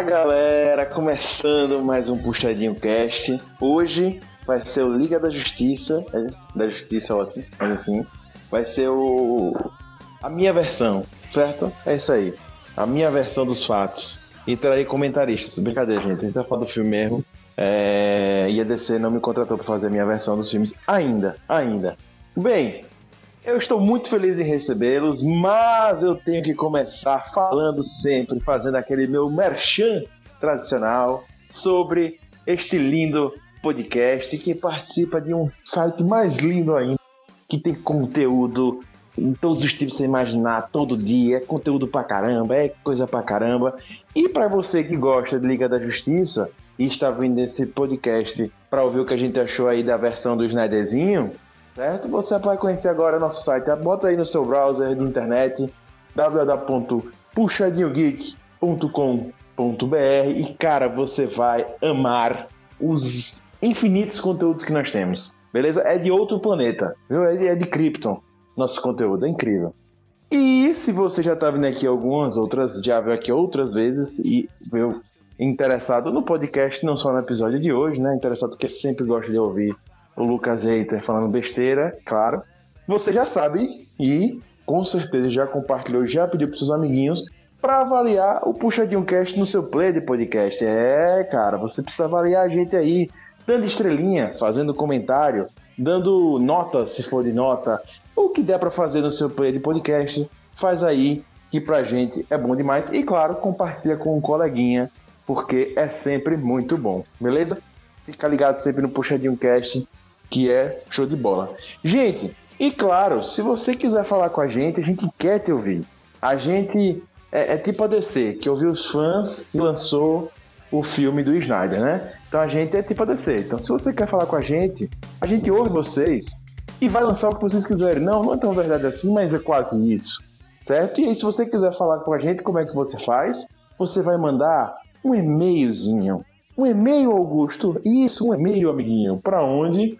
Fala galera, começando mais um Puxadinho Cast. Hoje vai ser o Liga da Justiça, é, da Justiça ótimo, mas enfim, vai ser o a minha versão, certo? É isso aí, a minha versão dos fatos. E trarei comentaristas, brincadeira gente, a gente tá falando do filme mesmo. É... E a DC não me contratou para fazer a minha versão dos filmes ainda, ainda. Bem, eu estou muito feliz em recebê-los, mas eu tenho que começar falando sempre, fazendo aquele meu merchan tradicional sobre este lindo podcast que participa de um site mais lindo ainda, que tem conteúdo em todos os tipos que você imaginar, todo dia, é conteúdo pra caramba, é coisa pra caramba. E para você que gosta de Liga da Justiça e está vindo esse podcast para ouvir o que a gente achou aí da versão do Snyderzinho, certo? Você vai conhecer agora nosso site. Bota aí no seu browser de internet www.puxadinhogeek.com.br e cara, você vai amar os infinitos conteúdos que nós temos. Beleza? É de outro planeta, viu? É de, é de Krypton. Nosso conteúdo é incrível. E se você já está vindo aqui algumas outras, já veio aqui outras vezes e veio interessado no podcast, não só no episódio de hoje, né? Interessado porque sempre gosta de ouvir o Lucas Reiter falando besteira, claro. Você já sabe e com certeza já compartilhou, já pediu para seus amiguinhos para avaliar o Puxadinho Cast no seu player de podcast. É, cara, você precisa avaliar a gente aí, dando estrelinha, fazendo comentário, dando nota, se for de nota, o que der para fazer no seu player de podcast, faz aí, que pra gente é bom demais. E claro, compartilha com um coleguinha, porque é sempre muito bom, beleza? Fica ligado sempre no Puxadinho Cast que é show de bola. Gente, e claro, se você quiser falar com a gente, a gente quer te ouvir. A gente é, é tipo a DC, que ouviu os fãs e lançou o filme do Snyder, né? Então a gente é tipo a DC. Então se você quer falar com a gente, a gente ouve vocês e vai lançar o que vocês quiserem. Não, não é tão verdade assim, mas é quase isso. Certo? E aí, se você quiser falar com a gente, como é que você faz? Você vai mandar um e-mailzinho. Um e-mail, Augusto? Isso, um e-mail, amiguinho. Para onde?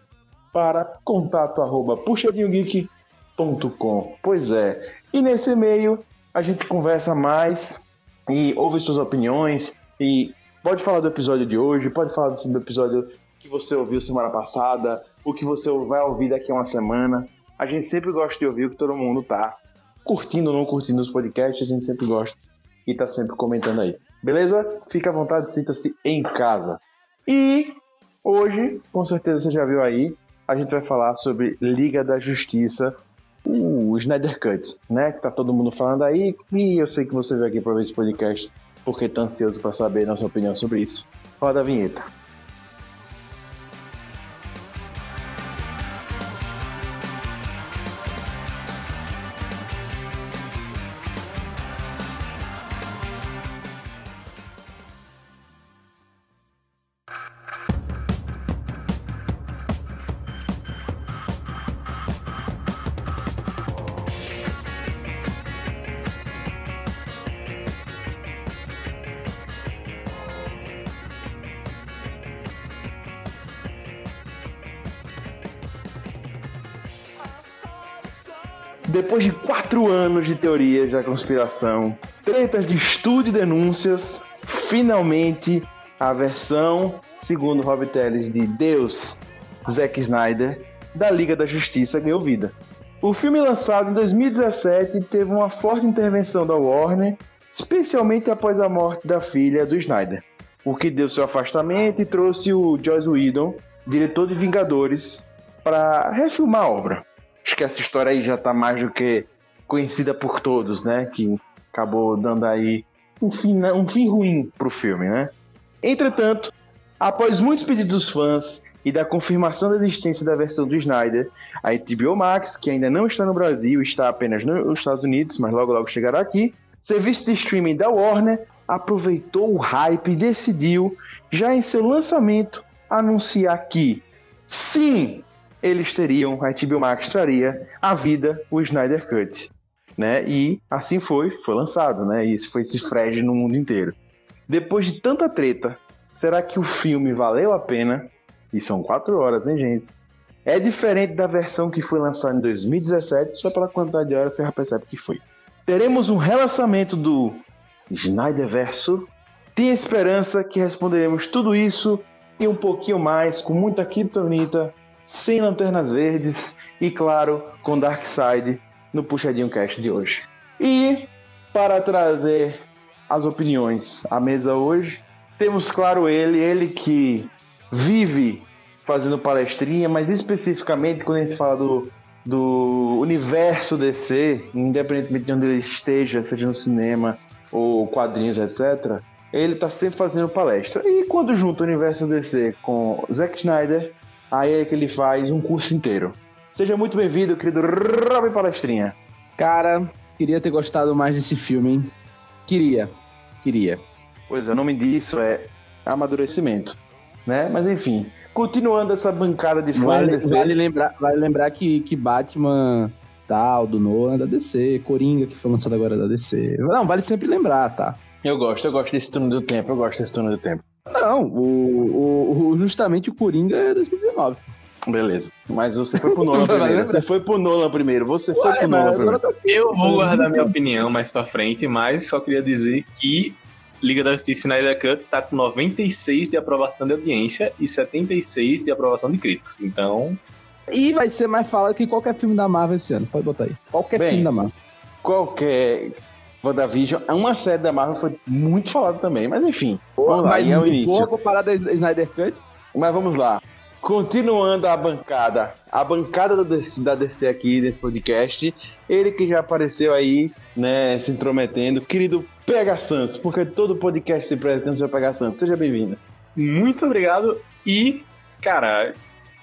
Para contato arroba puxadinhogeek.com. Pois é. E nesse e-mail a gente conversa mais e ouve suas opiniões e pode falar do episódio de hoje, pode falar do episódio que você ouviu semana passada, o que você vai ouvir daqui a uma semana. A gente sempre gosta de ouvir o que todo mundo tá curtindo ou não curtindo os podcasts, a gente sempre gosta e tá sempre comentando aí. Beleza? Fica à vontade, sinta-se em casa. E hoje, com certeza você já viu aí, a gente vai falar sobre Liga da Justiça, o Snyder Cut, né? Que tá todo mundo falando aí. E eu sei que você veio aqui para ver esse podcast porque tá ansioso para saber a nossa opinião sobre isso. Roda a vinheta. Depois de quatro anos de teorias da conspiração, tretas de estúdio e denúncias, finalmente a versão, segundo Rob Telles, de Deus, Zack Snyder, da Liga da Justiça ganhou vida. O filme lançado em 2017 teve uma forte intervenção da Warner, especialmente após a morte da filha do Snyder, o que deu seu afastamento e trouxe o Joss Whedon, diretor de Vingadores, para refilmar a obra. Acho que essa história aí já está mais do que conhecida por todos, né? Que acabou dando aí um fim, né? um fim ruim pro filme, né? Entretanto, após muitos pedidos dos fãs e da confirmação da existência da versão do Snyder, a HBO Max, que ainda não está no Brasil, está apenas nos Estados Unidos, mas logo logo chegará aqui, serviço de streaming da Warner aproveitou o hype e decidiu, já em seu lançamento, anunciar que sim, eles teriam, a HBO Max traria a vida o Snyder Cut. Né? E assim foi, foi lançado, né? E isso foi esse Fred no mundo inteiro. Depois de tanta treta, será que o filme valeu a pena? E são quatro horas, hein, gente? É diferente da versão que foi lançada em 2017, só pela quantidade de horas você já percebe que foi. Teremos um relançamento do Snyder Verso Tenha esperança que responderemos tudo isso e um pouquinho mais, com muita criptonita, sem lanternas verdes e, claro, com Darkseid no Puxadinho Cast de hoje. E para trazer as opiniões à mesa hoje, temos, claro, ele, ele que vive fazendo palestrinha, mas especificamente quando a gente fala do, do universo DC, independentemente de onde ele esteja, seja no cinema ou quadrinhos, etc., ele está sempre fazendo palestra. E quando junta o universo DC com Zack Snyder, aí é que ele faz um curso inteiro. Seja muito bem-vindo, querido Robin Palestrinha. Cara, queria ter gostado mais desse filme, hein? Queria, queria. Pois é, o nome disso é amadurecimento, né? Mas enfim, continuando essa bancada de fãs vale, DC. Vale lembrar, vale lembrar que, que Batman tal, do Nolan da DC, Coringa, que foi lançado agora da DC. Não, vale sempre lembrar, tá? Eu gosto, eu gosto desse turno do tempo, eu gosto desse turno do tempo. Não, o, o, justamente o Coringa é 2019. Beleza. Mas você foi pro Nolan primeiro. Você foi pro Nolan primeiro. Você foi pro Nolan primeiro. Eu vou guardar minha opinião mais pra frente, mas só queria dizer que Liga da Justiça Snyder Cut tá com 96 de aprovação de audiência e 76 de aprovação de críticos. Então. E vai ser mais falado que qualquer filme da Marvel esse ano. Pode botar aí. Qualquer Bem, filme da Marvel. Qualquer. WandaVision, uma série da Marvel foi muito falada também, mas enfim. Vamos lá, é o início. Boa comparada a Snyder Cut. Mas vamos lá. Continuando a bancada, a bancada da DC, da DC aqui nesse podcast, ele que já apareceu aí, né, se intrometendo, querido PH Santos, porque todo podcast se presta tem o seu PH Santos. Seja bem-vindo. Muito obrigado. E, cara,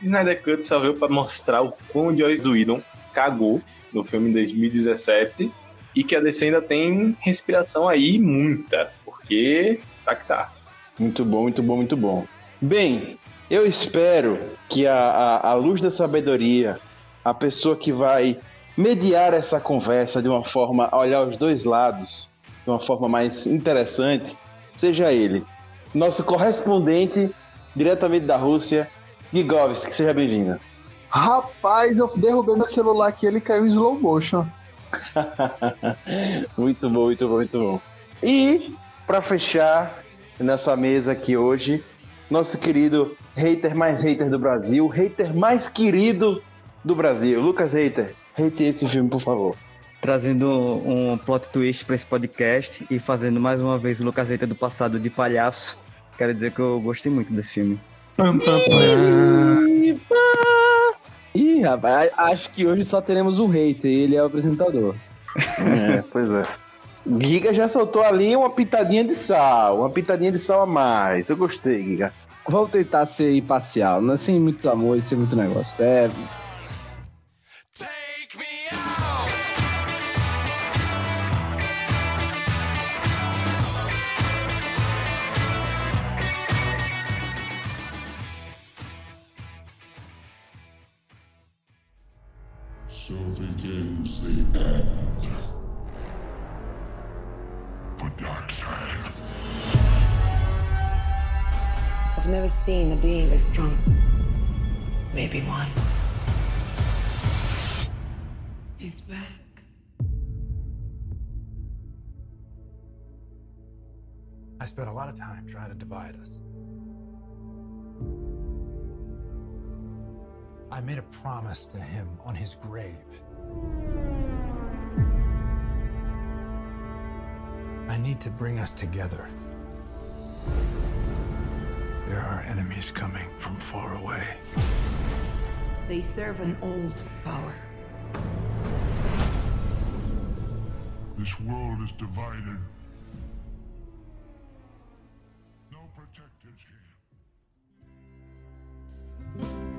Snyder Cut só veio pra mostrar o quão Joyce Whedon cagou no filme 2017 e que a DC ainda tem respiração aí muita, porque tá que tá. Muito bom, muito bom, muito bom. Bem, eu espero que a, a, a luz da sabedoria, a pessoa que vai mediar essa conversa de uma forma, olhar os dois lados, de uma forma mais interessante, seja ele, nosso correspondente diretamente da Rússia, Gigovski, seja bem-vindo. Rapaz, eu derrubei meu celular aqui, ele caiu em slow motion. muito bom, muito bom, muito bom. E, para fechar nessa mesa aqui hoje, nosso querido hater mais hater do Brasil, hater mais querido do Brasil, Lucas Hater. Hate esse filme, por favor trazendo um plot twist para esse podcast e fazendo mais uma vez o Lucas Eita do passado de palhaço. Quero dizer que eu gostei muito desse filme. Ih, rapaz, acho que hoje só teremos um hater, ele é o apresentador. É, pois é. Giga já soltou ali uma pitadinha de sal, uma pitadinha de sal a mais. Eu gostei, Giga. Vou tentar ser imparcial, não é sem muitos amores, sem muito negócio. É, seen a being this strong. Maybe one. He's back. I spent a lot of time trying to divide us. I made a promise to him on his grave. I need to bring us together. There are enemies coming from far away. They serve an old power. This world is divided. No protectors here.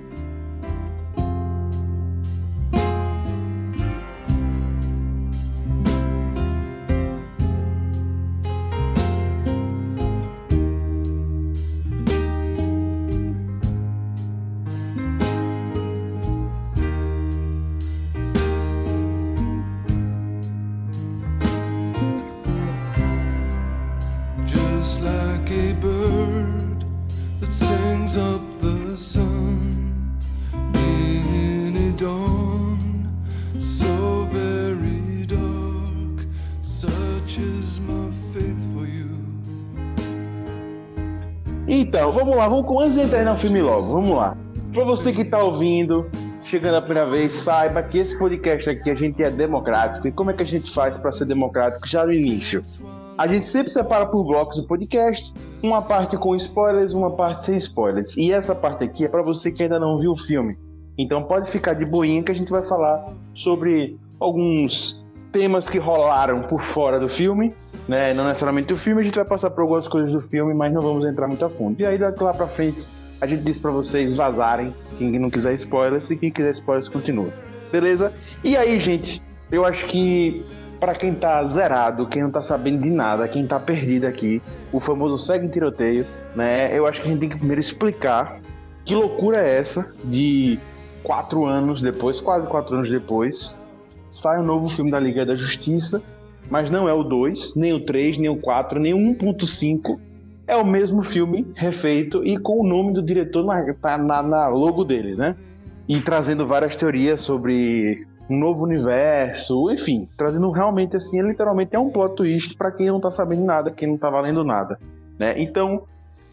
Vamos lá, vamos antes de entrar no filme logo, vamos lá. Pra você que tá ouvindo, chegando a primeira vez, saiba que esse podcast aqui a gente é democrático. E como é que a gente faz para ser democrático já no início? A gente sempre separa por blocos o podcast, uma parte com spoilers, uma parte sem spoilers. E essa parte aqui é para você que ainda não viu o filme. Então pode ficar de boinha que a gente vai falar sobre alguns temas que rolaram por fora do filme, né? Não necessariamente o filme, a gente vai passar por algumas coisas do filme, mas não vamos entrar muito a fundo. E aí daqui lá pra frente a gente diz para vocês vazarem, quem não quiser spoilers e quem quiser spoilers continua. Beleza? E aí, gente, eu acho que para quem tá zerado, quem não tá sabendo de nada, quem tá perdido aqui, o famoso segue em tiroteio, né? Eu acho que a gente tem que primeiro explicar que loucura é essa de quatro anos depois, quase quatro anos depois, sai um novo filme da Liga da Justiça, mas não é o 2, nem o 3, nem o 4, nem o 1.5. É o mesmo filme refeito e com o nome do diretor na, na, na logo dele, né? E trazendo várias teorias sobre um novo universo, enfim, trazendo realmente assim, literalmente é um plot twist para quem não tá sabendo nada, quem não tá valendo nada, né? Então,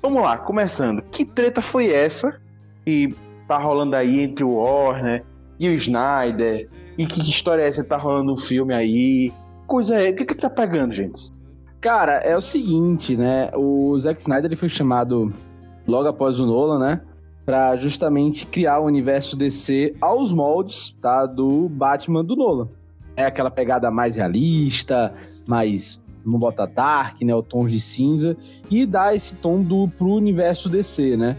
vamos lá, começando. Que treta foi essa que tá rolando aí entre o Warner e o Snyder? E que história é essa que tá rolando um filme aí? Coisa é, o que que tá pegando, gente? Cara, é o seguinte, né? O Zack Snyder ele foi chamado logo após o Nolan, né? Pra justamente criar o universo DC aos moldes, tá? Do Batman do Nolan. É aquela pegada mais realista, mais. Vamos botar dark, né? O tons de cinza. E dar esse tom do, pro universo DC, né?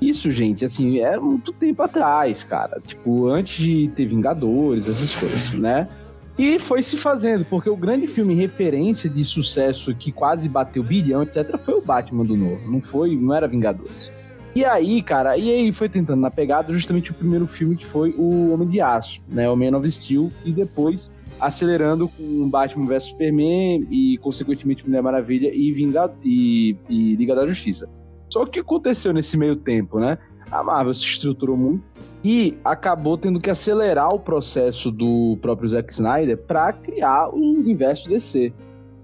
Isso, gente, assim, é muito tempo atrás, cara. Tipo, antes de ter Vingadores, essas coisas, né? E foi se fazendo, porque o grande filme referência de sucesso que quase bateu bilhão, etc., foi o Batman do Novo. Não foi, não era Vingadores. E aí, cara, e aí foi tentando na pegada justamente o primeiro filme que foi o Homem de Aço, né? O Man of Steel, e depois acelerando com Batman vs Superman e, consequentemente, Mulher Maravilha e, Vingad e, e Liga da Justiça. Só que o que aconteceu nesse meio tempo, né? A Marvel se estruturou muito e acabou tendo que acelerar o processo do próprio Zack Snyder para criar o universo DC.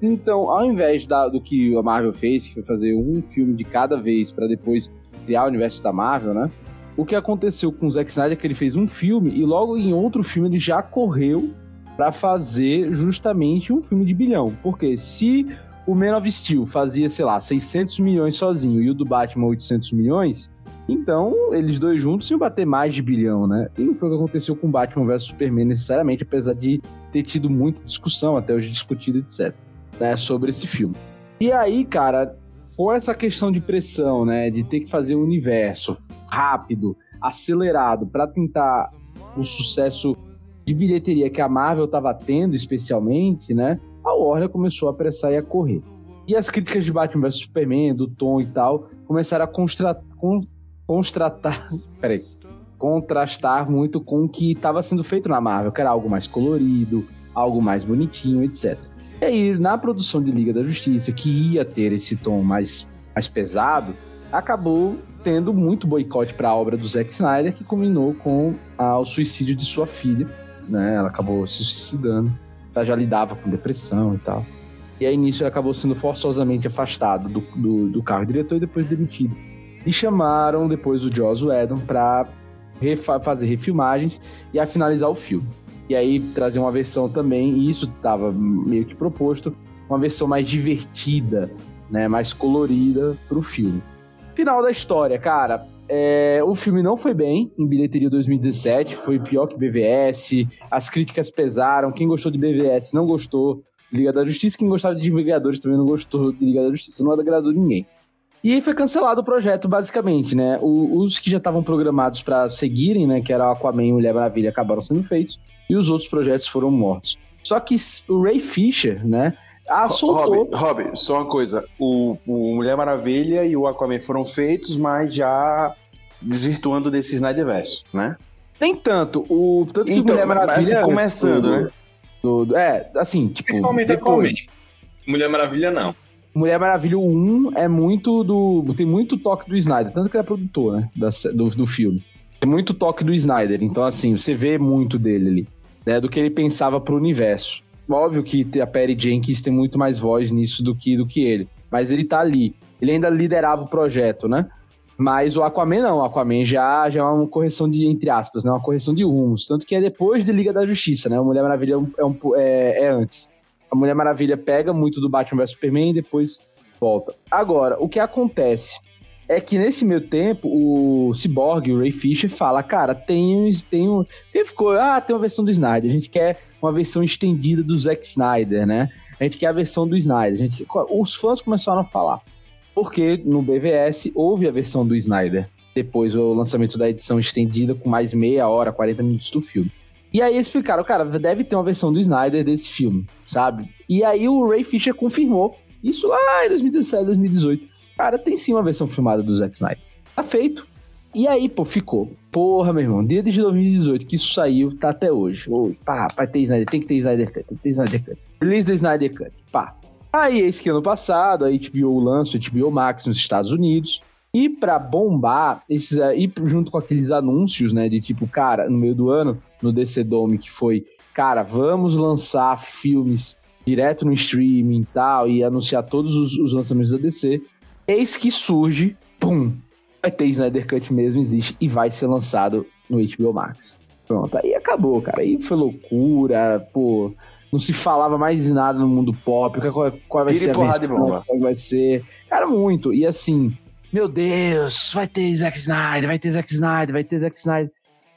Então, ao invés da, do que a Marvel fez, que foi fazer um filme de cada vez para depois criar o universo da Marvel, né? O que aconteceu com o Zack Snyder é que ele fez um filme e logo em outro filme ele já correu para fazer justamente um filme de bilhão. Porque se o Man of Steel fazia, sei lá, 600 milhões sozinho e o do Batman 800 milhões, então eles dois juntos iam bater mais de bilhão, né? E não foi o que aconteceu com Batman vs Superman necessariamente, apesar de ter tido muita discussão, até hoje discutida, etc., né, sobre esse filme. E aí, cara, com essa questão de pressão, né, de ter que fazer um universo rápido, acelerado, para tentar o sucesso de bilheteria que a Marvel estava tendo, especialmente, né? a Warner começou a apressar e a correr. E as críticas de Batman vs Superman, do tom e tal, começaram a constra, con, constratar. Peraí. Contrastar muito com o que estava sendo feito na Marvel, que era algo mais colorido, algo mais bonitinho, etc. E aí, na produção de Liga da Justiça, que ia ter esse tom mais, mais pesado, acabou tendo muito boicote para a obra do Zack Snyder, que culminou com ah, o suicídio de sua filha. Né? Ela acabou se suicidando ela já lidava com depressão e tal. E aí nisso ele acabou sendo forçosamente afastado do, do, do de diretor e depois demitido. E chamaram depois o Joss Whedon para fazer refilmagens e a finalizar o filme. E aí trazer uma versão também, e isso estava meio que proposto, uma versão mais divertida, né, mais colorida para o filme. Final da história, cara. É, o filme não foi bem em bilheteria 2017, foi pior que BVS, as críticas pesaram, quem gostou de BVS não gostou de Liga da Justiça, quem gostava de Vingadores também não gostou de Liga da Justiça, não agradou ninguém. E aí foi cancelado o projeto, basicamente, né? O, os que já estavam programados para seguirem, né? Que era Aquaman e Mulher Maravilha, acabaram sendo feitos, e os outros projetos foram mortos. Só que o Ray Fisher, né? Ah, soltou. Rob, Rob, só uma coisa. O, o, Mulher Maravilha e o Aquaman foram feitos, mas já desvirtuando desse Snyderverse, né? Nem tanto. O, tanto que então, Mulher Maravilha... começando, do, né? Do, do, é, assim, tipo, Principalmente depois. Mulher Maravilha, não. Mulher Maravilha 1 é muito do... Tem muito toque do Snyder, tanto que ele é produtor, né? Da, do, do filme. Tem muito toque do Snyder, então assim, você vê muito dele ali. Né, do que ele pensava pro universo. Óbvio que a Perry Jenkins tem muito mais voz nisso do que, do que ele. Mas ele tá ali. ele ainda liderava o projeto, né? Mas o Aquaman não, o Aquaman já, já é uma correção de, entre aspas, né? Uma correção de rumos. Tanto que é depois de Liga da Justiça, né? A Mulher Maravilha é, um, é, é, é antes. A Mulher Maravilha pega muito do Batman vs Superman e depois volta. Agora, o que acontece é que nesse meio tempo, o Cyborg, o Ray Fisher, fala, cara, tem, tem um... Ele ficou, ah, tem uma versão do Snyder, a gente quer uma versão estendida do Zack Snyder, né? A gente quer a versão do Snyder. A gente... Os fãs começaram a falar. Porque no BVS houve a versão do Snyder. Depois o lançamento da edição estendida com mais meia hora, 40 minutos do filme. E aí eles explicaram, cara, deve ter uma versão do Snyder desse filme, sabe? E aí o Ray Fisher confirmou isso lá em 2017, 2018. Cara, tem sim uma versão filmada do Zack Snyder. Tá feito. E aí, pô, ficou. Porra, meu irmão, desde 2018 que isso saiu, tá até hoje. Oi, pá, vai ter Snyder, tem que ter Snyder Cut, tem que ter Snyder Cut. Release da Snyder Cut, pá. Aí, esse que ano passado, a HBO lança o HBO Max nos Estados Unidos. E para bombar, esses, e junto com aqueles anúncios, né, de tipo, cara, no meio do ano, no DC Dome, que foi, cara, vamos lançar filmes direto no streaming e tal, e anunciar todos os, os lançamentos da DC, eis que surge, pum, vai ter Snyder Cut mesmo, existe, e vai ser lançado no HBO Max. Pronto, aí acabou, cara, aí foi loucura, pô, não se falava mais nada no mundo pop, qual, qual vai Tire ser a versão, qual vai ser, cara, muito, e assim, meu Deus, vai ter Zack Snyder, vai ter Zack Snyder, vai ter Zack Snyder,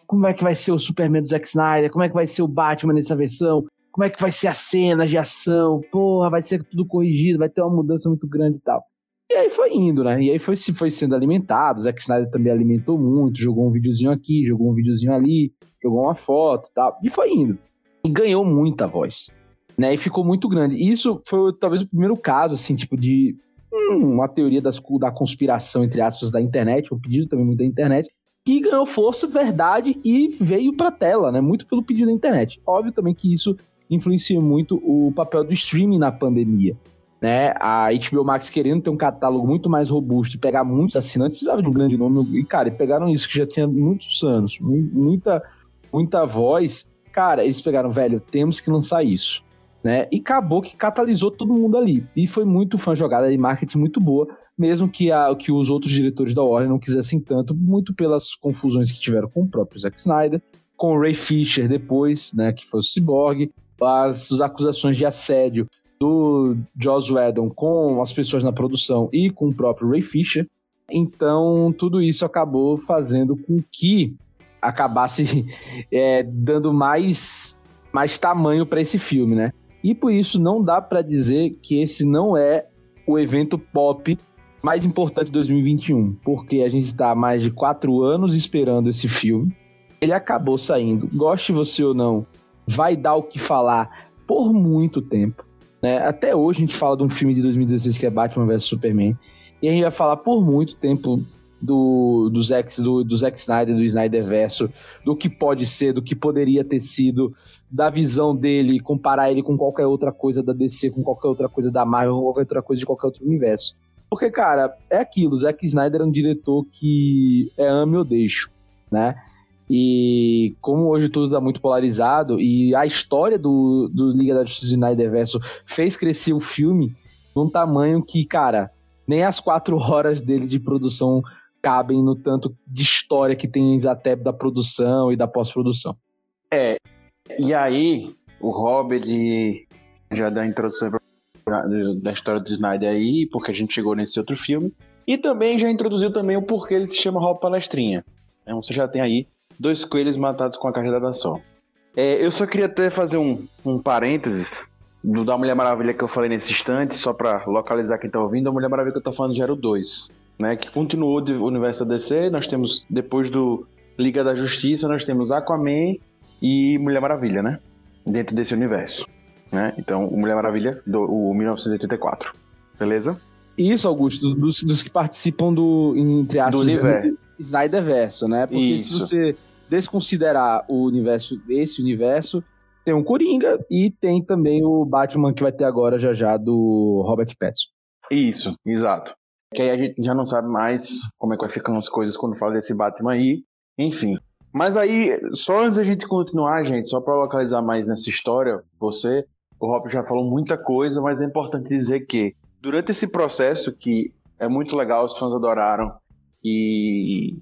como é que vai ser o Superman do Zack Snyder, como é que vai ser o Batman nessa versão, como é que vai ser a cena de ação, porra, vai ser tudo corrigido, vai ter uma mudança muito grande e tal. E aí foi indo, né? E aí foi, foi sendo alimentado. O Zack Snyder também alimentou muito, jogou um videozinho aqui, jogou um videozinho ali, jogou uma foto e tal. E foi indo. E ganhou muita voz. Né? E ficou muito grande. E isso foi talvez o primeiro caso, assim, tipo, de uma teoria das, da conspiração, entre aspas, da internet, um pedido também muito da internet, que ganhou força, verdade e veio pra tela, né? Muito pelo pedido da internet. Óbvio também que isso influencia muito o papel do streaming na pandemia. Né? A HBO Max querendo ter um catálogo muito mais robusto e pegar muitos assinantes, precisava de um grande nome. E, cara, pegaram isso que já tinha muitos anos, muita, muita voz. Cara, eles pegaram, velho, temos que lançar isso. Né? E acabou que catalisou todo mundo ali. E foi muito fã jogada de marketing muito boa, mesmo que, a, que os outros diretores da Warner não quisessem tanto, muito pelas confusões que tiveram com o próprio Zack Snyder, com o Ray Fisher depois, né, que foi o Cyborg, as, as acusações de assédio do Joss Whedon com as pessoas na produção e com o próprio Ray Fisher. Então, tudo isso acabou fazendo com que acabasse é, dando mais, mais tamanho para esse filme, né? E por isso não dá para dizer que esse não é o evento pop mais importante de 2021, porque a gente está há mais de quatro anos esperando esse filme. Ele acabou saindo, goste você ou não, vai dar o que falar por muito tempo. Né? Até hoje a gente fala de um filme de 2016 que é Batman vs Superman, e a gente vai falar por muito tempo do, do, Zack, do, do Zack Snyder, do Snyder Verso, do que pode ser, do que poderia ter sido, da visão dele, comparar ele com qualquer outra coisa da DC, com qualquer outra coisa da Marvel, com qualquer outra coisa de qualquer outro universo. Porque, cara, é aquilo, Zack Snyder é um diretor que é ame ou deixo, né? E como hoje tudo está muito polarizado, e a história do, do Liga da Justiça Snyder Verso fez crescer o filme num tamanho que, cara, nem as quatro horas dele de produção cabem no tanto de história que tem até da produção e da pós-produção. É, e aí o Rob, ele já dá a introdução pra, da história do Snyder aí, porque a gente chegou nesse outro filme, e também já introduziu também o porquê ele se chama Rob Palestrinha. Então você já tem aí dois coelhos matados com a cajadada só. É, eu só queria até fazer um, um parênteses do da Mulher Maravilha que eu falei nesse instante, só pra localizar quem tá ouvindo, a Mulher Maravilha que eu tô falando já era o 2, né? Que continuou do universo da DC, nós temos, depois do Liga da Justiça, nós temos Aquaman e Mulher Maravilha, né? Dentro desse universo, né? Então, o Mulher Maravilha, do o 1984, beleza? Isso, Augusto, dos, dos que participam do, entre Do aspas, universo. Snyder Verso, né? Porque Isso. se você desconsiderar o universo, esse universo, tem o Coringa e tem também o Batman que vai ter agora já já do Robert Pattinson. Isso, exato. Que aí a gente já não sabe mais como é que vai ficando as coisas quando fala desse Batman aí. Enfim. Mas aí, só antes da gente continuar, gente, só pra localizar mais nessa história, você, o Rob já falou muita coisa, mas é importante dizer que durante esse processo que É muito legal, os fãs adoraram e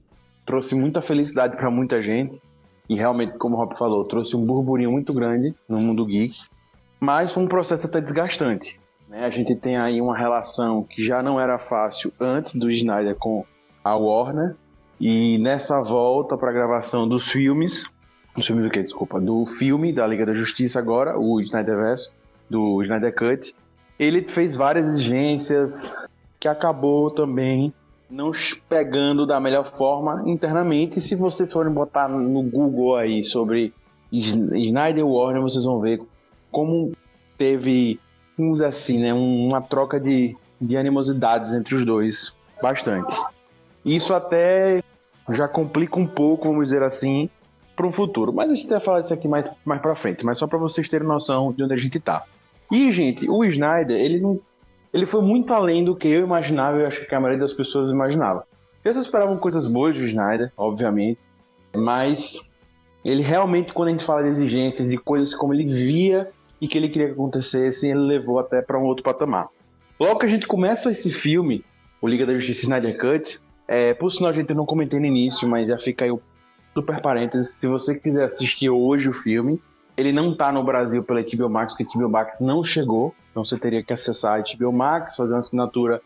trouxe muita felicidade para muita gente. E realmente, como o Rob falou, trouxe um burburinho muito grande no mundo geek. Mas foi um processo até desgastante. Né? A gente tem aí uma relação que já não era fácil antes do Snyder com a Warner. E nessa volta para a gravação dos filmes, dos filmes o quê? Desculpa, do filme da Liga da Justiça agora, o Snyderverse, do Snyder Cut, ele fez várias exigências que acabou também não pegando da melhor forma internamente. Se vocês forem botar no Google aí sobre Snyder Warner, vocês vão ver como teve, dizer assim, né, uma troca de, de animosidades entre os dois, bastante. Isso até já complica um pouco, vamos dizer assim, para o futuro. Mas a gente vai falar isso aqui mais, mais para frente, mas só para vocês terem noção de onde a gente está. E, gente, o Snyder, ele não. Ele foi muito além do que eu imaginava e eu acho que a maioria das pessoas imaginava. Eles esperavam coisas boas do Snyder, obviamente, mas ele realmente, quando a gente fala de exigências, de coisas como ele via e que ele queria que acontecesse, ele levou até para um outro patamar. Logo que a gente começa esse filme, o Liga da Justiça Snyder Cut, é, por sinal, a gente não comentei no início, mas já fica aí o super parênteses. Se você quiser assistir hoje o filme, ele não tá no Brasil pela HBO Max, porque a HBO Max não chegou. Então você teria que acessar a HBO Max, fazer uma assinatura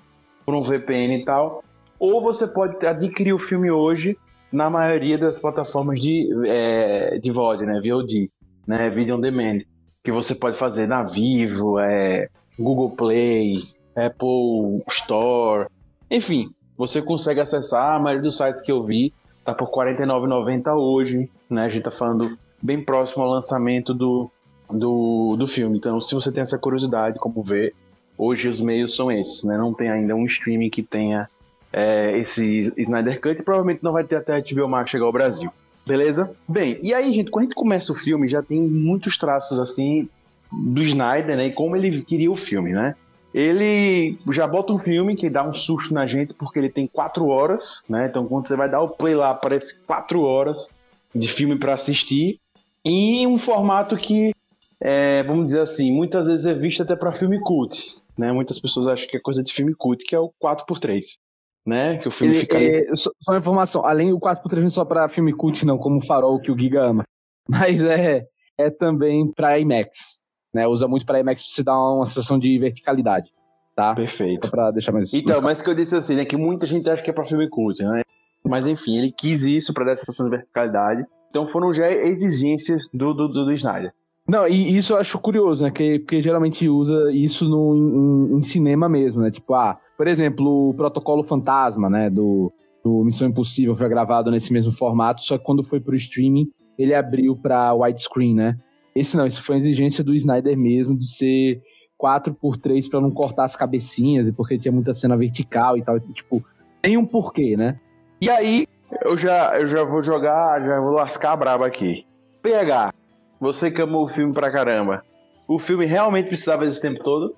por um VPN e tal. Ou você pode adquirir o filme hoje na maioria das plataformas de, é, de VOD, né? VOD, né? Video on Demand. Que você pode fazer na Vivo, é, Google Play, Apple Store. Enfim, você consegue acessar. A maioria dos sites que eu vi tá por R$ 49,90 hoje, né? A gente tá falando bem próximo ao lançamento do, do, do filme. Então, se você tem essa curiosidade, como ver, hoje os meios são esses, né? Não tem ainda um streaming que tenha é, esse Snyder Cut e provavelmente não vai ter até a HBO Max chegar ao Brasil. Beleza? Bem, e aí, gente, quando a gente começa o filme, já tem muitos traços assim do Snyder, né? E como ele queria o filme, né? Ele já bota um filme que dá um susto na gente, porque ele tem quatro horas, né? Então, quando você vai dar o play lá, aparece quatro horas de filme para assistir. E um formato que, é, vamos dizer assim, muitas vezes é visto até para filme cult. Né? Muitas pessoas acham que é coisa de filme cult, que é o 4x3. Né? Que o filme Ele- fica ali. é, só, só uma informação, além do 4x3 não é só pra filme cult, não, como o Farol que o Giga ama. Mas é, é também pra IMAX. Né? Usa muito pra IMAX pra você dar uma sensação de verticalidade. Tá? Perfeito. Pra deixar mais. Então, mais mas que eu disse assim, né? Que muita gente acha que é pra filme cult, né? Mas enfim, ele quis isso pra dar essa sensação de verticalidade. Então foram já exigências do, do, do, do Snyder. Não, e isso eu acho curioso, né? Que, porque geralmente usa isso no, em, em cinema mesmo, né? Tipo, ah, por exemplo, o Protocolo Fantasma, né? Do, do Missão Impossível foi gravado nesse mesmo formato, só que quando foi pro streaming, ele abriu pra widescreen, né? Esse não, isso foi uma exigência do Snyder mesmo, de ser 4x3 pra não cortar as cabecinhas, e porque tinha muita cena vertical e tal. Tipo, tem um porquê, né? E aí, eu já, eu já vou jogar, já vou lascar a braba aqui. PH, você que amou o filme pra caramba. O filme realmente precisava desse tempo todo?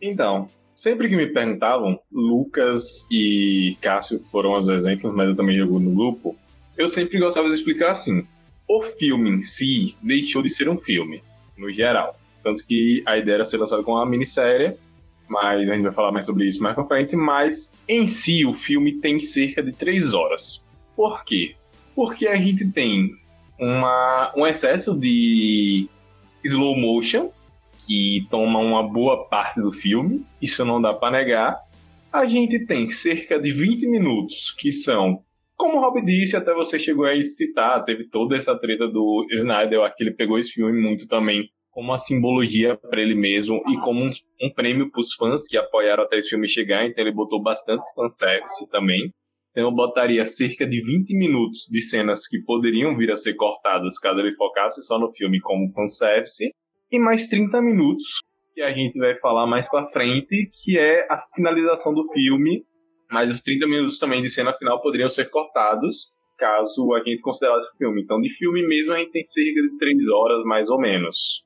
Então, sempre que me perguntavam, Lucas e Cássio foram os exemplos, mas eu também jogo no grupo, eu sempre gostava de explicar assim: o filme em si deixou de ser um filme, no geral. Tanto que a ideia era ser lançado com uma minissérie, mas a gente vai falar mais sobre isso mais pra frente. Mas em si, o filme tem cerca de três horas. Por quê? Porque a gente tem uma, um excesso de slow motion, que toma uma boa parte do filme, isso não dá pra negar. A gente tem cerca de 20 minutos, que são, como o Rob disse, até você chegou a citar, teve toda essa treta do Snyder, que ele pegou esse filme muito também como uma simbologia para ele mesmo e como um, um prêmio para os fãs que apoiaram até esse filme chegar, então ele botou bastante fanservice também. Então eu botaria cerca de 20 minutos de cenas que poderiam vir a ser cortadas caso ele focasse só no filme como fanservice, e mais 30 minutos que a gente vai falar mais pra frente, que é a finalização do filme, mas os 30 minutos também de cena final poderiam ser cortados caso a gente considerasse o filme. Então de filme mesmo a gente tem cerca de 3 horas mais ou menos.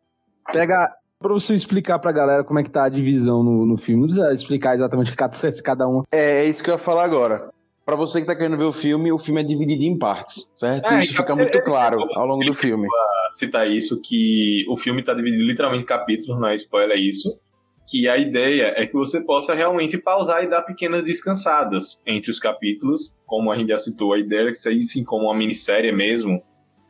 Pega. Pra você explicar pra galera como é que tá a divisão no, no filme, não precisa explicar exatamente o que cada- cada um. É, é isso que eu ia falar agora. Pra você que tá querendo ver o filme, o filme é dividido em partes, certo? É, isso então, fica muito ele- claro ao longo do filme. citar isso, que o filme tá dividido literalmente em capítulos, não é spoiler isso. que a ideia é que você possa realmente pausar e dar pequenas descansadas entre os capítulos, como a gente já citou, a ideia é que saísse como uma minissérie mesmo.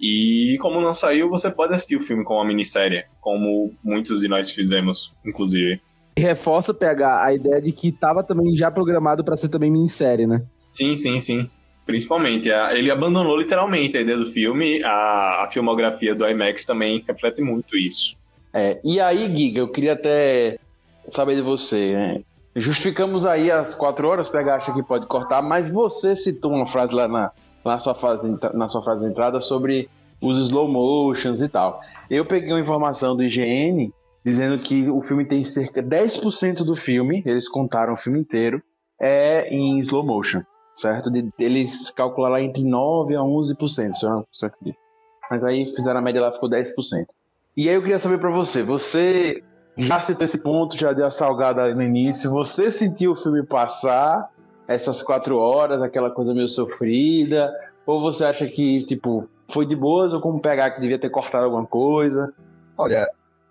E como não saiu, você pode assistir o filme como uma minissérie, como muitos de nós fizemos, inclusive. E reforça, PH, a ideia de que estava também já programado para ser também minissérie, né? Sim, sim, sim. Principalmente. Ele abandonou literalmente a ideia do filme. A, a filmografia do IMAX também reflete muito isso. É, e aí, Giga, eu queria até saber de você. né? Justificamos aí as quatro horas, pega acha que pode cortar, mas você citou uma frase lá na, na, sua, entra- na sua frase de entrada sobre os slow motions e tal. Eu peguei uma informação do IGN dizendo que o filme tem cerca de 10% do filme, eles contaram o filme inteiro, é em slow motion, certo? De- eles calcularam lá entre 9% a 11%, se eu não acredito. Mas aí fizeram a média lá, ficou 10%. E aí eu queria saber pra você, você já citou esse ponto, já deu a salgada no início, você sentiu o filme passar essas quatro horas, aquela coisa meio sofrida, ou você acha que, tipo, foi de boas, ou como pegar que devia ter cortado alguma coisa? Olha,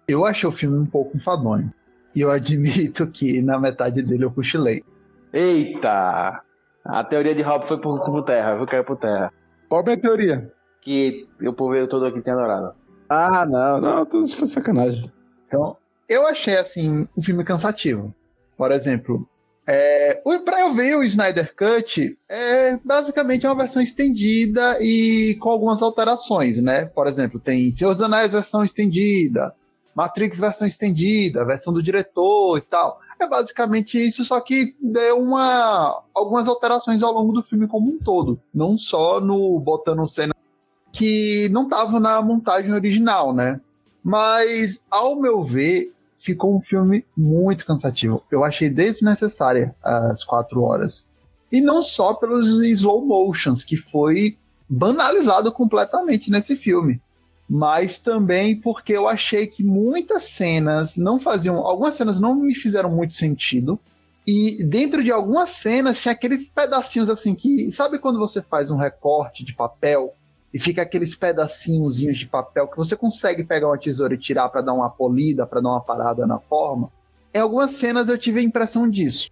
eu achei o filme um pouco enfadonho. E eu admito que na metade dele eu cochilei. Eita! A teoria de Rob foi por, por terra, foi cair por terra. Qual é a minha teoria? Que o povo todo aqui tem adorado. Ah, não, não, tudo isso foi sacanagem. Então, eu achei assim um filme cansativo. Por exemplo, é, o- pra eu ver o Snyder Cut, é basicamente uma versão estendida e com algumas alterações, né? Por exemplo, tem Senhor dos Anéis versão estendida, Matrix versão estendida, versão do diretor e tal. É basicamente isso, só que deu uma, algumas alterações ao longo do filme como um todo. Não só no botando cena que não estavam na montagem original, né? Mas, ao meu ver, ficou um filme muito cansativo. Eu achei desnecessária as quatro horas. E não só pelos slow motions, que foi banalizado completamente nesse filme. Mas também porque eu achei que muitas cenas não faziam. Algumas cenas não me fizeram muito sentido. E dentro de algumas cenas tinha aqueles pedacinhos assim que. Sabe quando você faz um recorte de papel e fica aqueles pedacinhozinhos de papel que você consegue pegar uma tesoura e tirar para dar uma polida, para dar uma parada na forma. Em algumas cenas eu tive a impressão disso.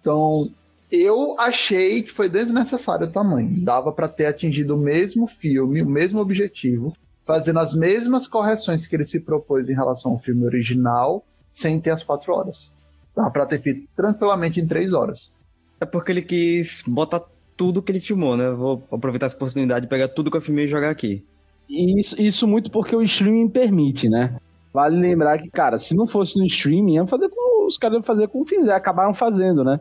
Então, eu achei que foi desnecessário o tamanho. Dava para ter atingido o mesmo filme, o mesmo objetivo, fazendo as mesmas correções que ele se propôs em relação ao filme original, sem ter as quatro horas. Dava para ter feito tranquilamente em três horas. É porque ele quis botar tudo que ele filmou, né? Vou aproveitar essa oportunidade de pegar tudo que eu filmei e jogar aqui. E isso, isso muito porque o streaming permite, né? Vale lembrar que, cara, se não fosse no streaming, iam fazer como os caras iam fazer como fizer, acabaram fazendo, né?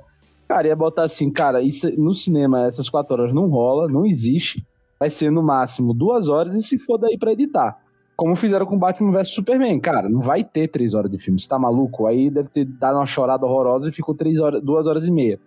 Cara, ia botar assim, cara, isso no cinema essas quatro horas não rola, não existe. Vai ser no máximo duas horas e se for daí pra editar. Como fizeram com Batman vs Superman, cara, não vai ter três horas de filme, você tá maluco? Aí deve ter dado uma chorada horrorosa e ficou três horas, duas horas e meia.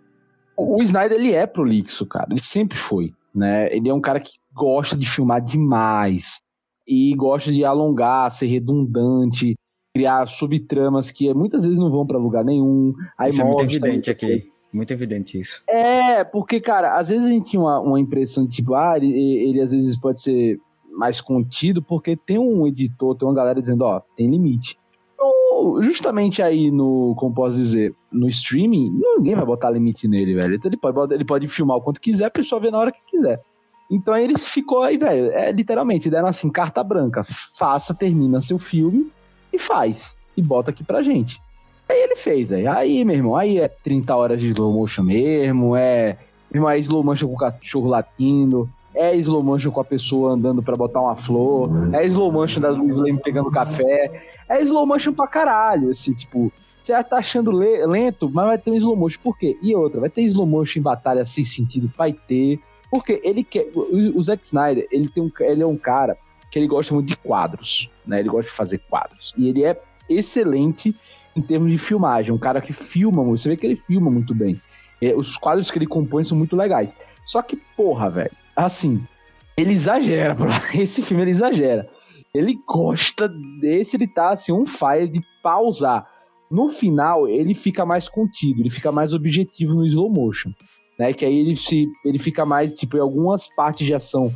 O, o Snyder, ele é prolixo, cara, ele sempre foi, né? Ele é um cara que gosta de filmar demais e gosta de alongar, ser redundante, criar subtramas que muitas vezes não vão pra lugar nenhum. Aí isso é muito evidente aqui. Muito evidente isso. é, porque, cara, às vezes a gente tinha uma, uma impressão de tipo, ah, ele, ele às vezes pode ser mais contido, porque tem um editor, tem uma galera dizendo, ó, tem limite. Então, justamente aí no, como posso dizer, no streaming, ninguém vai botar limite nele, velho. Então ele pode, ele pode filmar o quanto quiser, a pessoa vê na hora que quiser. Então ele ficou aí, velho, é literalmente, deram assim, carta branca, faça, termina seu filme e faz. E bota aqui pra gente. Aí ele fez, velho. Aí, meu irmão, aí é 30 horas de slow motion mesmo, é. Irmão, é slow motion com o cachorro latindo, é slow motion com a pessoa andando pra botar uma flor, é slow motion da Luiz Leme pegando café, é slow motion pra caralho, assim, tipo. Você tá achando le- lento, mas vai ter um slow motion. Por quê? E outra, vai ter slow motion em batalha sem sentido? Vai ter. Porque ele quer. O, o Zack Snyder, ele, tem um, ele é um cara que ele gosta muito de quadros, né? Ele gosta de fazer quadros. E ele é excelente em termos de filmagem. Um cara que filma. Você vê que ele filma muito bem. É, os quadros que ele compõe são muito legais. Só que, porra, velho, assim, ele exagera, bro. Esse filme ele exagera. Ele gosta desse, ele tá assim, um fire de pausar. No final, ele fica mais contido, ele fica mais objetivo no slow motion. Né? Que aí ele, se, ele fica mais, tipo, em algumas partes de ação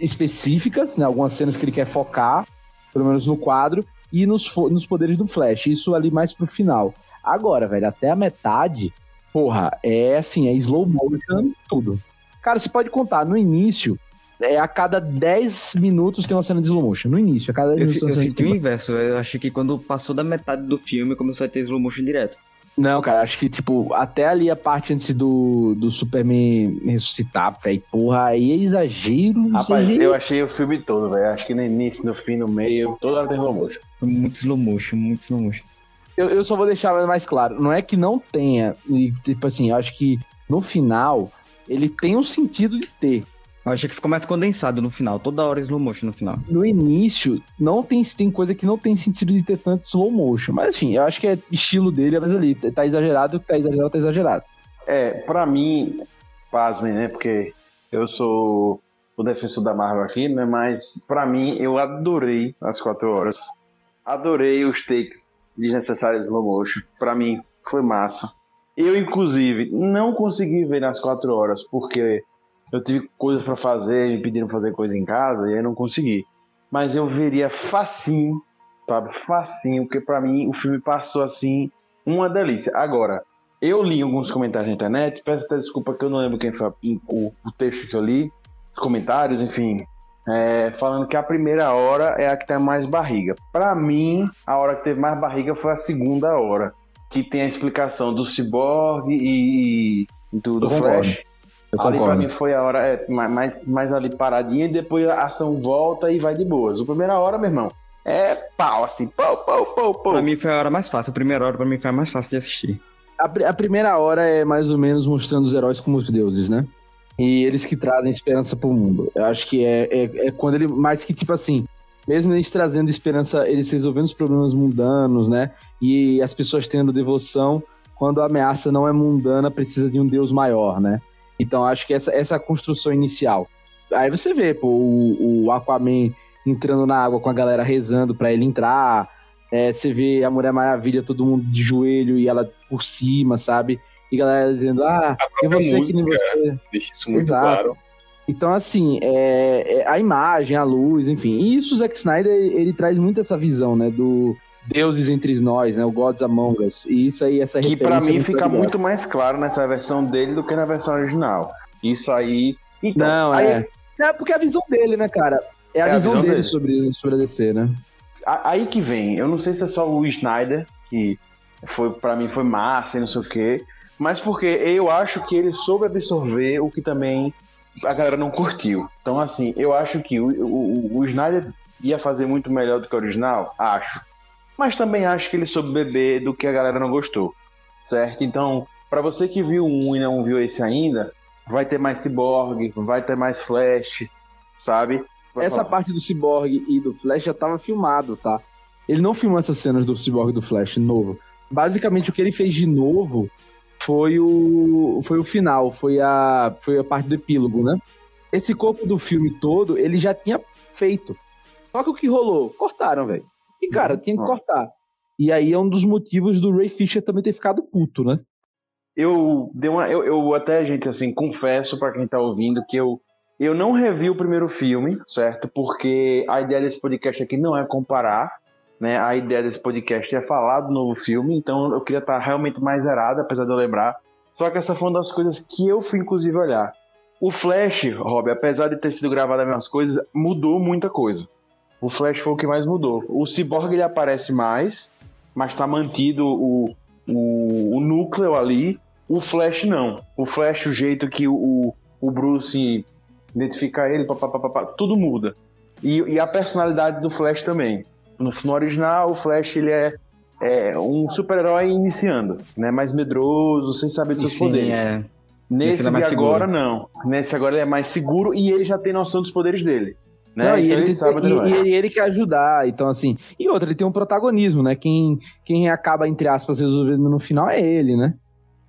específicas, né? Algumas cenas que ele quer focar, pelo menos no quadro, e nos, nos poderes do Flash. Isso ali mais pro final. Agora, velho, até a metade, porra, é assim, é slow motion, tudo. Cara, você pode contar, no início, é, a cada 10 minutos tem uma cena de slow motion. No início, a cada 10 Eu, minutos eu senti o inverso. Eu achei que quando passou da metade do filme, começou a ter slow motion direto. Não, cara, acho que, tipo, até ali a parte antes do, do Superman ressuscitar, velho, porra, aí é exagero. Rapaz, exagero. eu achei o filme todo, velho. Acho que no início, no fim, no meio, toda hora tem slow motion. Muito slow motion, muito slow motion. Eu, eu só vou deixar mais claro. Não é que não tenha. e, Tipo assim, eu acho que no final ele tem um sentido de ter. Eu achei que ficou mais condensado no final. Toda hora slow motion no final. No início, não tem, tem coisa que não tem sentido de ter tanto slow motion. Mas enfim, eu acho que é estilo dele, mas ali, tá exagerado, tá exagerado, tá exagerado. É, pra mim, pasmem, né? Porque eu sou o defensor da Marvel aqui, né? Mas pra mim, eu adorei as quatro horas. Adorei os takes desnecessários slow motion. Pra mim, foi massa. Eu, inclusive, não consegui ver nas quatro horas, porque eu tive coisas pra fazer, me pediram fazer coisa em casa, e aí não consegui. Mas eu veria facinho, sabe? Facinho, porque pra mim o filme passou assim, uma delícia. Agora, eu li alguns comentários na internet, peço até desculpa que eu não lembro quem foi o, o texto que eu li, os comentários, enfim, é, falando que a primeira hora é a que tem mais barriga. Pra mim, a hora que teve mais barriga foi a segunda hora, que tem a explicação do Cyborg e, e do, do. Flash. Eu Ali pra concordo. mim foi a hora é, mais, mais ali paradinha e depois a ação volta e vai de boas. A primeira hora, meu irmão, é pau, assim, pau, pau, pau, pau. Pra mim foi a hora mais fácil. A primeira hora pra mim foi a mais fácil de assistir. A, a primeira hora é mais ou menos mostrando os heróis como os deuses, né? E eles que trazem esperança pro mundo. Eu acho que é, é, é quando ele. Mais que, tipo assim, mesmo eles trazendo esperança, eles resolvendo os problemas mundanos, né? E as pessoas tendo devoção, quando a ameaça não é mundana, precisa de um deus maior, né? Então acho que essa, essa construção inicial. Aí você vê, pô, o, o Aquaman entrando na água com a galera rezando pra ele entrar. É, você vê a Mulher Maravilha, todo mundo de joelho e ela por cima, sabe? E galera dizendo, ah, A é você que nem você. deixa isso muito Exato. claro. Então, assim, é, é a imagem, a luz, enfim. E isso o Zack Snyder, ele traz muito essa visão, né? Do deuses entre nós, né? O Gods Among Us. E isso aí, essa Que pra referência mim muito fica legal. muito mais claro nessa versão dele do que na versão original. Isso aí. Então, Não, aí, é. É porque é a visão dele, né, cara? É a, É a visão, visão dele, dele. Sobre, sobre a DC, né? aí que vem. Eu não sei se é só o Snyder, que foi para mim foi massa e não sei o quê, mas porque eu acho que ele soube absorver o que também a galera não curtiu. Então, assim, eu acho que o, o, o Snyder ia fazer muito melhor do que o original, acho. Mas também acho que ele soube beber do que a galera não gostou, certo? Então, para você que viu um e não viu esse ainda, vai ter mais Cyborg, vai ter mais Flash, sabe? Vai Essa falar. parte do Cyborg e do Flash já tava filmado, tá? Ele não filmou essas cenas do Cyborg e do Flash novo. Basicamente, o que ele fez de novo foi o, foi o final, foi a, foi a parte do epílogo, né? Esse corpo do filme todo, ele já tinha feito. Só que o que rolou? Cortaram, velho. E, cara, tinha que Ó. cortar. E aí é um dos motivos do Ray Fisher também ter ficado puto, né? eu dei uma eu, eu até gente assim confesso pra quem tá ouvindo que eu eu não revi o primeiro filme certo porque a ideia desse podcast aqui não é comparar né a ideia desse podcast é falar do novo filme então eu queria estar realmente mais zerado apesar de eu lembrar só que essa foi uma das coisas que eu fui inclusive olhar o Flash Rob apesar de ter sido gravado as mesmas coisas mudou muita coisa o Flash foi o que mais mudou o Cyborg ele aparece mais mas tá mantido o o, o núcleo ali. O Flash não. O Flash, o jeito que o, o Bruce identifica ele, papapá, tudo muda. E, e a personalidade do Flash também. No, no original, o Flash ele é, é um super-herói iniciando, né? Mais medroso, sem saber dos seus Sim, poderes. é. Nesse Esse ele é de agora, seguro. não. Nesse agora ele é mais seguro e ele já tem noção dos poderes dele. Né? Não, e, Então ele, tem- sabe e- ele e- ele quer ajudar, então assim. E outra, ele tem um protagonismo, né? Quem, quem acaba, entre aspas, resolvendo no final é ele, né?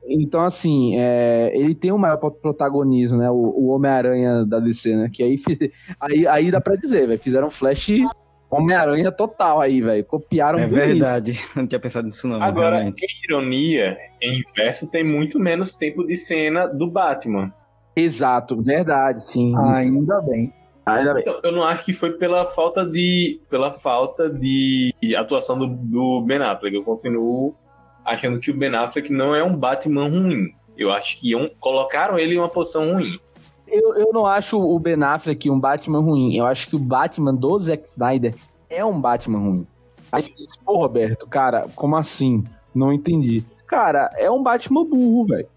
Então, assim, é, ele tem o maior pro- protagonismo, né? O, o Homem-Aranha da DC, né? Que aí, aí, aí dá pra dizer, velho. Fizeram Flash Homem-Aranha total aí, velho. Copiaram É bonito. verdade. Não tinha pensado nisso, não. Agora, realmente. em ironia, em inverso, tem muito menos tempo de cena do Batman. Exato, verdade, sim. Ainda bem. Ainda bem. Então, eu não acho que foi pela falta de pela falta de atuação do, do Ben Affleck. Eu continuo achando que o Ben Affleck não é um Batman ruim. Eu acho que iam- colocaram ele em uma posição ruim. Eu, eu não acho o Ben Affleck um Batman ruim. Eu acho que o Batman do Zack Snyder é um Batman ruim. Aí você diz, pô, Roberto, cara, como assim? Não entendi. Cara, é um Batman burro, velho.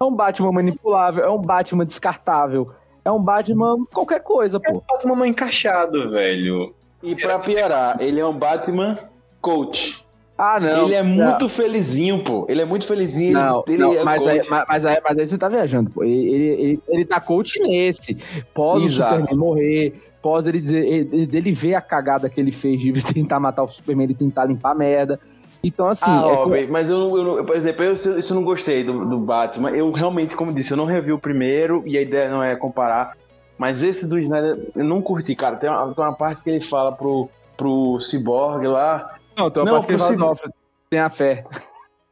É um Batman manipulável, é um Batman descartável. É um Batman qualquer coisa, pô. Batman mal encaixado, velho. E pra piorar, ele é um Batman coach. Ah, não. ele é não. muito felizinho, pô. Ele é muito felizinho. Não, ele não, é mas, coach. aí, mas, mas aí, mas aí você tá viajando, pô. Ele, ele, ele, ele tá coach nesse. Pós Exato. o Superman morrer, pós ele dizer, ele, dele ver a cagada que ele fez de tentar matar o Superman, ele tentar limpar a merda. Então, assim, ah, é ó, bem, mas eu, eu, eu- por exemplo, eu, isso eu não gostei do, do Batman. Eu realmente, como disse, eu não revi o primeiro e a ideia não é comparar. Mas esse do Snyder eu não curti, cara. Tem uma, tem uma parte que ele fala pro, pro Cyborg lá. Não, tem uma não, parte que ele fala. "Não, Alfred, tenha fé.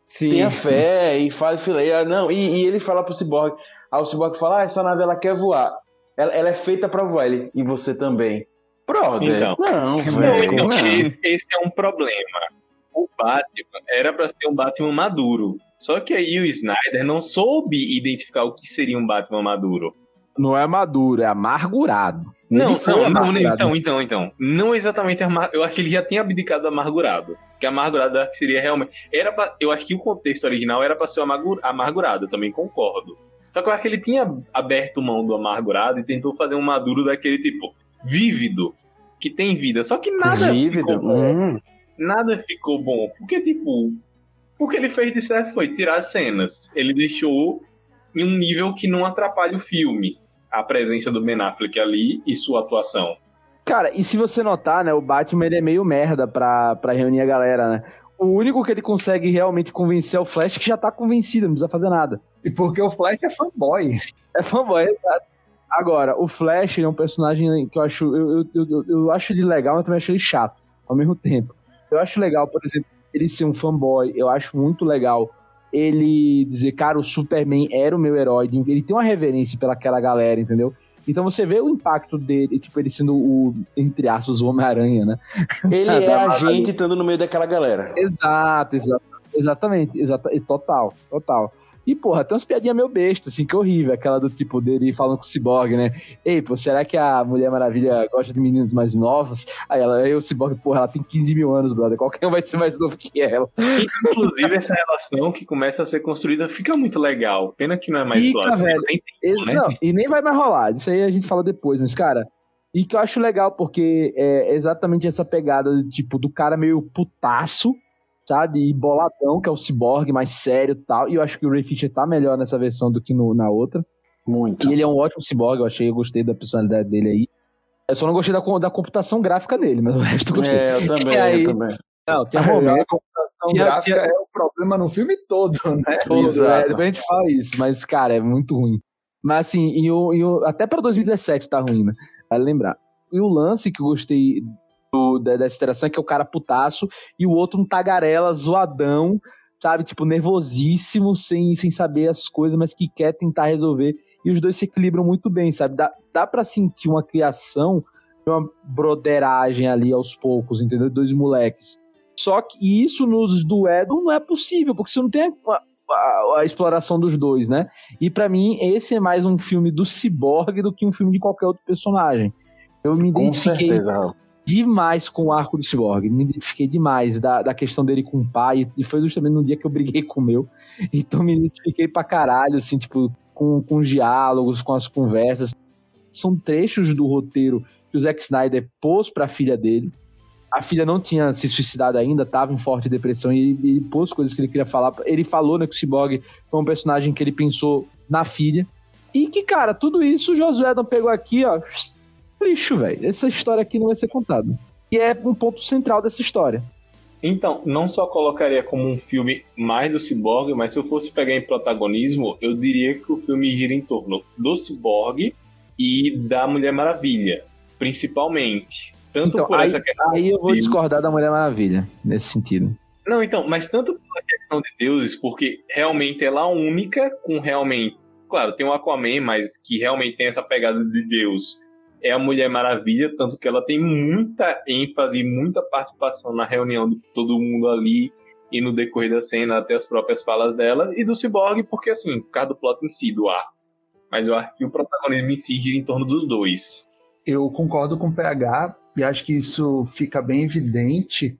Sim. Tenha fé e fale fileira. Não, e, e ele fala pro Cyborg. Aí o Cyborg fala: Ah, essa nave ela quer voar. Ela, ela é feita pra voar. Ele, e você também. Brother, Então. não, Não, velho. então, não. esse, esse é um problema. O Batman era pra ser um Batman maduro. Só que aí o Snyder não soube identificar o que seria um Batman maduro. Não é maduro, é amargurado. Não, não, não, amargurado. então, então, então. Não exatamente amar... Eu acho que ele já tinha abdicado do amargurado. Que amargurado eu acho que seria realmente. Era pra... Eu acho que o contexto original era pra ser o amargu- amargurado, eu também concordo. Só que eu acho que ele tinha aberto mão do amargurado e tentou fazer um maduro daquele tipo vívido, que tem vida. Só que nada Vívido. ficou bom. Hum. Nada ficou bom. Porque, tipo, o que ele fez de certo foi tirar as cenas. Ele deixou em um nível que não atrapalha o filme. A presença do Ben Affleck ali e sua atuação. Cara, e se você notar, né, o Batman ele é meio merda pra, pra reunir a galera, né? O único que ele consegue realmente convencer é o Flash, que já tá convencido, não precisa fazer nada. E porque o Flash é fanboy. É fanboy, exato. Agora, o Flash ele é um personagem que eu acho. Eu, eu, eu, eu acho ele legal, mas também acho ele chato ao mesmo tempo. Eu acho legal, por exemplo, ele ser um fanboy. Eu acho muito legal ele dizer, cara, o Superman era o meu herói. Ele tem uma reverência pelaquela galera, entendeu? Então você vê o impacto dele, tipo, ele sendo o, entre aspas, o Homem-Aranha, né? Ele é a gente estando no meio daquela galera. Exato, exato. Exatamente, exata, total, total. E, porra, tem umas piadinhas meio bestas, assim, que é horrível. Aquela do tipo dele falando com o Cyborg, né? Ei, pô, será que a Mulher Maravilha gosta de meninos mais novos? Aí ela, o Cyborg, porra, ela tem 15 mil anos, brother. Qualquer um vai ser mais novo que ela. Inclusive, essa relação que começa a ser construída fica muito legal. Pena que não é mais Fica, explorada. velho. Tempo, né? Não, e nem vai mais rolar. Isso aí a gente fala depois, mas, cara. E que eu acho legal, porque é exatamente essa pegada, do tipo, do cara meio putaço, sabe? E boladão, que é o cyborg mais sério e tal. E eu acho que o Ray Fisher tá melhor nessa versão do que no- na outra. Muito. E ele é um ótimo cyborg, eu achei, eu gostei da personalidade dele aí. Eu só não gostei da, da computação gráfica dele, mas o resto eu gostei. É, eu também, aí- eu também. Não, tinha A momento. computação Tinha- gráfica tinha- é o problema no filme todo, né? todo, Exato. né? Depois a gente fala isso, mas, cara, é muito ruim. Mas assim, e o, e o- até pra 2017 tá ruim, né? Vale lembrar. E o lance que eu gostei do- da- dessa interação é que é o cara putaço e o outro um tagarela, zoadão, sabe? Tipo, nervosíssimo, sem, sem saber as coisas, mas que quer tentar resolver. E os dois se equilibram muito bem, sabe? Dá, dá pra sentir uma criação, uma broderagem ali aos poucos, entendeu? Dois moleques. Só que isso nos do Edon não é possível, porque você não tem a, a- a exploração dos dois, né? E pra mim, esse é mais um filme do Cyborg do que um filme de qualquer outro personagem. Eu me Com identifiquei certeza. Demais com o arco do Cyborg. Me identifiquei demais da, da questão dele com o pai. E foi justamente no dia que eu briguei com o meu. Então me identifiquei pra caralho, assim, tipo, com, com os diálogos, com as conversas. São trechos do roteiro que o Zack Snyder pôs pra filha dele. A filha não tinha se suicidado ainda, tava em forte depressão e ele, ele pôs coisas que ele queria falar. Ele falou, né, que o Cyborg foi um personagem que ele pensou na filha. E que, cara, tudo isso o Josué não pegou aqui, ó. Lixo, velho. Essa história aqui não vai ser contada. E é um ponto central dessa história. Então, não só colocaria como um filme mais do Cyborg, mas se eu fosse pegar em protagonismo, eu diria que o filme gira em torno do Cyborg e da Mulher Maravilha, principalmente. Tanto Então, por aí, essa questão. aí eu vou de- discordar da Mulher Maravilha, nesse sentido. Não, então, mas tanto pela questão de deuses, porque realmente ela é a única com realmente. Claro, tem o Aquaman, mas que realmente tem essa pegada de Deus. É a Mulher Maravilha, tanto que ela tem muita ênfase, muita participação na reunião de todo mundo ali. e no decorrer da cena até as próprias falas dela, e do Cyborg, porque assim, por causa do plot em si, do arco. Mas eu acho que o protagonismo em si gira em torno dos dois. Eu concordo com o PH e acho que isso fica bem evidente,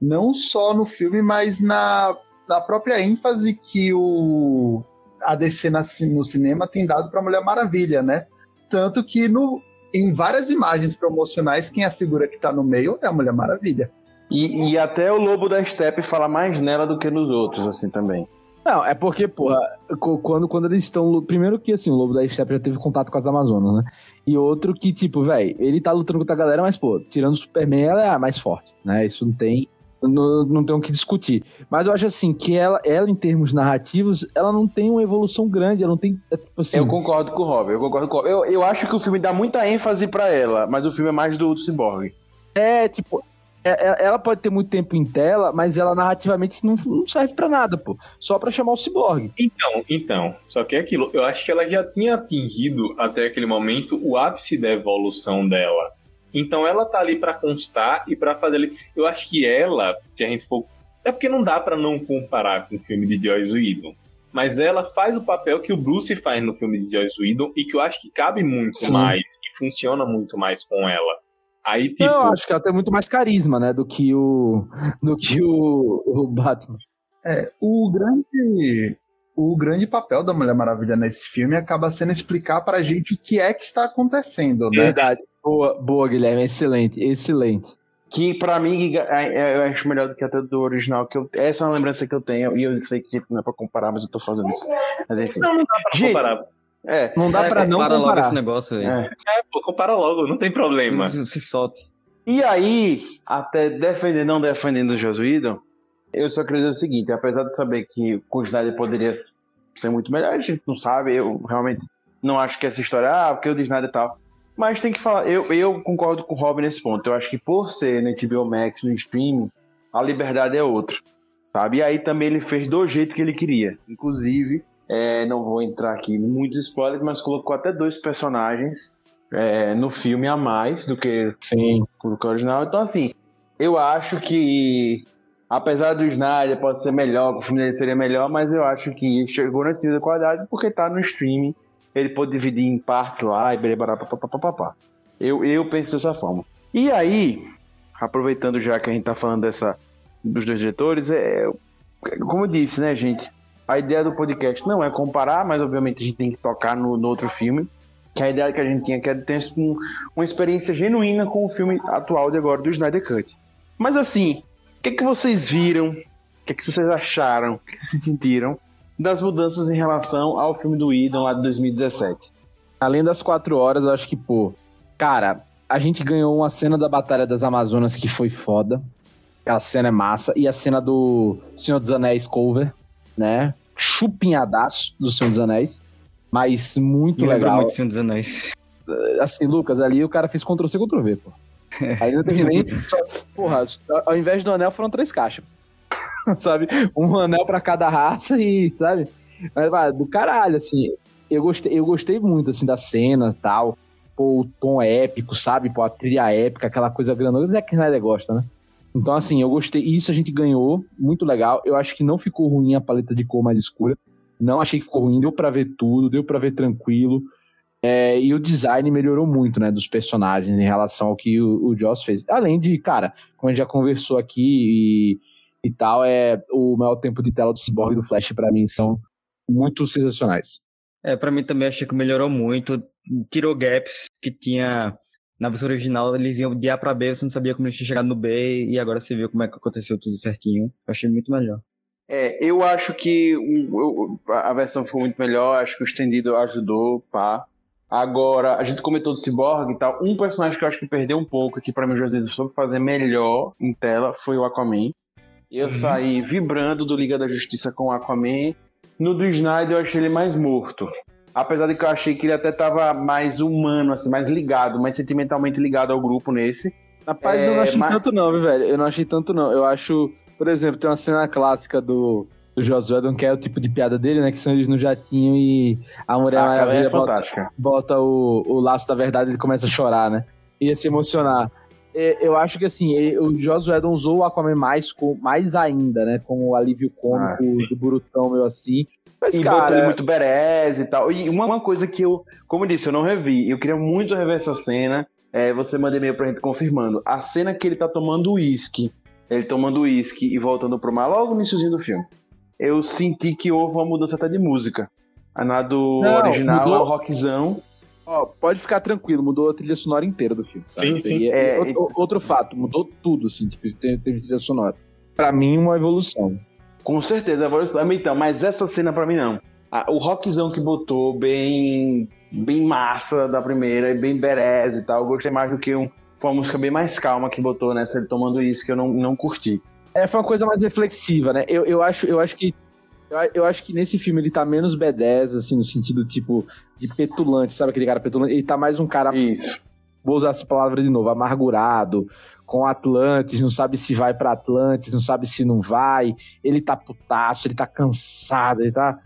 não só no filme, mas na, na própria ênfase que o, a DC na, no cinema tem dado para Mulher Maravilha, né? Tanto que no, em várias imagens promocionais, quem é a figura que tá no meio é a Mulher Maravilha. E, e até o Lobo da Steppe fala mais nela do que nos outros, assim, também. Não, é porque, porra, quando, quando eles estão. Primeiro que, assim, o Lobo da Steppe já teve contato com as Amazonas, né? E outro que, tipo, velho, ele tá lutando contra a galera, mas, pô, tirando o Superman, ela é a mais forte, né? Isso não tem. Não, não tem o que discutir. Mas eu acho assim, que ela, ela, em termos narrativos, ela não tem uma evolução grande, ela não tem. é, tipo assim. Eu concordo com o Rob, eu concordo com o Rob. Eu, eu acho que o filme dá muita ênfase pra ela, mas o filme é mais do, do Cyborg. É, tipo, é- é- ela pode ter muito tempo em tela, mas ela narrativamente não, não serve pra nada, pô. Só pra chamar o Cyborg. Então, então, só que é aquilo, eu acho que ela já tinha atingido até aquele momento o ápice da evolução dela. Então ela tá ali pra constar e pra fazer ali. Eu acho que ela, se a gente for. É porque não dá pra não comparar com o filme de Joyce Whedon. Mas ela faz o papel que o Bruce faz no filme de Joyce Whedon e que eu acho que cabe muito Sim. mais e funciona muito mais com ela. Aí, tipo, Não, eu acho que ela tem muito mais carisma, né, do que o. do que o, o Batman. É, o grande o grande papel da Mulher Maravilha nesse filme acaba sendo explicar pra gente o que é que está acontecendo, né? Verdade. Boa, boa, Guilherme. Excelente, excelente. Que pra mim é- é- eu acho melhor do que até do original. Que eu, essa é uma lembrança que eu tenho, e eu sei que não é pra comparar, mas eu tô fazendo isso. Mas enfim. não, não dá pra Gente, comparar. É, Não dá É, pra não compara logo comparar. esse negócio aí. é. É, pô, compara logo, não tem problema. Se, se solte. E aí, até defender, não defendendo o Joss Whedon, eu só queria dizer o seguinte, apesar de saber que o Snyder poderia ser muito melhor, a gente não sabe, eu realmente não acho que essa história, ah, porque o de Snyder e tal, mas tem que falar, eu, eu concordo com o Rob nesse ponto, eu acho que por ser na HBO Max, no streaming, a liberdade é outra, sabe? E aí também ele fez do jeito que ele queria, inclusive, é, não vou entrar aqui em muitos spoilers, mas colocou até dois personagens é, no filme a mais do que Sim. o original. Então, assim, eu acho que, apesar do Snyder pode ser melhor, o filme dele seria melhor, mas eu acho que chegou nesse nível de qualidade porque tá no streaming. Ele pode dividir em partes lá e berbará, papapá. Eu, eu penso dessa forma. E aí, aproveitando já que a gente tá falando dessa dos dois diretores, é, como eu disse, né, gente? A ideia do podcast não é comparar, mas obviamente a gente tem que tocar no, no outro filme. Que a ideia que a gente tinha que é ter um, uma experiência genuína com o filme atual de agora do Snyder Cut. Mas assim, o que, que vocês viram? O que, que vocês acharam? O que vocês sentiram das mudanças em relação ao filme do Idon lá de 2017? Além das quatro horas, eu acho que, pô, cara, a gente ganhou uma cena da Batalha das Amazonas que foi foda. Aquela cena é massa. E a cena do Senhor dos Anéis cover, né? Chupinhadaço do Senhor dos Anéis. Mas muito Me legal. muito Senhor dos Anéis. Assim, Lucas, ali o cara fez Ctrl-C, Ctrl-V, pô. Aí não teve nem. só- porra, ao invés do anel foram três caixas. sabe? Um anel pra cada raça e, sabe? Mas, do caralho, assim. Eu gostei, eu gostei muito, assim, da cena e tal. Pô, o tom épico, sabe? Pô, a trilha épica, aquela coisa grandona. O Zack Snyder gosta, né? Então, assim, eu gostei. Isso a gente ganhou, muito legal. Eu acho que não ficou ruim a paleta de cor mais escura. Não achei que ficou ruim, deu pra ver tudo, deu pra ver tranquilo. É, e o design melhorou muito, né, dos personagens em relação ao que o, o Joss fez. Além de, cara, como a gente já conversou aqui e, e tal, é o maior tempo de tela do Cyborg e do Flash pra mim são muito sensacionais. É, pra mim também achei que melhorou muito. Tirou gaps que tinha na versão original, eles iam de A pra B, você não sabia como eles tinham chegado no B, e agora você viu como é que aconteceu tudo certinho. Eu achei muito melhor. É, eu acho que o- o- a versão ficou muito melhor, acho que o estendido ajudou, pá. Agora, a gente comentou do Cyborg e tal. Um personagem que eu acho que perdeu um pouco aqui pra mim, às vezes, soube fazer melhor em tela foi o Aquaman. Eu saí vibrando do Liga da Justiça com o Aquaman. No do Snyder eu achei ele mais morto. Apesar de que eu achei que ele até tava mais humano, assim, mais ligado, mais sentimentalmente ligado ao grupo nesse. Rapaz, É, eu não achei mas- tanto não, viu, velho? Eu não achei tanto não. Eu acho, por exemplo, tem uma cena clássica do, do Joss Whedon, que é o tipo de piada dele, né? Que são eles no jatinho e a Mulher Ah, é bota, bota o, o laço da verdade e ele começa a chorar, né? Ia se emocionar. É, eu acho que assim, é, o Joss Whedon usou o Aquaman mais, com, mais ainda, né? Como alívio cômico Ah, do Burutão, meu assim. Mas, e botou ele cara, muito berez e tal. E uma, uma coisa que eu, como eu disse, eu não revi. Eu queria muito rever essa cena. É, você manda e-mail pra gente confirmando. A cena que ele tá tomando uísque. Ele tomando uísque e voltando pro mar, logo no iníciozinho do filme. Eu senti que houve uma mudança até de música. A na do Não, original mudou. é o rockzão. Ó, pode ficar tranquilo, mudou a trilha sonora inteira do filme. tá? Sim, sim. aí É, É, outro, outro fato, mudou tudo, assim, tipo, de trilha sonora. Pra mim, uma evolução. Com certeza, a evolução. Então, mas essa cena pra mim não. O rockzão que botou, bem bem massa da primeira, e bem berez e tal. Eu gostei mais do que um, foi uma música bem mais calma que botou nessa, ele tomando isso, que eu não, não curti. É, foi uma coisa mais reflexiva, né? Eu, eu, acho, eu acho que. Eu, acho que nesse filme ele tá menos B10, assim, no sentido, tipo, de petulante, sabe aquele cara petulante? Ele tá mais um cara, Isso. vou usar essa palavra de novo, amargurado, com Atlantis, não sabe se vai pra Atlantis, não sabe se não vai. Ele tá putaço, ele tá cansado, ele tá.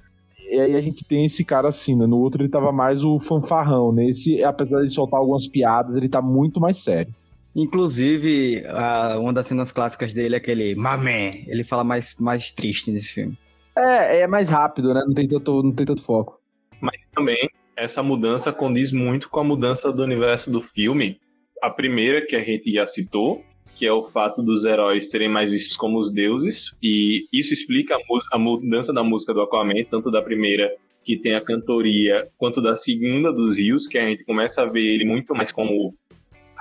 E aí a gente tem esse cara assim, né? No outro ele tava mais o fanfarrão. Nesse, apesar de soltar algumas piadas, ele tá muito mais sério. Inclusive, a- uma das cenas clássicas dele é aquele Mamé. Ele fala mais, mais triste nesse filme. É, é mais rápido, né? Não tem tanto, não tem tanto foco. Mas também essa mudança condiz muito com a mudança do universo do filme. A primeira que a gente já citou, que é o fato dos heróis serem mais vistos como os deuses, e isso explica a, a mudança da música do Aquaman, tanto da primeira que tem a cantoria, quanto da segunda dos rios, que a gente começa a ver ele muito mais como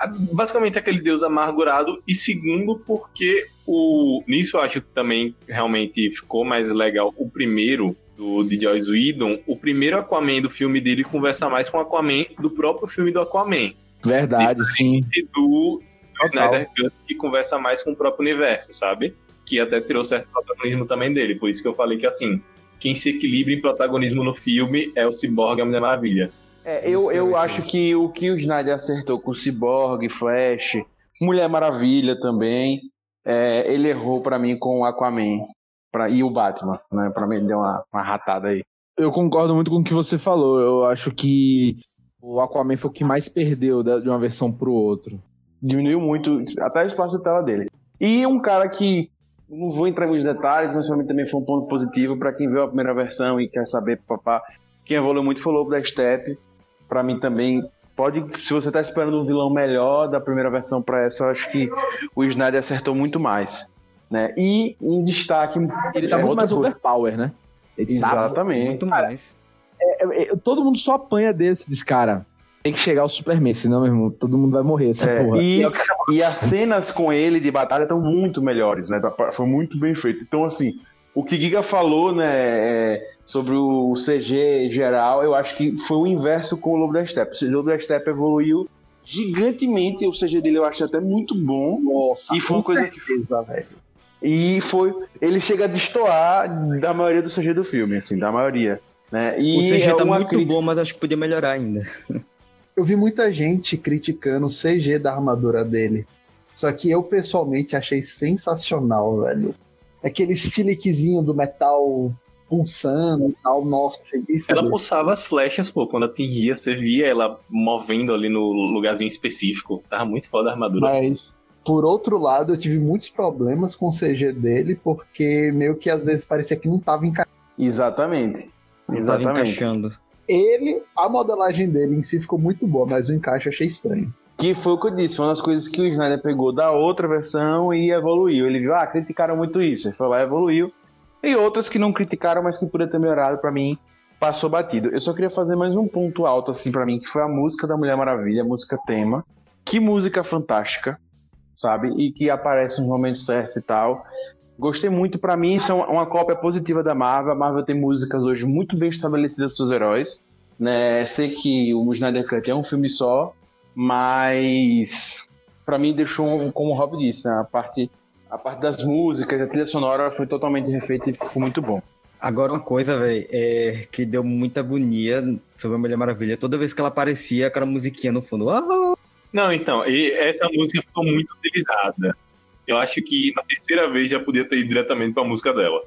basicamente aquele deus amargurado, e segundo porque o nisso eu acho que também realmente ficou mais legal o primeiro do de Joss Whedon, o primeiro Aquaman do filme dele conversa mais com o Aquaman do próprio filme do Aquaman. Verdade, sim. E do. Snyder Cut, que conversa mais com o próprio universo, sabe? Que até tirou certo protagonismo também dele. Por isso que eu falei que, assim, quem se equilibra em protagonismo no filme é o Cyborg e a Mulher Maravilha. É, eu, eu acho que o que o Snyder acertou com o Cyborg, Flash, Mulher Maravilha também, é, ele errou pra mim com o Aquaman pra, e o Batman, né? Pra mim ele deu uma, uma ratada aí. Eu concordo muito com o que você falou. Eu acho que o Aquaman foi o que mais perdeu de uma versão pro outro. Diminuiu muito, até o espaço de tela dele. E um cara que, não vou entrar em muitos detalhes, mas pra mim também foi um ponto positivo pra quem viu a primeira versão e quer saber, papá, quem evoluiu muito foi o Lobo da Steppe. Pra mim também, pode, se você tá esperando um vilão melhor da primeira versão pra essa, eu acho que o Snyder acertou muito mais. Né? E um destaque. Ele tá é, muito mais coisa. overpower, né? Ele tá- Exatamente. Muito mais. é- é- todo mundo só apanha desse, desse cara. Tem que chegar ao Superman, senão, meu irmão, todo mundo vai morrer, essa É, porra. e, é o que e as cenas com ele de batalha estão muito melhores, né? Tá- Foi muito bem feito. Então, assim, o que Giga falou, né, é, sobre o CG geral, eu acho que foi o inverso com o Lobo da Steppe. O Lobo da Steppe evoluiu gigantemente, o CG dele eu acho até muito bom. Nossa, E foi uma coisa que- certeza, velho. E foi. Ele chega a destoar da maioria do CG do filme, assim, da maioria. Né? E o CG é tá muito crítica- bom, mas acho que podia melhorar ainda. Eu vi muita gente criticando o CG da armadura dele. Só que eu pessoalmente achei sensacional, velho. Aquele stiliquezinho do metal pulsando e tal, nossa, cheguei Ela pulsava as flechas, pô, quando atingia, você via ela movendo ali no lugarzinho específico. Tava muito foda a armadura. Mas, por outro lado, eu tive muitos problemas com o CG dele, porque meio que às vezes parecia que não tava encaixando. Exatamente. Não Exatamente. encaixando. Ele, a modelagem dele em si ficou muito boa, mas o encaixe eu achei estranho. Que foi o que eu disse, foi uma das coisas que o Snyder pegou da outra versão e evoluiu. Ele viu, ah, criticaram muito isso. Ele foi lá e evoluiu. E outras que não criticaram, mas que podia ter melhorado, pra mim, passou batido. Eu só queria fazer mais um ponto alto, assim, pra mim, que foi a música da Mulher Maravilha, a música tema. Que música fantástica, sabe? E que aparece nos momentos certos e tal. Gostei muito, pra mim, isso é uma- uma cópia positiva da Marvel. A Marvel tem músicas hoje muito bem estabelecidas pros heróis. Né? Sei que o Snyder Cut é um filme só, mas pra mim deixou, como o Rob disse, né? a, parte, a parte das músicas, a trilha sonora foi totalmente refeita e ficou muito bom. Agora, uma coisa, velho, é que deu muita agonia sobre a Mulher Maravilha. Toda vez que ela aparecia, aquela musiquinha no fundo. Ah, Não, então, e essa música ficou muito utilizada. Eu acho que na terceira vez já podia ter ido diretamente pra música dela.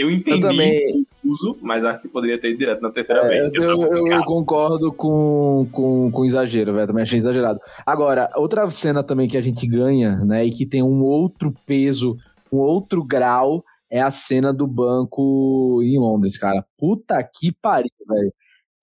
Eu entendi Eu também. uso, mas acho que poderia ter ido direto na terceira É, vez. eu, eu- eu concordo com, com, com exagero, velho. Também achei exagerado. Agora, outra cena também que a gente ganha, né? E que tem um outro peso, um outro grau, é a cena do banco em Londres, cara. Puta que pariu, velho.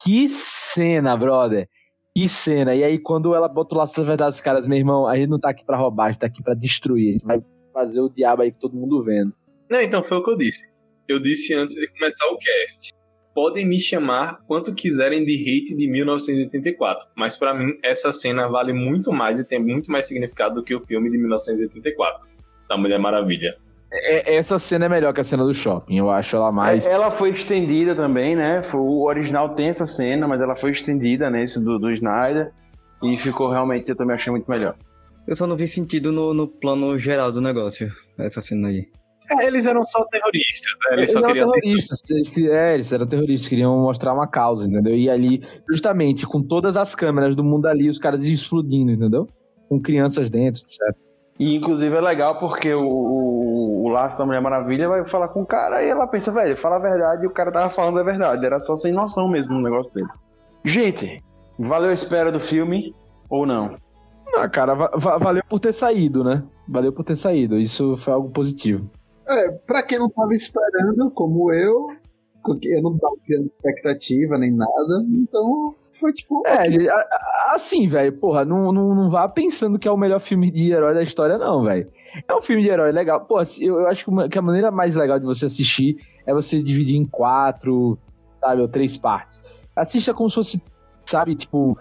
Que cena, brother. Que cena. E aí, quando ela bota o laço das verdades, caras, meu irmão, a gente não tá aqui pra roubar, a gente tá aqui pra destruir. A gente vai fazer o diabo aí que todo mundo vendo. Não, então foi o que eu disse. Eu disse antes de começar o cast. Podem me chamar quanto quiserem de hate de 1984, mas pra mim essa cena vale muito mais e tem muito mais significado do que o filme de 1984, da Mulher Maravilha. É- essa cena é melhor que a cena do shopping. Eu acho ela mais. É, Ela foi estendida também, né? O original tem essa cena, mas ela foi estendida nesse do, do Snyder. E ficou realmente, eu também achei muito melhor. Eu só não vi sentido no, no plano geral do negócio, essa cena aí. É, eles eram só terroristas, né? Eles Eles só eram queriam. terroristas, é, eles eram terroristas, queriam mostrar uma causa, entendeu? E ali, justamente, com todas as câmeras do mundo ali, os caras iam explodindo, entendeu? Com crianças dentro, etc. E inclusive é legal porque o, o, o laço da Mulher Maravilha vai falar com o cara e ela pensa, velho, fala a verdade e o cara tava falando a verdade. Era só sem noção mesmo no negócio deles. Gente, valeu a espera do filme ou não? Ah, cara, va- va- valeu por ter saído, né? Valeu por ter saído. Isso foi algo positivo. É, pra quem não tava esperando, como eu, porque eu não tava criando expectativa nem nada, então foi tipo. É, a- assim, velho, porra, não, não, não vá pensando que é o melhor filme de herói da história, não, velho. É um filme de herói legal. Pô, eu, eu acho que, uma- que a maneira mais legal de você assistir é você dividir em quatro, sabe, ou três partes. Assista como se fosse, sabe, tipo,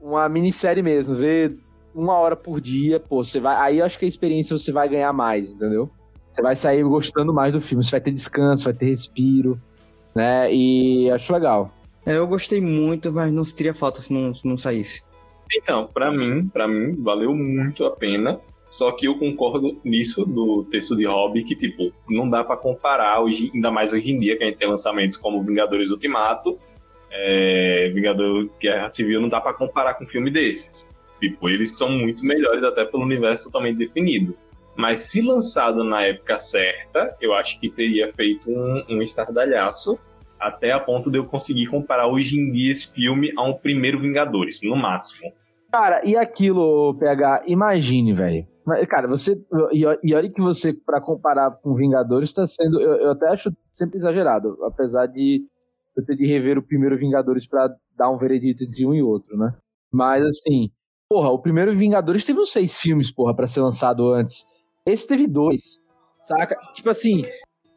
uma minissérie mesmo. Vê uma hora por dia, pô, você vai. Aí eu acho que a experiência você vai ganhar mais, entendeu? Você vai sair gostando mais do filme. Você vai ter descanso, vai ter respiro, né? E acho legal. É, eu gostei muito, mas não sentiria falta se não, se não saísse. Então, pra mim, para mim, valeu muito a pena. Só que eu concordo nisso do texto de Hobby, que, tipo, não dá pra comparar, hoje, ainda mais hoje em dia, que a gente tem lançamentos como Vingadores Ultimato, é, Vingador Guerra Civil, não dá pra comparar com um filme desses. Tipo, eles são muito melhores, até pelo universo totalmente definido. Mas se lançado na época certa, eu acho que teria feito um, um estardalhaço, até a ponto de eu conseguir comparar hoje em dia esse filme a um primeiro Vingadores, no máximo. Cara, e aquilo, PH, imagine, velho. Cara, você. E, olha que você, pra comparar com Vingadores, tá sendo. Eu, eu até acho sempre exagerado, apesar de eu ter de rever o primeiro Vingadores pra dar um veredito entre um e outro, né? Mas assim, porra, o primeiro Vingadores teve uns seis filmes, porra, pra ser lançado antes. Esse teve dois. Saca? Tipo assim,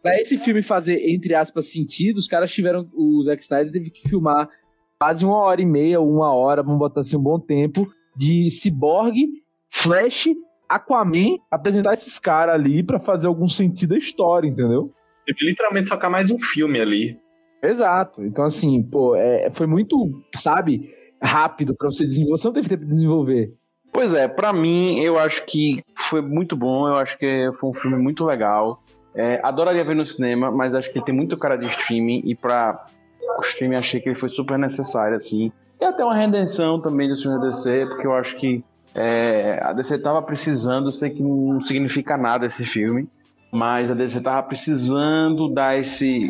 pra esse filme fazer, entre aspas, sentido, os caras tiveram. O Zack Snyder teve que filmar quase uma hora e meia uma hora, vamos botar assim, um bom tempo, de Cyborg, Flash, Aquaman, apresentar esses caras ali pra fazer algum sentido da história, entendeu? Teve literalmente só mais um filme ali. Exato. Então, assim, pô, é, foi muito, sabe, rápido pra você desenvolver. Você não teve tempo de desenvolver. Pois é, pra mim, eu acho que foi muito bom, eu acho que foi um filme muito legal. É, adoraria ver no cinema, mas acho que ele tem muito cara de streaming e pra o streaming achei que ele foi super necessário, assim. E até uma redenção também do filme da DC, porque eu acho que é, a DC tava precisando, sei que não significa nada esse filme, mas a DC tava precisando dar esse,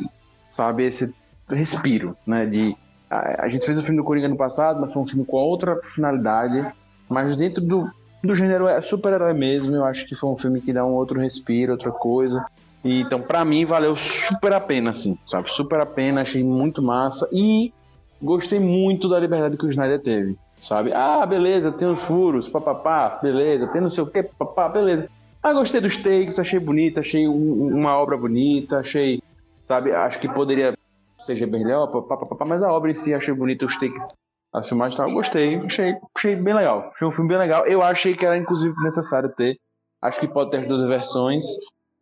sabe, esse respiro, né, de... A, a gente fez o filme do Coringa no passado, mas foi um filme com outra finalidade, mas dentro do, do gênero é super-herói mesmo, eu acho que foi um filme que dá um outro respiro, outra coisa. E, então, pra mim, valeu super a pena, assim, sabe? Super a pena, achei muito massa. E gostei muito da liberdade que o Snyder teve, sabe? Ah, beleza, tem os furos, papapá, beleza, tem não sei o que, papapá, beleza. Ah, gostei dos takes, achei bonito, achei um- uma obra bonita, achei, sabe? Acho que poderia ser melhor, papapá, mas a obra em si achei bonita, os takes a filmagem e tal, eu gostei, achei, achei bem legal. Achei um filme bem legal. Eu achei que era, inclusive, necessário ter. Acho que pode ter as duas versões.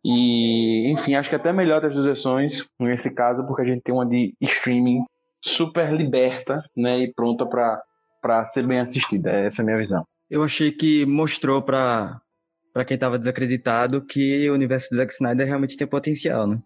E, enfim, acho que até melhor ter as duas versões, nesse caso, porque a gente tem uma de streaming super liberta, né? E pronta pra, pra ser bem assistida. Essa é a minha visão. Eu achei que mostrou pra, pra quem tava desacreditado que o universo do Zack Snyder realmente tem potencial, né?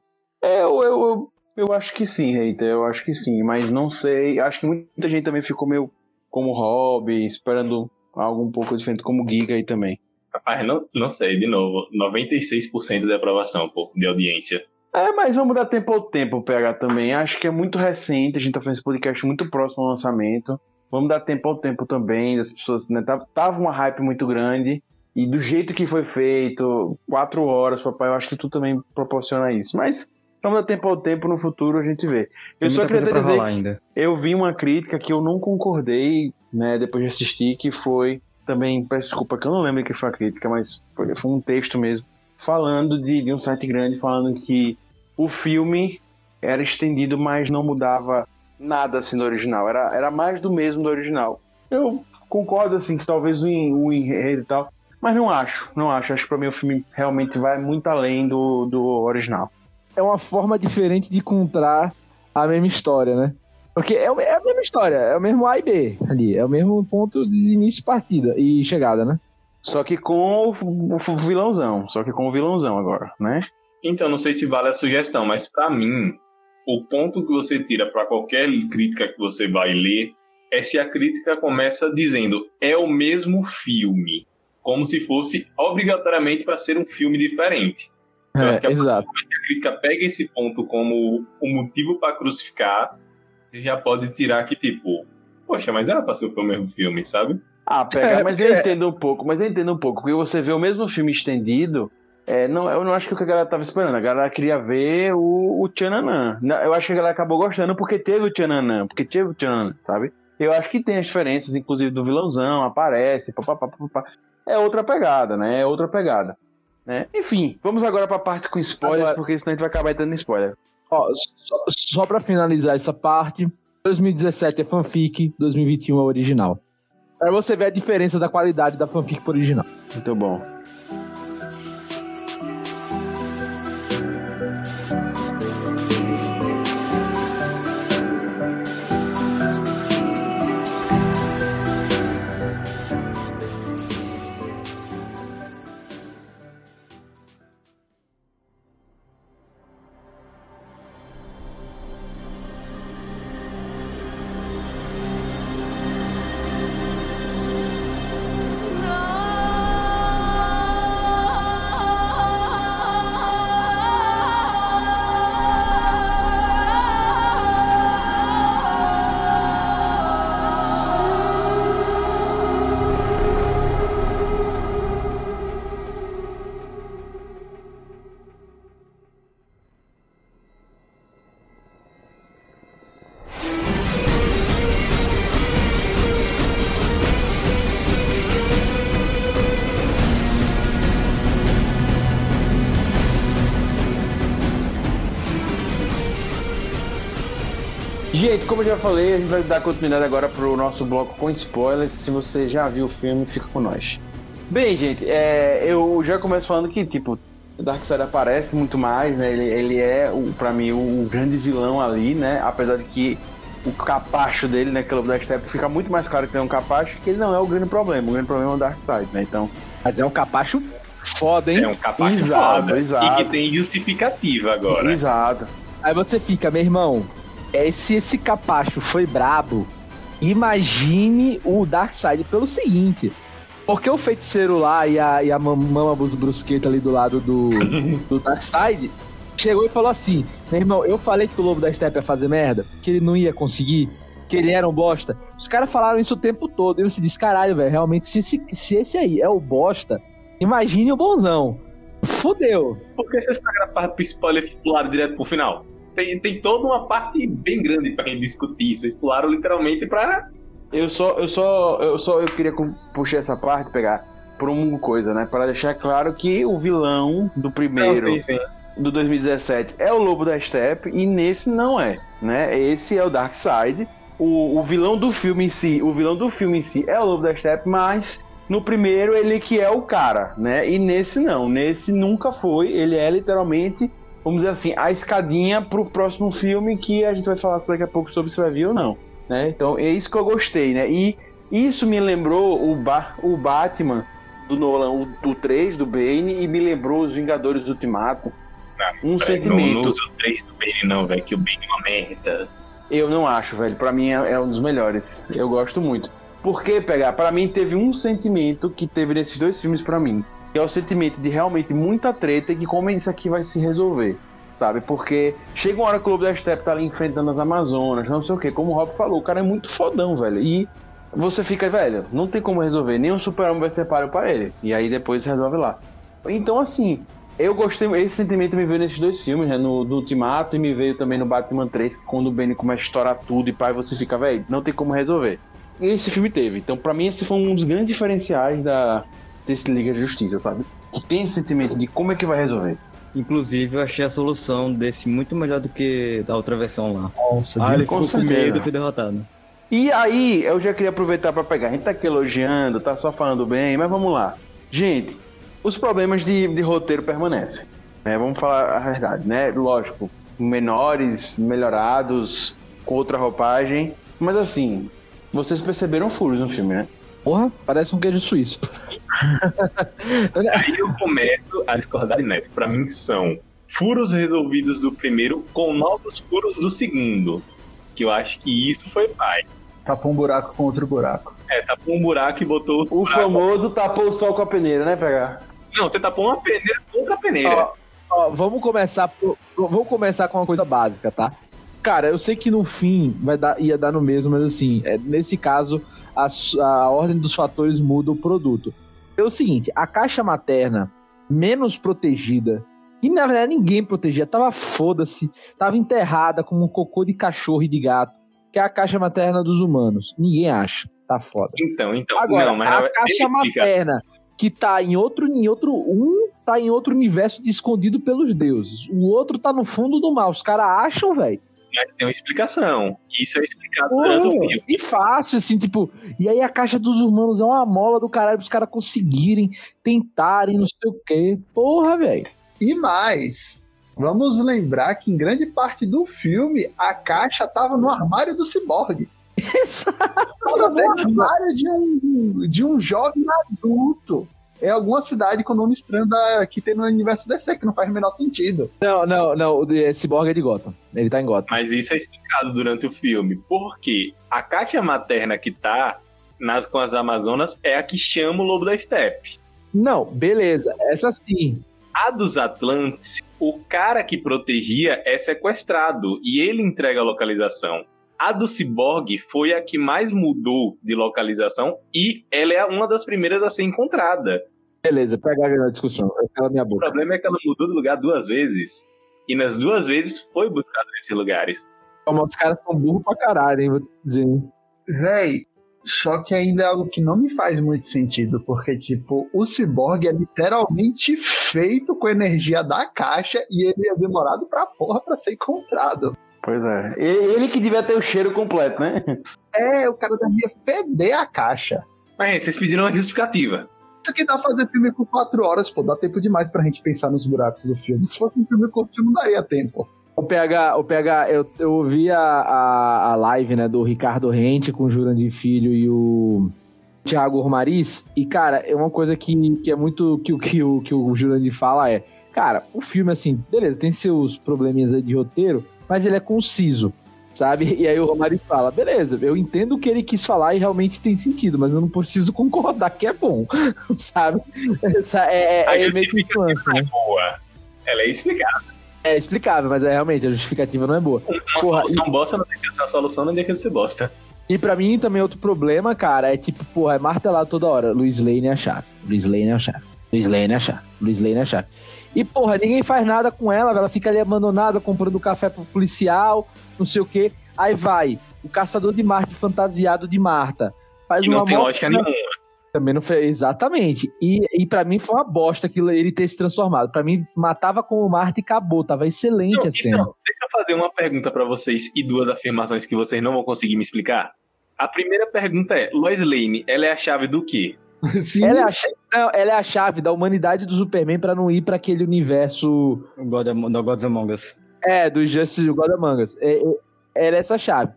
É, eu, eu, eu, acho que sim, Reiter, eu acho que sim, mas não sei. Acho que muita gente também ficou meio como hobby, esperando algo um pouco diferente, como Giga aí também. Rapaz, não, não sei, de novo. 96% de aprovação, pô, de audiência. É, mas vamos dar tempo ao tempo, PH, também. Acho que é muito recente, a gente tá fazendo esse podcast muito próximo ao lançamento. Vamos dar tempo ao tempo também, das pessoas, né? Tava, tava uma hype muito grande. E do jeito que foi feito, quatro horas, papai, eu acho que tu também proporciona isso. Mas vamos dar tempo ao tempo, no futuro a gente vê. Eu Tem só queria dizer rolar que ainda. eu vi uma crítica que eu não concordei, né, depois de assistir, que foi também, peço desculpa que eu não lembro que foi a crítica, mas foi, foi um texto mesmo, falando de, de um site grande, falando que o filme era estendido, mas não mudava nada assim do original, era, era mais do mesmo do original. Eu concordo, assim, que talvez o, o enredo e tal, mas não acho, não acho. Acho que pra mim o filme realmente vai muito além do, do original. É uma forma diferente de contar a mesma história, né? Porque é, é a mesma história, é o mesmo A e B ali, é o mesmo ponto de início, partida e chegada, né? Só que com o, o vilãozão, só que com o vilãozão agora, né? Então, não sei se vale a sugestão, mas pra mim, o ponto que você tira pra qualquer crítica que você vai ler é se a crítica começa dizendo é o mesmo filme, como se fosse obrigatoriamente para ser um filme diferente. É, a exato. a crítica pega esse ponto como o motivo pra crucificar, você já pode tirar que tipo, poxa, mas era pra ser o mesmo filme, sabe? Ah, pega, É, mas eu entendo um pouco, mas eu entendo um pouco, porque você vê o mesmo filme estendido, é, não, eu não acho que o que a galera tava esperando, a galera queria ver o, o Tchananã. Não, Eu acho que a galera acabou gostando porque teve o Tchananã, porque teve o Tchananã, sabe? Eu acho que tem as diferenças, inclusive do vilãozão, aparece, papapá, papapá. É outra pegada, né? É outra pegada. Né? Enfim, vamos agora pra parte com spoilers, Agora- porque senão a gente vai acabar dando spoiler. Ó, só, só pra finalizar essa parte, 2017 é fanfic, 2021 é original. Pra você ver a diferença da qualidade da fanfic pro original. Muito bom. Já falei, a gente vai dar continuidade agora pro nosso bloco com spoilers. Se você já viu o filme, fica com nós. Bem, gente, é, eu já começo falando que, tipo, o Darkseid aparece muito mais, né? Ele, ele é, o, pra mim, o, o grande vilão ali, né? Apesar de que o capacho dele, né, que é o Black Step, fica muito mais claro que ele é um capacho, que ele não é o grande problema. O grande problema é o Darkseid, né? Então, Mas é um capacho foda, hein? É um capacho Exato, foda. exato. E que tem justificativa agora. exato. Aí você fica, meu irmão, é, se esse capacho foi brabo, imagine o Darkseid pelo seguinte. Porque o feiticeiro lá e a, e a mam- mama brusqueta ali do lado do, do Darkseid chegou e falou assim: Meu irmão, eu falei que o Lobo da Steppe ia fazer merda, que ele não ia conseguir, que ele era um bosta. Os caras falaram isso o tempo todo. E você disse: Caralho, velho, realmente, se esse, se esse aí é o bosta, imagine o bonzão. Fudeu. Por que vocês a parte pro spoiler e pularam direto pro final? Tem, tem toda uma parte bem grande pra gente discutir. Vocês pularam literalmente pra. Eu só, eu só, eu só, eu queria puxar essa parte, pegar por uma coisa, né? Para deixar claro que o vilão do primeiro, Não, sim, sim. do 2017, é o Lobo da Steppe e nesse não é, né? Esse é o Darkseid. O, o vilão do filme em si, o vilão do filme em si é o Lobo da Steppe, mas no primeiro ele que é o cara, né? E nesse não, nesse nunca foi. Ele é literalmente, vamos dizer assim, a escadinha pro próximo filme que a gente vai falar daqui a pouco sobre se vai vir ou não, né? Então é isso que eu gostei, né? E isso me lembrou o, ba o Batman do Nolan, o, do 3 do Bane e me lembrou os Vingadores do Ultimato. Um sentimento. Não, o 3 do Bane, não, velho, que o Bane é uma merda. Eu não acho, velho. Pra mim é, é um dos melhores. Eu gosto muito. Por que pegar? Pra mim teve um sentimento que teve nesses dois filmes pra mim. Que é o sentimento de realmente muita treta e que como isso aqui vai se resolver. sabe? Porque chega uma hora que o Lobo da Steppe tá ali enfrentando as Amazonas, não sei o quê. Como o Rob falou, o cara é muito fodão, velho. E você fica, velho, não tem como resolver. Nem o super-homem vai ser páreo pra ele. E aí depois resolve lá. Então, assim, eu gostei, esse sentimento me veio nesses dois filmes, né? No Ultimato e me veio também no Batman 3, que quando o Benny começa a estourar tudo e pai você fica, velho, não tem como resolver. E esse filme teve. Então, pra mim, esse foi um dos grandes diferenciais da, desse Liga de Justiça, sabe? Que tem esse sentimento de como é que vai resolver. Inclusive, eu achei a solução desse muito melhor do que da outra versão lá. Nossa, Ah, ele com ficou com medo e foi derrotado. E aí, eu já queria aproveitar pra pegar. A gente tá aqui elogiando, tá só falando bem, mas vamos lá. Gente, os problemas de, de roteiro permanecem. Né? Vamos falar a verdade, né? Lógico, menores, melhorados, com outra roupagem. Mas assim, vocês perceberam furos no filme, né? Porra, parece um queijo suíço. Aí eu começo a discordar de Neto. Pra mim são furos resolvidos do primeiro com novos furos do segundo. Que eu acho que isso foi pai. Tapou um buraco com outro buraco. É, tapou um buraco e botou O buraco. famoso tapou o sol com a peneira, né, pegar? Não, você tapou uma peneira com outra peneira. Ó, ó, vamos começar por- vamos começar com uma coisa básica, tá? Cara, eu sei que no fim vai dar, ia dar no mesmo, mas assim, é, nesse caso, a, a ordem dos fatores muda o produto. É o seguinte, a caixa materna menos protegida, e na verdade ninguém protegia, tava foda-se, tava enterrada como um cocô de cachorro e de gato, que é a caixa materna dos humanos. Ninguém acha, tá foda. Então, então. Agora, não, mas a caixa materna que tá em outro, em outro. Um tá em outro universo de escondido pelos deuses. O outro tá no fundo do mar. Os caras acham, velho. Mas tem uma explicação. Isso é explicado durante o filme. E fácil, assim, tipo. E aí a caixa dos humanos é uma mola do caralho pros caras conseguirem, tentarem, não sei o quê. Porra, velho. E mais, vamos lembrar que em grande parte do filme a caixa tava no armário do ciborgue. Tava no armário de um, de um jovem adulto. É alguma cidade com nome estranho da, que tem no universo DC, que não faz o menor sentido. Não, não, não. O de- Cyborg é de Gotham. Ele tá em Gotham. Mas isso é explicado durante o filme. Porque a caixa materna que tá nas, com as Amazonas é a que chama o Lobo da Steppe. Não, beleza. Essa sim. A dos Atlantes, o cara que protegia é sequestrado e ele entrega a localização. A do Cyborg foi a que mais mudou de localização e ela é uma das primeiras a ser encontrada. Beleza, pega a discussão. Minha O boca. problema é que ela mudou de lugar duas vezes. E nas duas vezes foi buscado nesses lugares. Mas os caras são burros pra caralho, hein? Vou dizer. Véi, só que ainda é algo que não me faz muito sentido, porque, tipo, o ciborgue é literalmente feito com a energia da caixa e ele é demorado pra porra pra ser encontrado. Pois é. Ele que devia ter o cheiro completo, né? É, o cara devia feder a caixa. Mas gente, vocês pediram uma justificativa. Isso aqui dá pra fazer filme com quatro horas, pô, dá tempo demais pra gente pensar nos buracos do filme. Se fosse um filme curto, não daria tempo. O PH, o PH eu, eu ouvi a, a, a live né, do Ricardo Rente com o Jurandir Filho e o Thiago Romariz. E, cara, é uma coisa que, que é muito. que, o- que, o, que o Jurandir fala é. Cara, o filme, assim, beleza, tem seus probleminhas aí de roteiro, mas ele é conciso, sabe? E aí o Romariz fala: beleza, eu entendo o que ele quis falar e realmente tem sentido, mas eu não preciso concordar que é bom, sabe? Essa é, é, A é meio que um lance, né? Boa. Ela é explicada. É explicável, mas é realmente, a justificativa não é boa. Uma Porra, solução bosta não deixa de ser uma solução, não deixa de ser bosta. E pra mim também outro problema, cara, é tipo, porra, é martelado toda hora. Luiz Lane é a chave. Luiz Lane é a chave. Luiz Lane é a chave. Luiz Lane é a chave. E, porra, ninguém faz nada com ela, ela fica ali abandonada, comprando café pro policial, não sei o quê. Aí vai, o caçador de Marte fantasiado de Marta. Faz E não uma tem mó- lógica nenhuma. Também não fez. Exatamente. E, e para mim foi uma bosta aquilo, ele ter se transformado. Pra mim, matava com o Marte e acabou. Tava excelente Não, a cena. então, deixa eu fazer uma pergunta pra vocês e duas afirmações que vocês não vão conseguir me explicar. A primeira pergunta é: Lois Lane, ela é a chave do quê? Sim, Ela é, a chave, não, ela é a chave da humanidade do Superman pra não ir pra aquele universo O God, do Gods Among Us. é, do Justice God Among Us. É, é, ela é essa chave.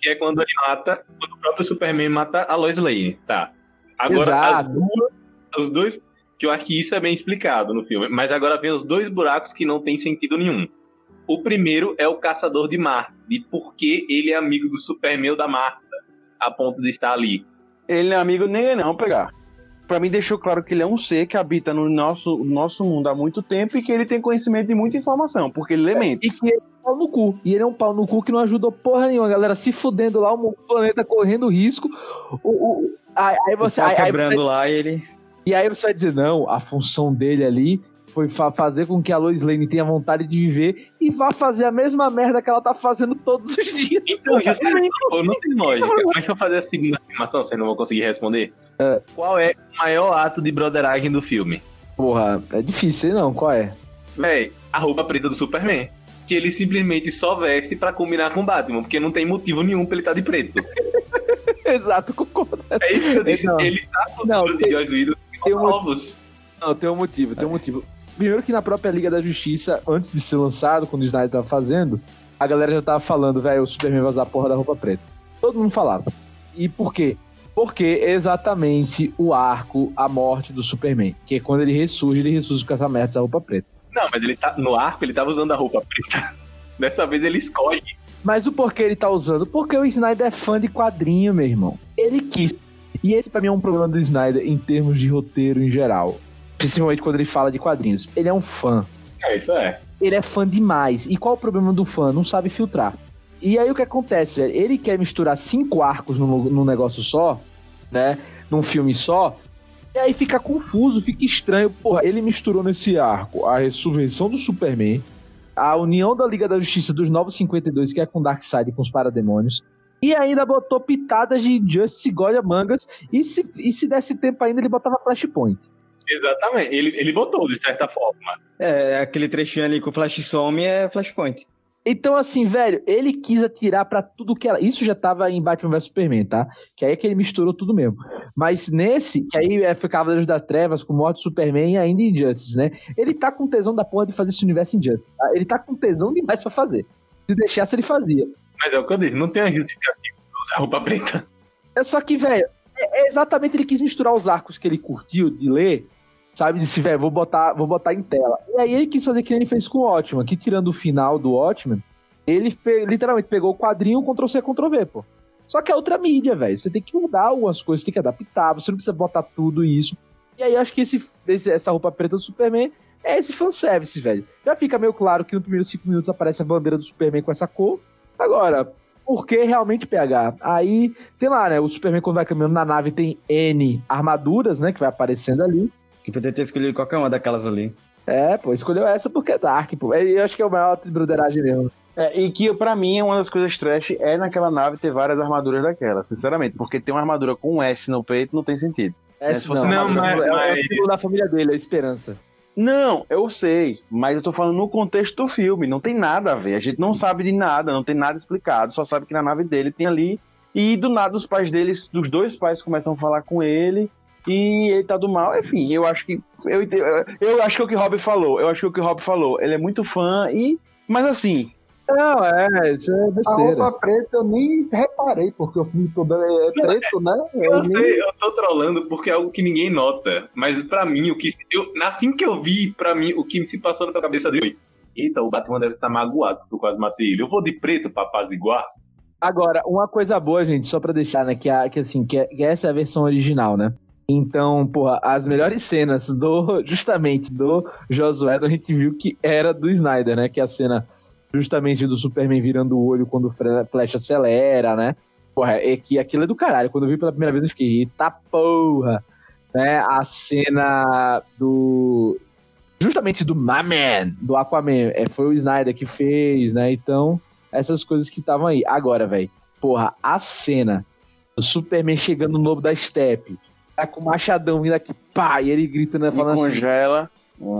Que é quando ele mata, quando o próprio Superman mata a Lois Lane, tá? Agora, as Exato. duas, os dois, que eu acho que isso é bem explicado no filme, mas agora vem os dois buracos que não tem sentido nenhum. O primeiro é o caçador de Marte, de por que ele é amigo do Superman ou da Marta, a ponto de estar ali. Ele não é amigo nem ele não, vamos pegar. Pra mim deixou claro que ele é um ser que habita no nosso, nosso mundo há muito tempo e que ele tem conhecimento de muita informação, porque ele lê E mentes. que ele é um pau no cu. E ele é um pau no cu que não ajudou porra nenhuma. A galera se fudendo lá, o planeta correndo risco. O, o- aí, aí você, o pau aí, aí quebrando você- lá e ele. E aí você vai dizer, não, a função dele ali foi fa- fazer com que a Lois Lane tenha vontade de viver e vá fazer a mesma merda que ela tá fazendo todos os dias. Então, justamente, pô, não tem lógica. Mas pra fazer a segunda afirmação, vocês não vão conseguir responder. É. Qual é o maior ato de broderagem do filme? Porra, é difícil, não? Qual é? Véi, a roupa preta do Superman. Que ele simplesmente só veste pra combinar com o Batman, porque não tem motivo nenhum pra ele estar de preto. Exato, concordo. É isso que eu disse. Não. Ele tá com Não, os tem- tem um- novos. Não, tem um motivo, tem um motivo. Primeiro que na própria Liga da Justiça, antes de ser lançado, quando o Snyder tava fazendo, a galera já tava falando, velho, o Superman vai usar a porra da roupa preta. Todo mundo falava. E por quê? Porque exatamente o arco, a morte do Superman. Que é quando ele ressurge, ele ressurge com essa merda, essa roupa preta. Não, mas ele tá no arco, ele tava usando a roupa preta. Dessa vez ele escolhe. Mas o porquê ele tá usando? Porque o Snyder é fã de quadrinho, meu irmão. Ele quis. E esse pra mim é um problema do Snyder em termos de roteiro em geral. Principalmente quando ele fala de quadrinhos. Ele é um fã. É, isso é. ele é fã demais. E qual o problema do fã? Não sabe filtrar. E aí o que acontece, velho? Ele quer misturar cinco arcos num, num negócio só, né? Num filme só. E aí fica confuso, fica estranho. Porra, ele misturou nesse arco a ressurreição do Superman, a união da Liga da Justiça dos Novos 52, que é com Darkseid e com os Parademônios. E ainda botou pitadas de Justice Goya Mangas. E se, e se desse tempo ainda, ele botava Flashpoint. Exatamente. Ele, ele botou, de certa forma. É, aquele trechinho ali que o Flash some é Flashpoint. Então, assim, velho, ele quis atirar pra tudo que era. Isso já tava em Batman vs Superman, tá? Que aí é que ele misturou tudo mesmo. Mas nesse, que aí é, foi Cavaleiros das Trevas, com Morte Superman e ainda Injustice, né? Ele tá com tesão da porra de fazer esse universo Injustice. Tá? Ele tá com tesão demais pra fazer. Se deixasse, ele fazia. Mas é o que eu disse, não tem a justificativa de usar roupa preta. É só que, velho, é, é exatamente ele quis misturar os arcos que ele curtiu de ler, sabe? Disse, velho, vou botar, vou botar em tela. E aí ele quis fazer que ele fez com o Watchman, que tirando o final do Watchman, ele pe- literalmente pegou o quadrinho Ctrl-C, Ctrl-V, pô. Só que é outra mídia, velho. Você tem que mudar algumas coisas, tem que adaptar, você não precisa botar tudo isso. E aí eu acho que esse, esse- essa roupa preta do Superman é esse fanservice, velho. Já fica meio claro que no primeiro cinco minutos aparece a bandeira do Superman com essa cor. Agora, por que realmente PH? Aí tem lá, né? O Superman, quando vai caminhando na nave, tem N armaduras, né? Que vai aparecendo ali. Poderia ter escolhido qualquer uma daquelas ali. É, pô, escolheu essa porque é Dark, pô. Eu acho que é o maior de broderagem mesmo. É, e que pra mim é uma das coisas trash é naquela nave ter várias armaduras daquela, sinceramente. Porque ter uma armadura com um S no peito não tem sentido. Essa se fosse não, uma mas, armadura- é, é o mas- símbolo da família dele, é a esperança. Não, eu sei, mas eu tô falando no contexto do filme, não tem nada a ver. A gente não sabe de nada, não tem nada explicado, só sabe que na nave dele tem ali. E do nada os pais deles, dos dois pais, começam a falar com ele. E ele tá do mal, enfim, eu acho que. Eu, eu, acho que é o que o Rob falou. Eu acho que é o que o Rob falou. Ele é muito fã e. Mas assim, Não, é, isso é A besteira. roupa preta eu nem reparei, porque o filme todo é preto, né? Eu Eu nem- sei, eu tô trolando porque é algo que ninguém nota. Mas pra mim, o que. Eu, assim que eu vi, pra mim, o que se passou na cabeça dele foi. Eita, o Batman deve estar magoado, porque eu quase matei ele. Eu vou de preto pra apaziguar. Agora, uma coisa boa, gente, só pra deixar, né, que, a, que assim, que, é- que essa é a versão original, né? Então, porra, as melhores cenas do, justamente, do Josué, a gente viu que era do Snyder, né? Que é a cena justamente do Superman virando o olho quando o Flash acelera, né? Porra, é que aquilo é do caralho. Quando eu vi pela primeira vez, eu fiquei, eita porra! Né? A cena do... Justamente do My Man, do Aquaman, é, foi o Snyder que fez, né? Então, essas coisas que estavam aí. Agora, velho, porra, a cena do Superman chegando no lobo da steppe, tá com o machadão vindo aqui, pá, e ele gritando, né, falando assim, congela.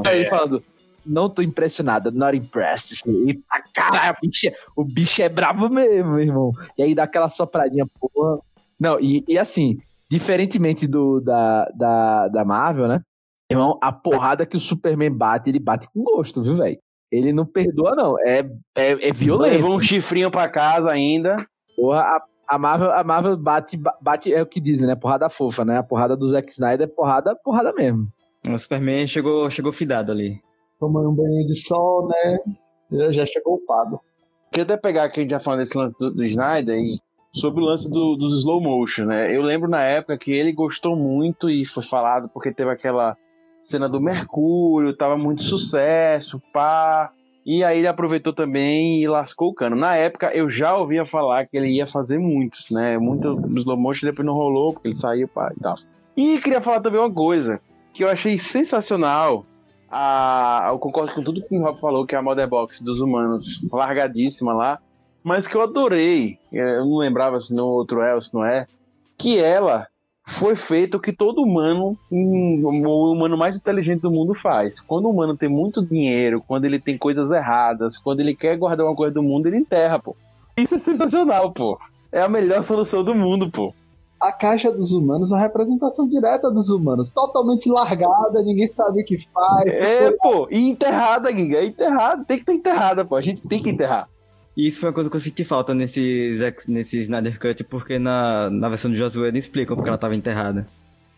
aí ele falando, não tô impressionado, not impressed. Eita, caralho, o bicho, é, o bicho é brabo mesmo, meu irmão. E aí dá aquela sopradinha, porra. Não, e, e assim, diferentemente do da, da, da Marvel, né? Irmão, a porrada que o Superman bate, ele bate com gosto, viu, velho? Ele não perdoa, não. É, é, é violento. Levou um chifrinho pra casa ainda. Porra, a, a Marvel, a Marvel bate, bate, é o que dizem, né? Porrada fofa, né? A porrada do Zack Snyder é porrada, porrada mesmo. O Superman chegou, chegou fidado ali. Tomando um banho de sol, né? Já já chegou upado. Queria até pegar aqui, a gente já falando desse lance do, do Snyder e sobre o lance do, dos slow motion, né? Eu lembro na época que ele gostou muito e foi falado porque teve aquela cena do Mercúrio, tava muito sucesso, pá. E aí ele aproveitou também e lascou o cano. Na época eu já ouvia falar que ele ia fazer muitos, né? Muito slow motion depois não rolou, porque ele saiu pá, e tal. E queria falar também uma coisa que eu achei sensacional. A, eu concordo com tudo que o Rob falou, que é a Mother Box dos humanos, largadíssima lá. Mas que eu adorei, eu não lembrava se no outro é ou se não é, que ela foi feito o que todo humano, hum, o humano mais inteligente do mundo faz. Quando o humano tem muito dinheiro, quando ele tem coisas erradas, quando ele quer guardar uma coisa do mundo, ele enterra, pô. Isso é sensacional, pô. É a melhor solução do mundo, pô. A caixa dos humanos é uma representação direta dos humanos, totalmente largada, ninguém sabe o que faz. É, pô, e enterrada, Giga, é enterrada, tem que estar enterrada, pô. A gente tem que enterrar. E isso foi uma coisa que eu senti falta nesse, Zack- nesse Snyder Cut, porque na, na versão de Josué eles explicam porque ela estava enterrada.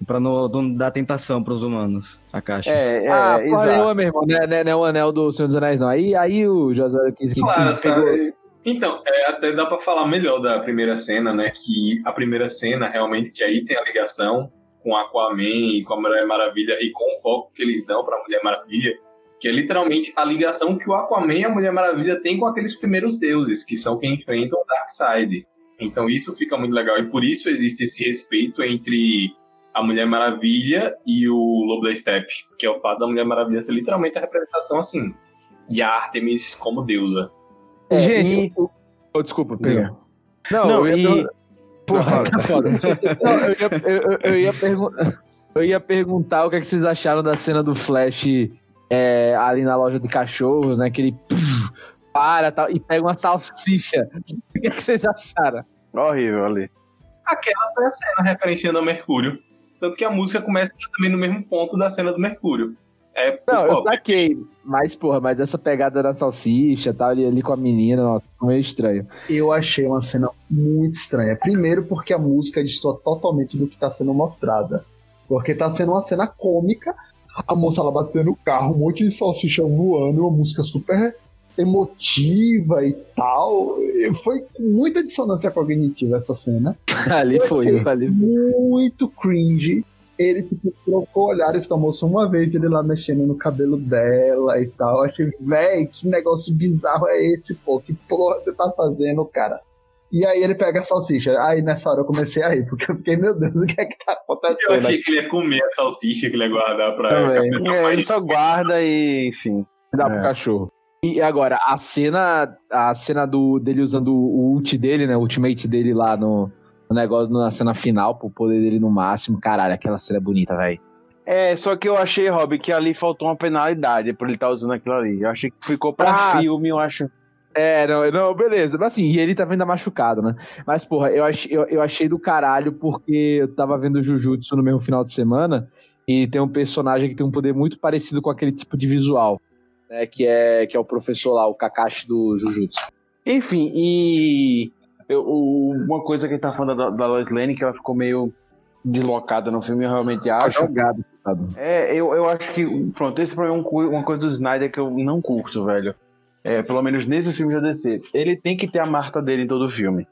Pra não, não dar tentação pros humanos, a caixa. É, é, ah, exato. nenhuma, meu irmão. Não é, não é- não é o anel do Senhor dos Anéis, não. Aí, aí o Josué quis que Claro, pegou-? Então, é, até dá pra falar melhor da primeira cena, né? Que a primeira cena, realmente, que aí tem a ligação com Aquaman e com a Mulher Maravilha e com o foco que eles dão pra Mulher Maravilha, que é literalmente a ligação que o Aquaman e a Mulher Maravilha têm com aqueles primeiros deuses, que são quem enfrentam o Darkseid. Então isso fica muito legal e por isso existe esse respeito entre a Mulher Maravilha e o Lobo da Steppe, que é o fato da Mulher Maravilha ser literalmente a representação assim de Artemis como deusa. É, Gente, e- oh, desculpa, perdão. Não, Não, eu ia e- Porra, tá foda. Não, eu, ia, eu, eu- eu ia pergun- eu ia perguntar o que, é que vocês acharam da cena do Flash é, ali na loja de cachorros, né? Que ele puf, para tal, e pega uma salsicha. O que, é que vocês acharam? Horrível ali. Aquela foi a cena referenciando ao Mercúrio. Tanto que a música começa também no mesmo ponto da cena do Mercúrio. É Não, eu saquei. Mas, porra, mas essa pegada da salsicha tal, ali, ali com a menina, nossa, ficou meio estranho. Eu achei uma cena muito estranha. Primeiro porque a música destoa totalmente do que tá sendo mostrada. Porque tá sendo uma cena cômica, a moça lá batendo o carro, um monte de salsicha voando, uma música super emotiva e tal. E Foi muita dissonância cognitiva essa cena. ali foi, ali Muito cringe. Ele tipo, trocou olhares com a moça uma vez, ele lá mexendo no cabelo dela e tal. Eu achei, véi, que negócio bizarro é esse, pô? Que porra você tá fazendo, cara? E aí ele pega a salsicha. Aí nessa hora eu comecei a rir, porque eu fiquei, meu Deus, o que é que tá Eu acontecendo? achei que ele ia comer a salsicha que ele ia guardar pra. Também. É, ele só guarda e, enfim. dá É. pro cachorro. E agora, a cena, a cena do, dele usando o ult dele, né? O ultimate dele lá no, no negócio, na cena final, pro poder dele no máximo. Caralho, aquela cena é bonita, velho. É, só que eu achei, Rob, que ali faltou uma penalidade por ele estar usando aquilo ali. Eu achei que ficou pra Ah. filme, eu acho. É, não, não, beleza. Mas assim, e ele tava ainda machucado, né? Mas, porra, eu achei, eu, eu achei do caralho porque eu tava vendo Jujutsu no mesmo final de semana e tem um personagem que tem um poder muito parecido com aquele tipo de visual, né? Que é, que é o professor lá, o Kakashi do Jujutsu. Enfim, e eu- uma coisa que ele tá falando da, da Lois Lane, que ela ficou meio deslocada no filme, eu realmente Tá acho. jogado, sabe? É, eu, eu acho que, pronto, esse foi um uma coisa do Snyder que eu não curto, velho. É, pelo menos nesse filme da DC. Ele tem que ter a Marta dele em todo o filme,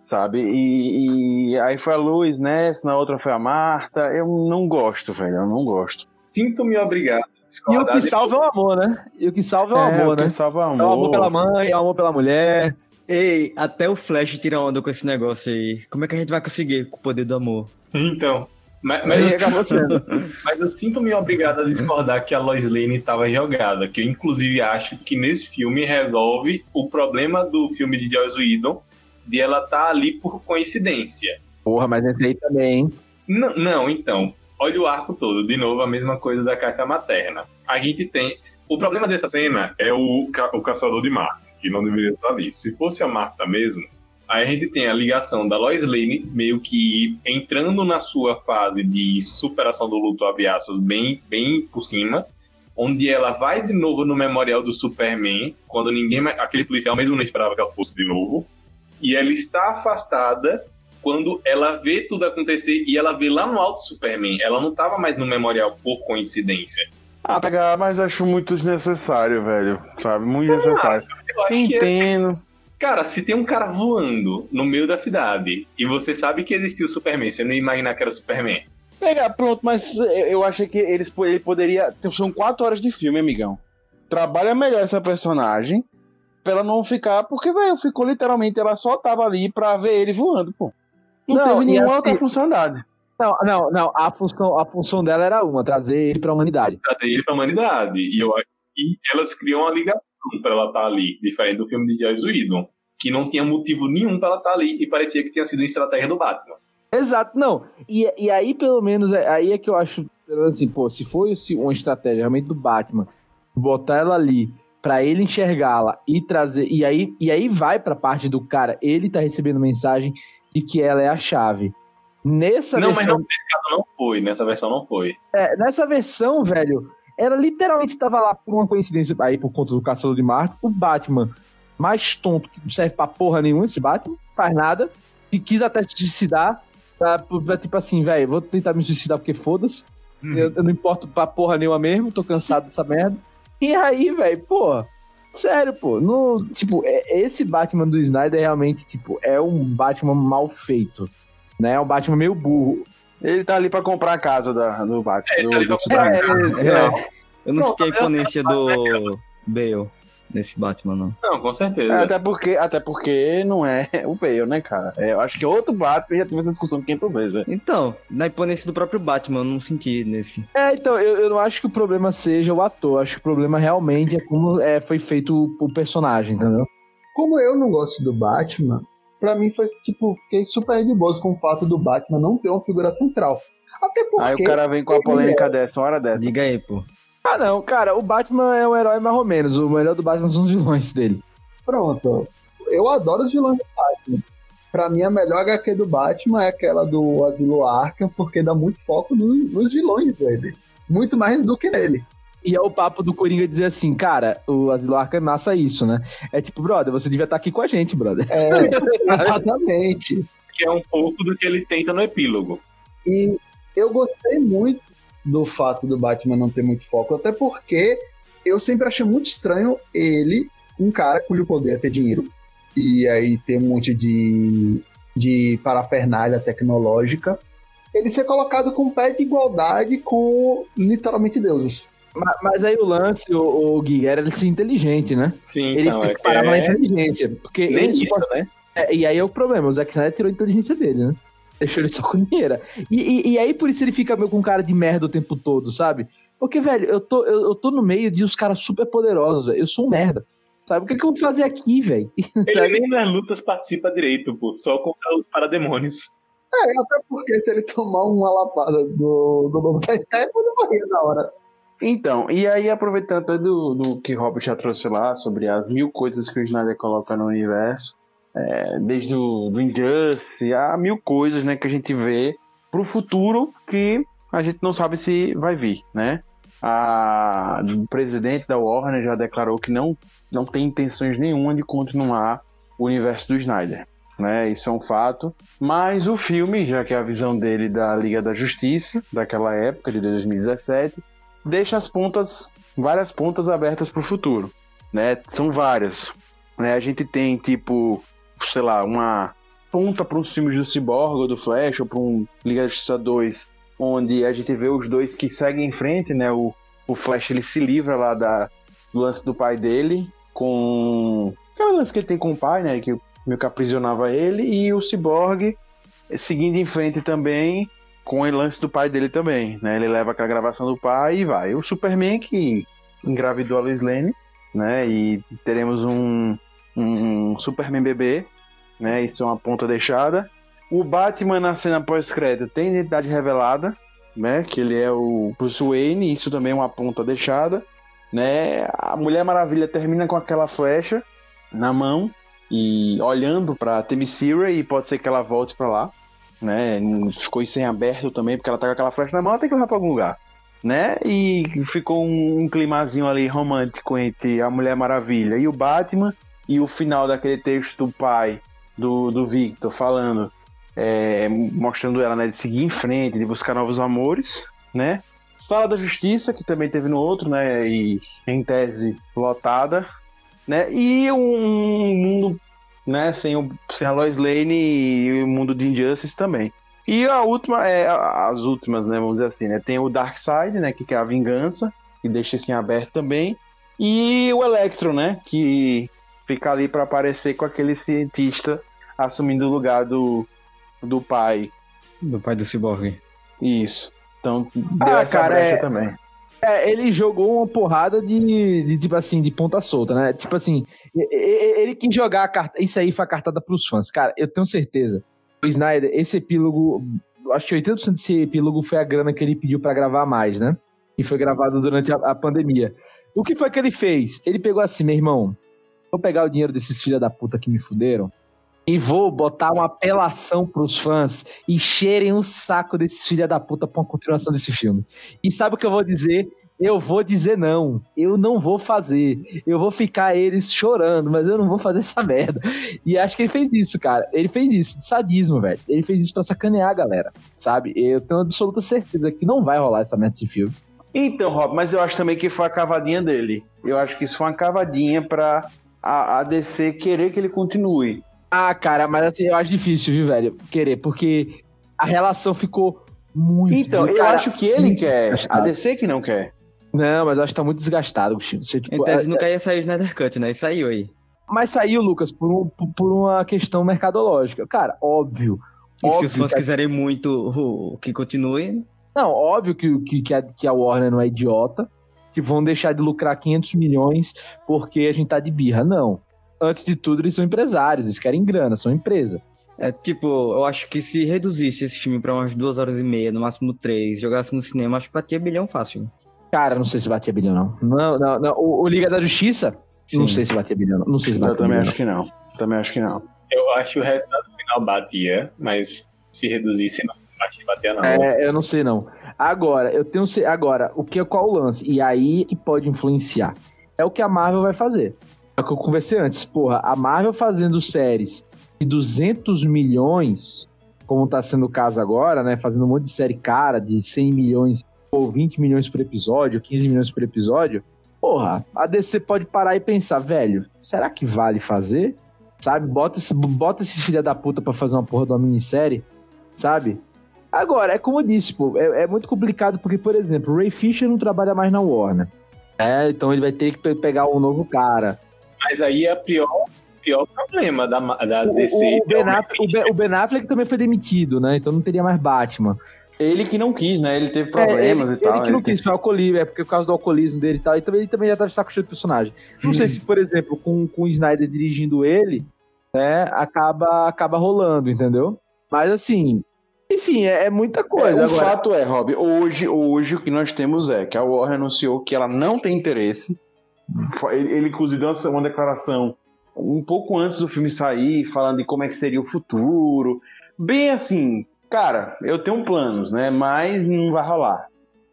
sabe? E, e aí foi a Luz, né? Na outra foi a Marta. Eu não gosto, velho, eu não gosto. Sinto-me obrigado. E o que salva é o amor, né? E o que salva é o amor, quem né? salva É o amor pela amor. mãe, é o amor pela mulher. Ei, até o Flash tira onda com esse negócio aí. Como é que a gente vai conseguir com o poder do amor? Então. Mas, mas, eu, sendo. mas eu sinto-me obrigado a discordar que a Lois Lane estava jogada. Que eu, inclusive, acho que nesse filme resolve o problema do filme de Joss Whedon de ela estar ali por coincidência. Porra, mas esse aí também, hein? Não, não, então. Olha o arco todo. De novo, a mesma coisa da carta materna. A gente tem. O problema dessa cena é o, ca- o caçador de Marte, que não deveria estar ali. Se fosse a Marta mesmo, aí a gente tem a ligação da Lois Lane meio que entrando na sua fase de superação do luto aviaços bem, bem por cima, onde ela vai de novo no memorial do Superman, quando ninguém aquele policial mesmo não esperava que ela fosse de novo, e ela está afastada quando ela vê tudo acontecer e ela vê lá no alto Superman. Ela não tava mais no memorial por coincidência. Ah, pegar, mas acho muito desnecessário, velho. Sabe? Muito desnecessário. Eu acho que é, Entendo. Cara, se tem um cara voando no meio da cidade e você sabe que existiu o Superman, você não ia imaginar que era o Superman. Pega, pronto, mas eu achei que eles, ele poderia. São quatro horas de filme, amigão. Trabalha melhor essa personagem pra ela não ficar. Porque, velho, ficou literalmente. Ela só tava ali pra ver ele voando, pô. Não, Não, teve nenhuma assim- outra funcionalidade. Não, não, não. A função, a função dela era uma, trazer ele pra humanidade. Trazer ele pra humanidade. E eu acho que elas criam uma ligação pra ela estar ali, diferente do filme de Joss Whedon, que não tinha motivo nenhum pra ela estar ali e parecia que tinha sido uma estratégia do Batman. Exato, não. E, e aí, pelo menos, é- aí é que eu acho, assim, pô, se foi uma estratégia realmente do Batman, botar ela ali pra ele enxergá-la e trazer. E aí, e aí vai pra parte do cara, ele tá recebendo mensagem de que ela é a chave. Nessa não, mas versão. não, nesse caso não foi, nessa versão não foi. É, nessa versão, velho, ela literalmente tava lá por uma coincidência, aí por conta do Caçador de Marte, o Batman mais tonto, que não serve pra porra nenhuma esse Batman, faz nada, que quis até se suicidar, pra, pra, tipo assim, velho, vou tentar me suicidar porque foda-se, eu, eu não importo pra porra nenhuma mesmo, tô cansado dessa merda. E aí, velho, pô, sério, pô, no, tipo, é- esse Batman do Snyder realmente, tipo, é um Batman mal feito, né, é um Batman meio burro. Ele tá ali pra comprar a casa da, do Batman. É, do- tá do pra Superman. É, é, Eu não Pô, senti a mas eu- imponência do Bale nesse Batman, não. Não, com certeza. É, até, porque, até porque não é o Bale, né, cara? É, eu acho que outro Batman já teve essa discussão 500 vezes, velho. Então, na imponência do próprio Batman, eu não senti nesse. É, então, eu, eu não acho que o problema seja o ator, acho que o problema realmente é como é, foi feito o personagem, entendeu? Como eu não gosto do Batman, pra mim foi tipo, fiquei super de boas com o fato do Batman não ter uma figura central. Até porque. Aí o cara vem com a polêmica dessa, uma hora dessa. Diga aí, pô. Ah, não, cara, o Batman é um herói mais ou menos, o melhor do Batman são os vilões dele. Pronto. Eu adoro os vilões do Batman. Pra mim, a melhor HQ do Batman é aquela do Asilo Arkham, porque dá muito foco no- nos vilões dele. Muito mais do que nele. E é o papo do Coringa dizer assim, cara, o Asilo Arkham é massa isso, né? É tipo, brother, você devia estar aqui com a gente, brother. É, exatamente. Que é um pouco do que ele tenta no epílogo. E eu gostei muito do fato do Batman não ter muito foco, até porque eu sempre achei muito estranho ele, um cara cujo poder é ter dinheiro, e aí ter um monte de, de parafernália tecnológica, ele ser colocado com pé de igualdade com literalmente deuses. Ma- Mas aí o lance, o, o Gui, era ele ser inteligente, né? Sim, Ele então, se é que parava na é... inteligência. Porque Nem ele isso, né? É, e aí é o problema, o Zack Snyder tirou a inteligência dele, né? Deixou ele só com dinheiro. E, e, e aí por isso ele fica meio com cara de merda o tempo todo, sabe? Porque, velho, eu tô, eu, eu tô no meio de uns caras super poderosos, velho. Eu sou um merda. Sabe? O que, que eu vou fazer aqui, velho? Ele nem nas lutas participa direito, pô. Só contra os parademônios. É, até porque se ele tomar uma lapada do, do Lobo da Steppe, ele morria na hora. Então, e aí aproveitando até do, do que Robert já trouxe lá, sobre as mil coisas que o Snyder coloca no universo, é, desde o do Injustice, a mil coisas né, que a gente vê pro futuro que a gente não sabe se vai vir, né? A, o presidente da Warner já declarou que não, não tem intenções nenhuma de continuar o universo do Snyder. Né, isso é um fato. Mas o filme, já que é a visão dele da Liga da Justiça, daquela época, de 2017, deixa as pontas, várias pontas abertas para o futuro. Né? São várias. Né? A gente tem, tipo, sei lá, uma ponta para uns filmes do Cyborg ou do Flash, ou para um Liga da Justiça 2, onde a gente vê os dois que seguem em frente, né? O, o Flash ele se livra lá da, do lance do pai dele, com. Aquele lance que ele tem com o pai, né? Que meio que aprisionava ele, e o Cyborg seguindo em frente também com o lance do pai dele também, né? Ele leva aquela gravação do pai e vai. O Superman que engravidou a Lois Lane, né? E teremos um, um Superman bebê, né? Isso é uma ponta deixada. O Batman na cena pós-crédito tem identidade revelada, né? Que ele é o Bruce Wayne, isso também é uma ponta deixada, né? A Mulher Maravilha termina com aquela flecha na mão e olhando para Themyscira e pode ser que ela volte para lá, né? Ficou isso em aberto também porque ela tá com aquela flecha na mão, ela tem que levar para algum lugar, né? E ficou um, um climazinho ali romântico entre a Mulher Maravilha e o Batman e o final daquele texto do pai do, do Victor falando é, mostrando ela né, de seguir em frente, de buscar novos amores, né? Sala da Justiça, que também teve no outro, né? E em tese lotada, né? E um mundo né? Sem, o, sem a Lois Lane e o mundo de Injustice também. E a última, é, as últimas, né? Vamos dizer assim, né? Tem o Darkseid, né? Que é a vingança, que deixa assim aberto também. E o Electro, né? Que fica ali para aparecer com aquele cientista assumindo o lugar do, do pai. Do pai do Cyborg. Isso. Então, deu Ah, essa cara, brecha é- também. É, ele jogou uma porrada de, de, tipo assim, de ponta solta, né? Tipo assim, ele quis jogar a carta. Isso aí foi a cartada pros fãs. Cara, eu tenho certeza. O Snyder, esse epílogo, acho que 80% desse epílogo foi a grana que ele pediu pra gravar mais, né? E foi gravado durante a, a pandemia. O que foi que ele fez? Ele pegou assim, meu irmão, vou pegar o dinheiro desses filha da puta que me fuderam e vou botar uma apelação pros fãs encherem o saco desses filha da puta pra uma continuação desse filme. E sabe o que eu vou dizer? Eu vou dizer não. Eu não vou fazer. Eu vou ficar eles chorando, mas eu não vou fazer essa merda. E acho que ele fez isso, cara. Ele fez isso, de sadismo, velho. Ele fez isso pra sacanear a galera, sabe? Eu tenho absoluta certeza que não vai rolar essa merda desse filme. Então, Rob, mas eu acho também que foi a cavadinha dele. Eu acho que isso foi uma cavadinha pra a, a DC querer que ele continue. Ah, cara, mas assim, eu acho difícil, viu, velho? Querer, porque a relação ficou muito. Então, eu cara, acho que ele quer, a desgastado. DC que não quer. Não, mas eu acho que tá muito desgastado, Gustavo. Você, tipo, Em tese, é- nunca ia sair o Snyder Cut, né? E saiu aí. Mas saiu, Lucas, por, um- por- uma questão mercadológica. Cara, óbvio. E se óbvio os fãs que a- quiserem muito que continue, Não, óbvio que, que, que, a, que a Warner não é idiota, que vão deixar de lucrar 500 milhões porque a gente tá de birra. Não. Antes de tudo, eles são empresários, eles querem grana, são empresa. é tipo, eu acho que se reduzisse esse filme pra umas duas horas e meia, no máximo três, jogasse no cinema, acho que batia bilhão fácil. Cara, não sei se batia bilhão, não. Não, não, não. O, o Liga da Justiça, não Sim. sei se batia bilhão, não. Não sei se Eu batia também bilhão. acho que não. Também acho que não. Eu acho que o resultado final batia, mas se reduzisse, não. Acho que batia não. É, eu não sei não. Agora, eu tenho agora, o que é qual o lance? E aí que pode influenciar. É o que a Marvel vai fazer. É o que eu conversei antes. Porra, a Marvel fazendo séries de 200 milhões, como tá sendo o caso agora, né? Fazendo um monte de série cara de 100 milhões ou 20 milhões por episódio, 15 milhões por episódio. Porra, a DC pode parar e pensar, velho, será que vale fazer? Sabe? Bota esse, bota esse filha da puta pra fazer uma porra de uma minissérie, sabe? Agora, é como eu disse, pô, é, é muito complicado porque, por exemplo, o Ray Fisher não trabalha mais na Warner. É, então ele vai ter que pe- pegar um novo cara. Mas aí é o pior, pior problema da, da O, DC. o ben. Affleck, o, ben, o Ben Affleck também foi demitido, né? Então não teria mais Batman. Ele que não quis, né? Ele teve problemas é, ele, e tal. Ele que não ele quis, foi alcoolismo, é porque por causa do alcoolismo dele e tal. E também, ele também já tava de saco cheio do personagem. Não sei se, por exemplo, com, com o Snyder dirigindo ele, né, acaba, acaba rolando, entendeu? Mas assim, enfim, é, é muita coisa. É, o Agora, fato é, Rob, hoje, hoje o que nós temos é que a Warner anunciou que ela não tem interesse. Ele, inclusive deu uma- uma declaração um pouco antes do filme sair, falando de como é que seria o futuro. Bem assim, cara, eu tenho planos, né? Mas não vai rolar.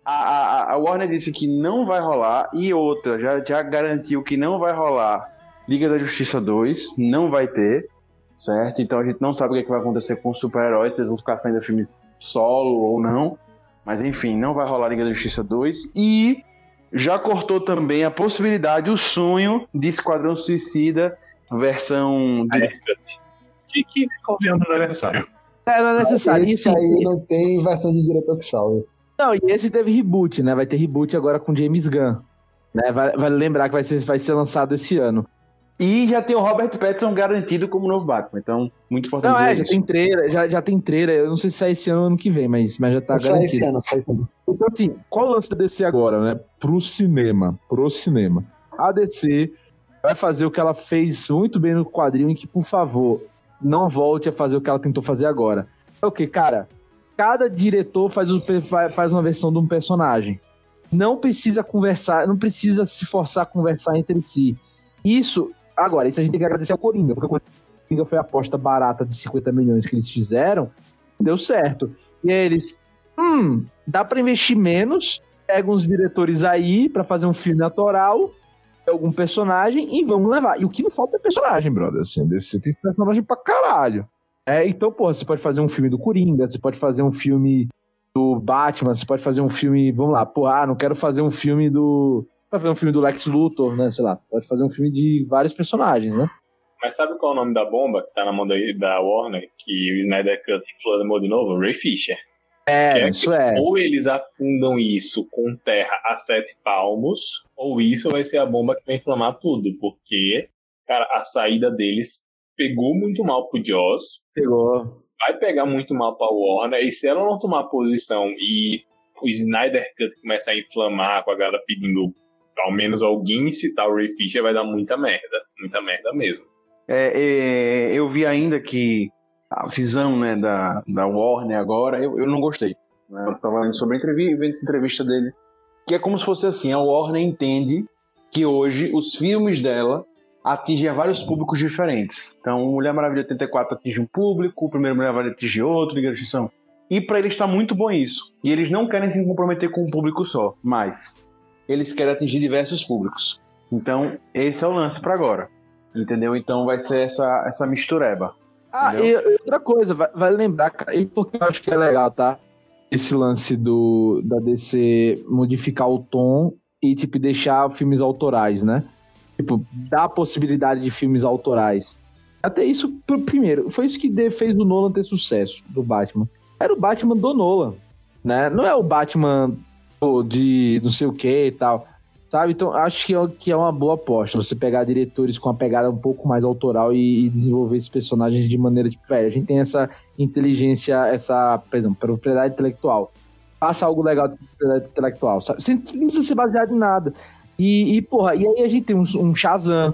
A, a, a Warner disse que não vai rolar e outra, já, já garantiu que não vai rolar Liga da Justiça 2, não vai ter, certo? Então a gente não sabe o que, é que vai acontecer com os super-heróis, se eles vão ficar saindo filmes solo ou não. Mas enfim, não vai rolar Liga da Justiça 2. E já cortou também a possibilidade, o sonho de Esquadrão Suicida, versão. De... Que, que convenhamos não é necessário. é, não é necessário. Esse assim, aí não tem versão de diretor que salve. Não, e esse teve reboot, né? Vai ter reboot agora com James Gunn. Né? Vai, vale lembrar que vai ser, vai ser lançado esse ano. E já tem o Robert Pattinson garantido como novo Batman. Então, muito importante Não, é, já isso. tem trailer, já, já tem trailer. Eu não sei se sai esse ano ou ano que vem, mas, mas já tá sai esse garantido. ano, sai esse ano. Então, assim, qual o lance da DC agora, né? Pro cinema. Pro cinema. A DC vai fazer o que ela fez muito bem no quadrinho e que, por favor, não volte a fazer o que ela tentou fazer agora. É o que, cara? Cada diretor faz, o- faz uma versão de um personagem. Não precisa conversar, não precisa se forçar a conversar entre si. Isso, agora, isso a gente tem que agradecer ao Coringa, porque o Coringa foi a aposta barata de 50 milhões que eles fizeram, deu certo. E aí eles, hum, dá pra investir menos, pega uns diretores aí pra fazer um filme autoral, algum personagem e vamos levar. E o que não falta é personagem, brother. Assim, você tem personagem pra caralho. É, então, porra, você pode fazer um filme do Coringa, você pode fazer um filme do Batman, você pode fazer um filme, vamos lá, porra, ah, não quero fazer um filme do. Pode fazer um filme do Lex Luthor, né? Sei lá, pode fazer um filme de vários personagens, né? Mas sabe qual é o nome da bomba que tá na mão da, da Warner? Que o Snyder Cut inflamou de novo? Ray Fisher. É, Que é isso é. Ou eles afundam isso com terra a sete palmos, ou isso vai ser a bomba que vai inflamar tudo. Porque, cara, a saída deles pegou muito mal pro Joss, Pegou. vai pegar muito mal pra Warner, e se ela não tomar posição e o Snyder Cut começar a inflamar com a galera pedindo ao menos alguém citar o Ray Fisher, vai dar muita merda. Muita merda mesmo. É, é, eu vi ainda que a visão né, da, da Warner agora, eu, eu não gostei. Né? Eu tava lendo sobre a entrevista, vendo essa entrevista dele, que é como se fosse assim, a Warner entende que hoje os filmes dela atingem vários públicos diferentes. Então, Mulher Maravilha 84 atinge um público, o primeiro Mulher Maravilha atinge outro, Liga da. E para eles está muito bom isso. E eles não querem se comprometer com um público só, mas eles querem atingir diversos públicos. Então, esse é o lance para agora. Entendeu? Então vai ser essa, essa mistureba. Ah, e Entendeu? e outra coisa, vai, vai lembrar, cara, e porque eu acho que é legal, tá? Esse lance do da DC modificar o tom e, tipo, deixar filmes autorais, né? Tipo, dar a possibilidade de filmes autorais. Até isso, pr- primeiro, foi isso que fez o Nolan ter sucesso do Batman. Era o Batman do Nolan, né? Não é o Batman de não sei o que e tal. Sabe? Então, acho que é, que é uma boa aposta. Você pegar diretores com uma pegada um pouco mais autoral e, e desenvolver esses personagens de maneira tipo, velho, a gente tem essa inteligência, essa, perdão, propriedade intelectual. Faça algo legal de propriedade intelectual, sabe? Sem, não precisa ser baseado em nada. E, e, porra, e aí a gente tem um, um Shazam,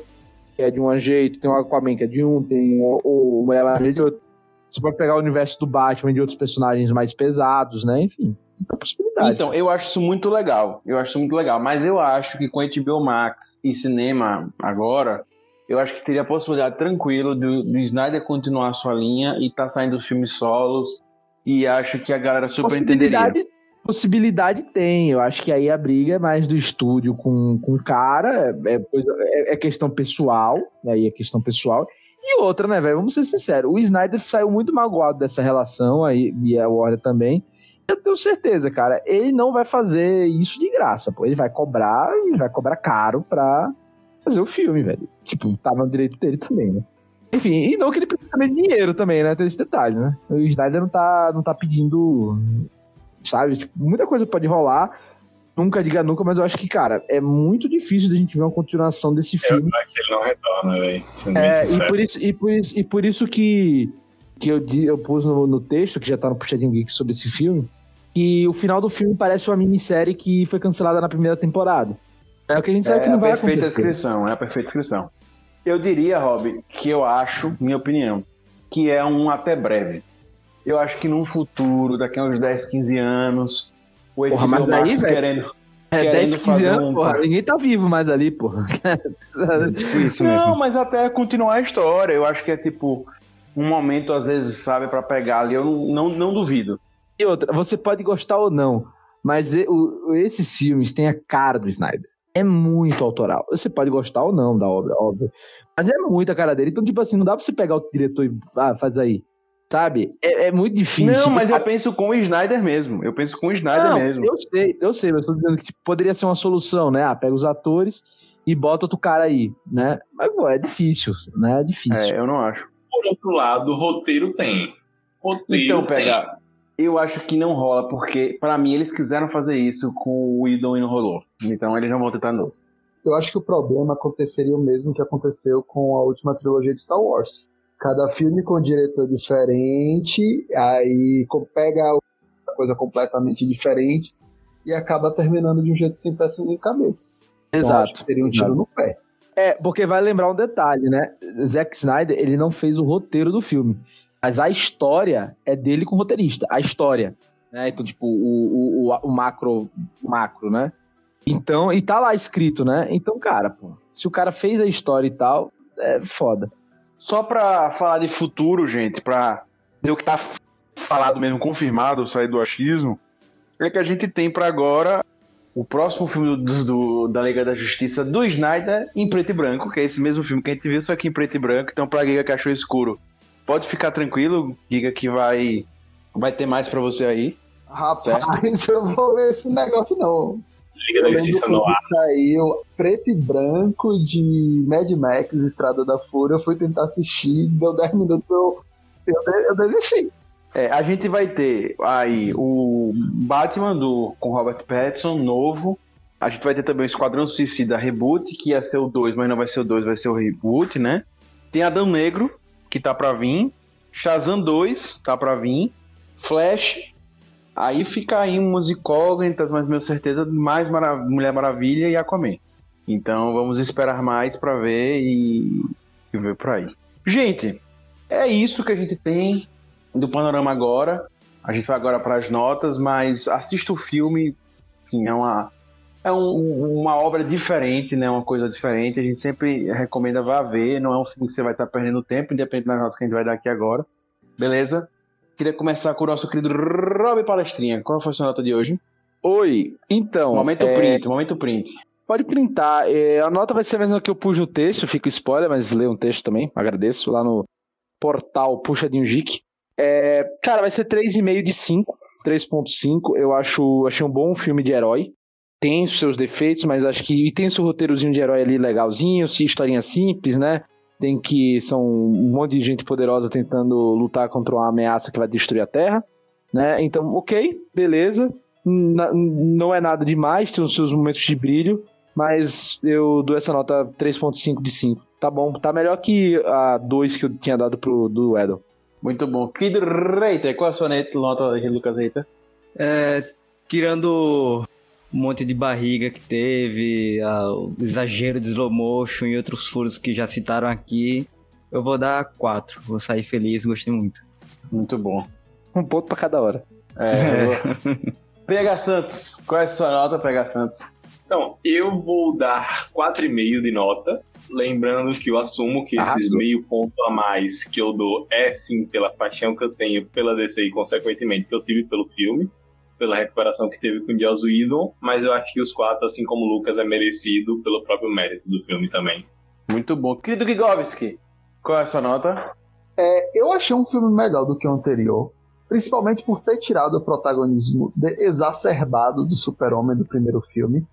que é de um jeito, tem o Aquaman, que é de um, tem o, o Mulher Maravilha de outro. Você pode pegar o universo do Batman e de outros personagens mais pesados, né? Enfim, muita possibilidade. Então, eu acho isso muito legal. Eu acho isso muito legal. Mas eu acho que com HBO Max e cinema agora, eu acho que teria a possibilidade tranquila do, do Snyder continuar a sua linha e tá saindo os filmes solos. E acho que a galera super entenderia. possibilidade, tem. Eu acho que aí a briga é mais do estúdio com, com o cara, é, é é- é questão pessoal, aí é questão pessoal. E outra, né, velho? Vamos ser sinceros. O Snyder saiu muito magoado dessa relação aí, e a Warner também. Eu tenho certeza, cara. Ele não vai fazer isso de graça, pô. Ele vai cobrar e vai cobrar caro pra fazer o filme, velho. Tipo, tava no direito dele também, né? Enfim, e não que ele precisa também de dinheiro também, né? Tem esse detalhe, né? O Snyder não tá, não tá pedindo sabe? Tipo, muita coisa pode rolar. Nunca diga nunca, mas eu acho que, cara, é muito difícil da gente ver uma continuação desse Eu filme. acho que ele não retorna, velho. É, e por isso, e por isso, e por isso que, que eu, eu pus no, no texto, que já tá no Puxadinho Geek sobre esse filme, que o final do filme parece uma minissérie que foi cancelada na primeira temporada. É o que a gente sabe que É não a vai perfeita acontecer. descrição, é a perfeita descrição. Eu diria, Rob, que eu acho, minha opinião, que é um até breve. Eu acho que num futuro, daqui a uns 10, 15 anos, o mas Max aí, velho, querendo. É, querendo 10, 15 fazer anos, um- porra. Ninguém tá vivo mais ali, porra. Tipo isso Não, mesmo. mas até continuar a história. Eu acho que é tipo um momento, às vezes, sabe, pra pegar ali. Eu não, não, não duvido. E outra, você pode gostar ou não, mas esses filmes têm a cara do Snyder. É muito autoral. Você pode gostar ou não da obra, óbvio. Mas é muito a cara dele. Então, tipo assim, não dá pra você pegar o diretor e ah, faz aí. Sabe? É, é muito difícil. Não, mas eu penso com o Snyder mesmo. Eu penso com o Snyder Não, mesmo. Eu sei, eu sei, mas eu tô dizendo que tipo, poderia ser uma solução, né? Ah, pega os atores e bota outro cara aí, né? Mas, pô, é difícil, né? É difícil. É, eu não acho. Por outro lado, o roteiro tem. Roteiro Então, tem. pega. Eu acho que não rola, porque, pra mim, eles quiseram fazer isso com o Idon e não rolou. Então, eles não vão tentar novo. Eu acho que o problema aconteceria o mesmo que aconteceu com a última trilogia de Star Wars. Cada filme com um diretor diferente, aí pega uma coisa completamente diferente e acaba terminando de um jeito sem peça nem cabeça. Então, Exato. que seria um tiro Exato. no pé. É, porque vai lembrar um detalhe, né? Zack Snyder, ele não fez o roteiro do filme. Mas a história é dele com o roteirista. A história. Né? Então, tipo, o, o, o, o macro, macro, né? Então, e tá lá escrito, né? Então, cara, pô, se o cara fez a história e tal, é foda. Só pra falar de futuro, gente, pra ver o que tá falado mesmo, confirmado, sair do achismo, é que a gente tem pra agora o próximo filme do, do- da Liga da Justiça do Snyder em preto e branco, que é esse mesmo filme que a gente viu, só que em preto e branco. Então, pra Giga que achou escuro, pode ficar tranquilo, Giga que vai, vai ter mais pra você aí. Rapaz, eu vou ver esse negócio não. Liga da Justiça no ar. saiu preto e branco de Mad Max, Estrada da Fúria. Eu fui tentar assistir, deu 10 minutos, eu, eu, eu desisti. É, a gente vai ter aí o Batman do, com Robert Pattinson, novo. A gente vai ter também o Esquadrão Suicida Reboot, que ia ser o 2, mas não vai ser o 2, vai ser o Reboot, né? Tem Adão Negro, que tá pra vir. Shazam 2, tá pra vir. Flash. Aí fica aí umas incógnitas, mas meu certeza, mais Mulher Maravilha e Aquaman. Então vamos esperar mais pra ver e, e ver por aí. Gente, é isso que a gente tem do panorama agora. A gente vai agora para as notas, mas assista o filme. Sim, é uma é um- uma obra diferente, né? Uma coisa diferente. A gente sempre recomenda vá ver. Não é um filme que você vai estar perdendo tempo, independente das notas que a gente vai dar aqui agora. Beleza? Queria começar com o nosso querido Rob Palestrinha. Qual foi a sua nota de hoje? Oi, então. momento é, print, momento print. Pode printar. É, a nota vai ser a mesma que eu pus no texto, fica o spoiler, mas lê um texto também, agradeço, lá no portal Puxadinho Geek. É, cara, vai ser 3,5 de 5, 3.5. Eu acho, achei um bom filme de herói. Tem os seus defeitos, mas acho que e tem seu roteirozinho de herói ali legalzinho, se historinha simples, né? Tem que são um monte de gente poderosa tentando lutar contra uma ameaça que vai destruir a Terra, né? Então, OK, beleza. Não é nada demais, tem os seus momentos de brilho, mas eu dou essa nota 3.5 de 5. Tá bom, tá melhor que a 2 que eu tinha dado pro do Edel. Muito bom. Kid Reiter, qual a sua nota aí, Lucas Reiter? É, tirando um monte de barriga que teve, ah, o exagero de slow motion e outros furos que já citaram aqui, eu vou dar 4. Vou sair feliz, gostei muito. Muito bom. Um ponto pra cada hora. É, PH Santos, qual é a sua nota, PH Santos? Então, eu vou dar 4,5 de nota. Lembrando que eu assumo que esses Arrasou. meio ponto a mais que eu dou é sim pela paixão que eu tenho pela DC e, consequentemente, que eu tive pelo filme, pela recuperação que teve com o Joss Whedon, mas eu acho que os quatro, assim como o Lucas, é merecido pelo próprio mérito do filme também. Muito bom. Querido Gigovski, qual é a sua nota? É, eu achei um filme melhor do que o anterior, principalmente por ter tirado o protagonismo de- exacerbado do super-homem do primeiro filme.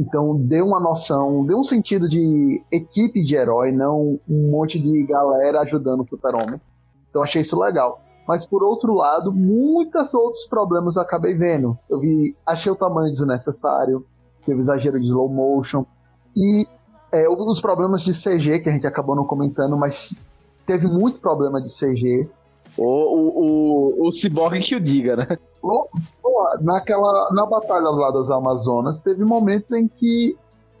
Então deu uma noção, deu um sentido de equipe de herói, não um monte de galera ajudando o super-homem. Então achei isso legal. Mas por outro lado, muitos outros problemas eu acabei vendo. Eu vi, achei o tamanho desnecessário, teve exagero de slow motion e é, os problemas de CG que a gente acabou não comentando, mas teve muito problema de CG. O, o, o, o Cyborg que o diga, né? Pô, pô, naquela, na batalha lá das Amazonas, teve momentos em que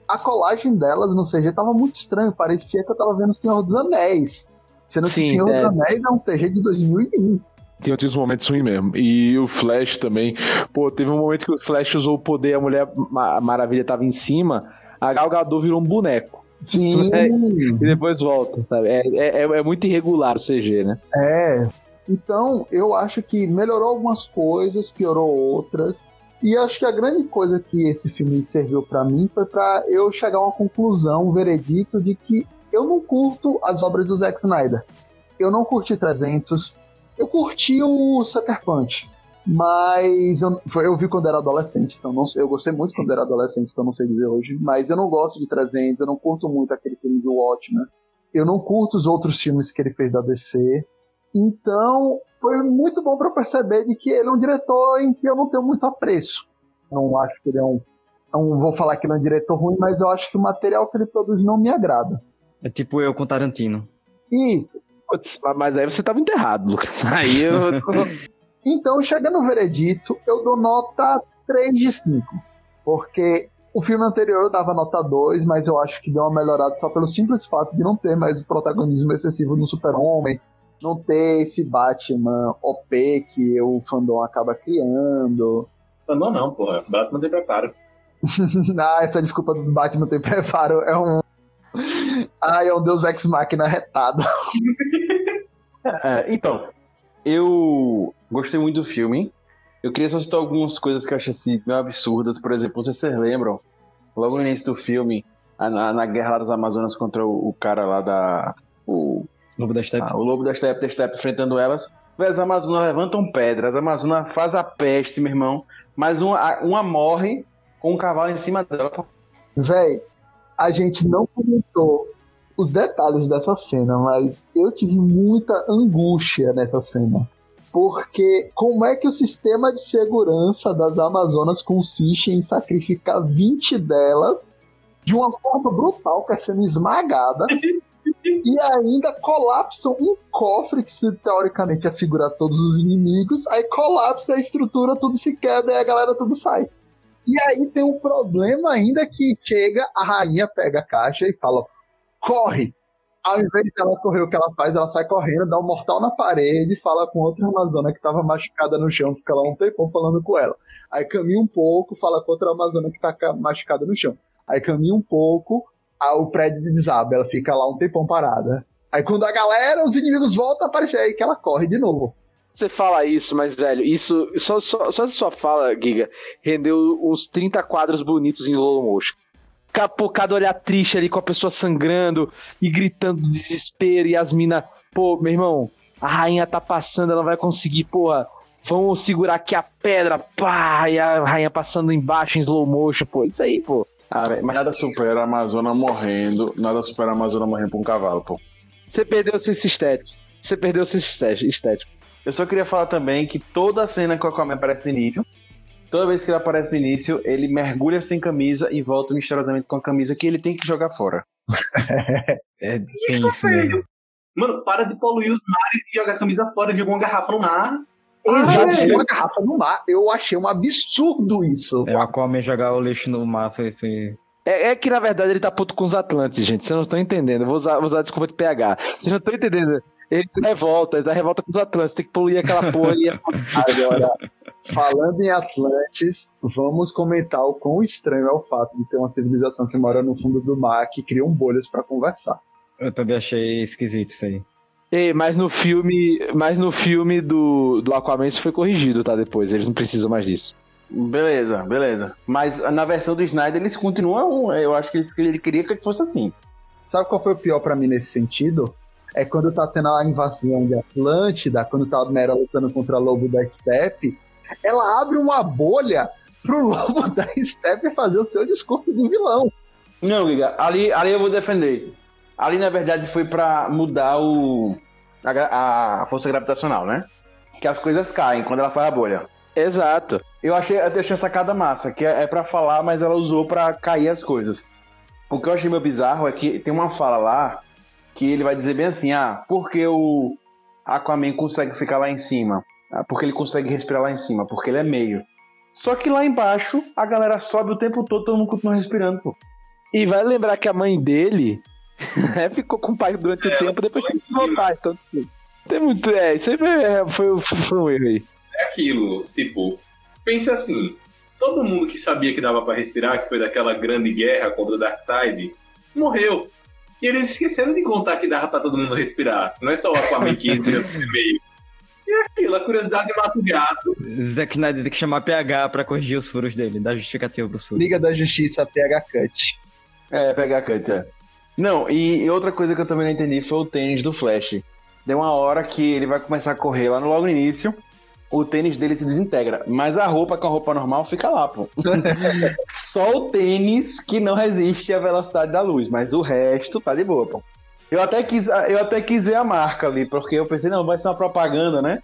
a colagem delas no CG tava muito estranho. Parecia que eu tava vendo o Senhor dos Anéis. Sendo que Sim, o Senhor é. dos Anéis é um CG de 2001. Tinha uns momentos ruins mesmo. E o Flash também. Pô, teve um momento que o Flash usou o poder, a Mulher Ma- Maravilha tava em cima, a Gal Gadot virou um boneco. Sim, É. E depois volta, sabe? É, é, é muito irregular o CG, né? é. Então, eu acho que melhorou algumas coisas, piorou outras. E acho que a grande coisa que esse filme serviu pra mim foi pra eu chegar a uma conclusão, um veredito de que eu não curto as obras do Zack Snyder. Eu não curti 300. Eu curti o Sucker Punch. Mas eu, eu vi quando era adolescente, então não sei. Eu gostei muito quando era adolescente, então não sei dizer hoje. Mas eu não gosto de 300, eu não curto muito aquele filme do Watchmen. Eu não curto os outros filmes que ele fez da DC. Então, foi muito bom para perceber de que ele é um diretor em que eu não tenho muito apreço. Não acho que ele é um. Não vou falar que ele é um diretor ruim, mas eu acho que o material que ele produz não me agrada. É tipo eu com Tarantino. Isso. Putz, mas aí você tava enterrado, Lucas. Aí eu. Então, chegando no veredito, eu dou nota 3 de 5. Porque o filme anterior eu dava nota 2, mas eu acho que deu uma melhorada só pelo simples fato de não ter mais o protagonismo excessivo no Super-Homem, não ter esse Batman OP que o fandom acaba criando. Não, não, porra. Batman tem preparo. ah, essa desculpa do Batman ter preparo é um. Ai, é um Deus Ex Machina retado. É, então, eu gostei muito do filme. Eu queria só citar algumas coisas que eu achei assim, meio absurdas. Por exemplo, vocês se lembram, logo no início do filme, na, na guerra lá das Amazonas contra o, o cara lá da. O, Lobo da Steppe. ah, o lobo da Steppe, da Steppe enfrentando elas. As Amazonas levantam pedras, as Amazonas faz a peste, meu irmão. Mas uma, a- uma morre com um cavalo em cima dela. Véi, a gente não comentou os detalhes dessa cena, mas eu tive muita angústia nessa cena. Porque como é que o sistema de segurança das Amazonas consiste em sacrificar 20 delas de uma forma brutal, que é sendo esmagada, e ainda colapsam um cofre que teoricamente ia segurar todos os inimigos, aí colapsa a estrutura, tudo se quebra e a galera tudo sai. E aí tem um problema ainda que chega, a rainha pega a caixa e fala: corre! Ao invés de ela correr, o que ela faz, ela sai correndo, dá um mortal na parede, fala com outra Amazona que tava machucada no chão, fica lá um tempão falando com ela. Aí caminha um pouco, fala com outra Amazona que tá ca- machucada no chão. Aí caminha um pouco, o prédio desaba, ela fica lá um tempão parada. Aí quando a galera, os inimigos voltam a aparecer, aí que ela corre de novo. Você fala isso, mas, velho, isso. Só, só, só essa sua fala, Giga, rendeu uns 30 quadros bonitos em slow motion. Capocado olhar triste ali com a pessoa sangrando e gritando de desespero e as minas. Pô, meu irmão, a rainha tá passando, ela vai conseguir, porra. Vamos segurar aqui a pedra, pá, e a rainha passando embaixo em slow motion, pô. Isso aí, pô. Ah, velho, mas nada supera a Amazona morrendo, nada supera a Amazona morrendo pra um cavalo, pô. Você perdeu seus estéticos. Você perdeu seus estéticos. Eu só queria falar também que toda cena que o Aquaman aparece no início, toda vez que ele aparece no início, ele mergulha sem camisa e volta misteriosamente com a camisa que ele tem que jogar fora. É Isso, isso velho. mesmo. Mano, para de poluir os mares e jogar a camisa fora de alguma garrafa no mar. Exato, velho. uma garrafa no mar. Eu achei um absurdo isso. É o Aquaman jogar o lixo no mar foi. foi... É, é que, na verdade, ele tá puto com os Atlantes, gente. Vocês não estão entendendo. Eu vou usar, vou usar a desculpa de PH. Vocês não estão entendendo. Ele tá revolta, ele tá revolta com os Atlantes. Tem que poluir aquela porra e Agora, falando em Atlantis, vamos comentar o quão estranho é o fato de ter uma civilização que mora no fundo do mar que criam bolhas pra conversar. Eu também achei esquisito isso aí. Ei, mas no filme, mas no filme do, do Aquaman isso foi corrigido, tá? Depois, eles não precisam mais disso. Beleza, beleza. Mas na versão do Snyder eles continuam. Eu acho que ele- que ele queria que fosse assim. Sabe qual foi o pior pra mim nesse sentido? É quando tá tendo a invasão de Atlântida, quando tá a Mera lutando contra o lobo da Steppe, ela abre uma bolha pro lobo da Steppe fazer o seu discurso do vilão. Não, Giga, ali, ali eu vou defender. Ali, na verdade, foi pra mudar o, a, a força gravitacional, né? Que as coisas caem quando ela faz a bolha. Exato. Eu achei, eu achei sacada massa, que é, é pra falar, mas ela usou pra cair as coisas. O que eu achei meio bizarro é que tem uma fala lá que ele vai dizer bem assim: ah, porque o Aquaman consegue ficar lá em cima? Ah, porque ele consegue respirar lá em cima? Porque ele é meio. Só que lá embaixo a galera sobe o tempo todo, todo mundo continua respirando, pô. E vai lembrar que a mãe dele é, ficou com o pai durante o tempo, depois teve que se voltar. Então, tem muito. É, isso aí foi, foi, foi um erro aí. É aquilo, tipo, pensa assim, todo mundo que sabia que dava pra respirar, que foi daquela grande guerra contra o Darkseid, morreu. E eles esqueceram de contar que dava pra todo mundo respirar. Não é só o Aquaman que entra no meio. E é aquilo, a curiosidade mata o gato. Zack Snyder tem que chamar PH pra corrigir os furos dele, dar justificativa pros furos. Liga da Justiça PH Cut. É, a cut, é. Não, e, outra coisa que eu também não entendi foi o tênis do Flash. Deu uma hora que ele vai começar a correr lá no logo no início, o tênis dele se desintegra, mas a roupa com a roupa normal fica lá, pô. Só o tênis que não resiste à velocidade da luz, mas o resto tá de boa, pô. Eu até quis, eu até quis ver a marca ali, porque eu pensei, não, vai ser uma propaganda, né?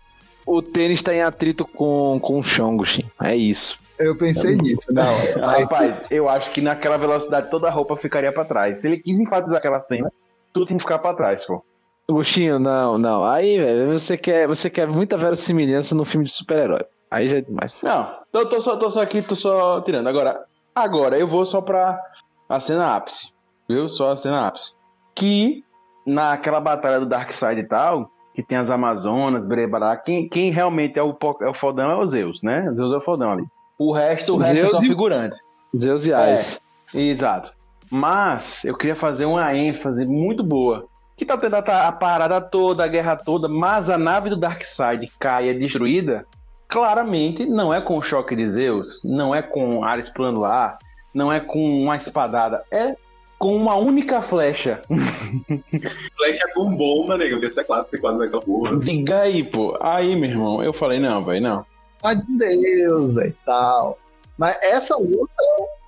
O tênis tá em atrito com, com o chão, Gushin. É isso. Eu pensei nisso, não. Mas Rapaz, eu acho que naquela velocidade toda a roupa ficaria pra trás. Se ele quis enfatizar aquela cena, tudo tem que ficar pra trás, pô. Agostinho, não, não. Aí, velho, você quer, você quer muita verossimilhança no filme de super-herói. Aí já é demais. Não, eu tô só, tô só aqui, tô só tirando. Agora, agora eu vou só pra a cena ápice, viu? Só a cena ápice. Que naquela batalha do Darkseid e tal, que tem as Amazonas, Brebará, quem, quem realmente é o, é o fodão é o Zeus, né? Zeus é o fodão ali. O resto, o resto Zeus é só e- figurante. Zeus e Ares. Exato. Mas eu queria fazer uma ênfase muito boa. Que tá tendo a, a parada toda, a guerra toda, mas a nave do Darkseid cai e é destruída. Claramente não é com o choque de Zeus, não é com Ares pulando lá, não é com uma espadada, é com uma única flecha. Flecha com bomba, nego. Porque você é claro, você quase vai porra. Diga aí, pô. Aí, meu irmão, eu falei, não, velho, não. Mas Deus e tal. Mas essa luta,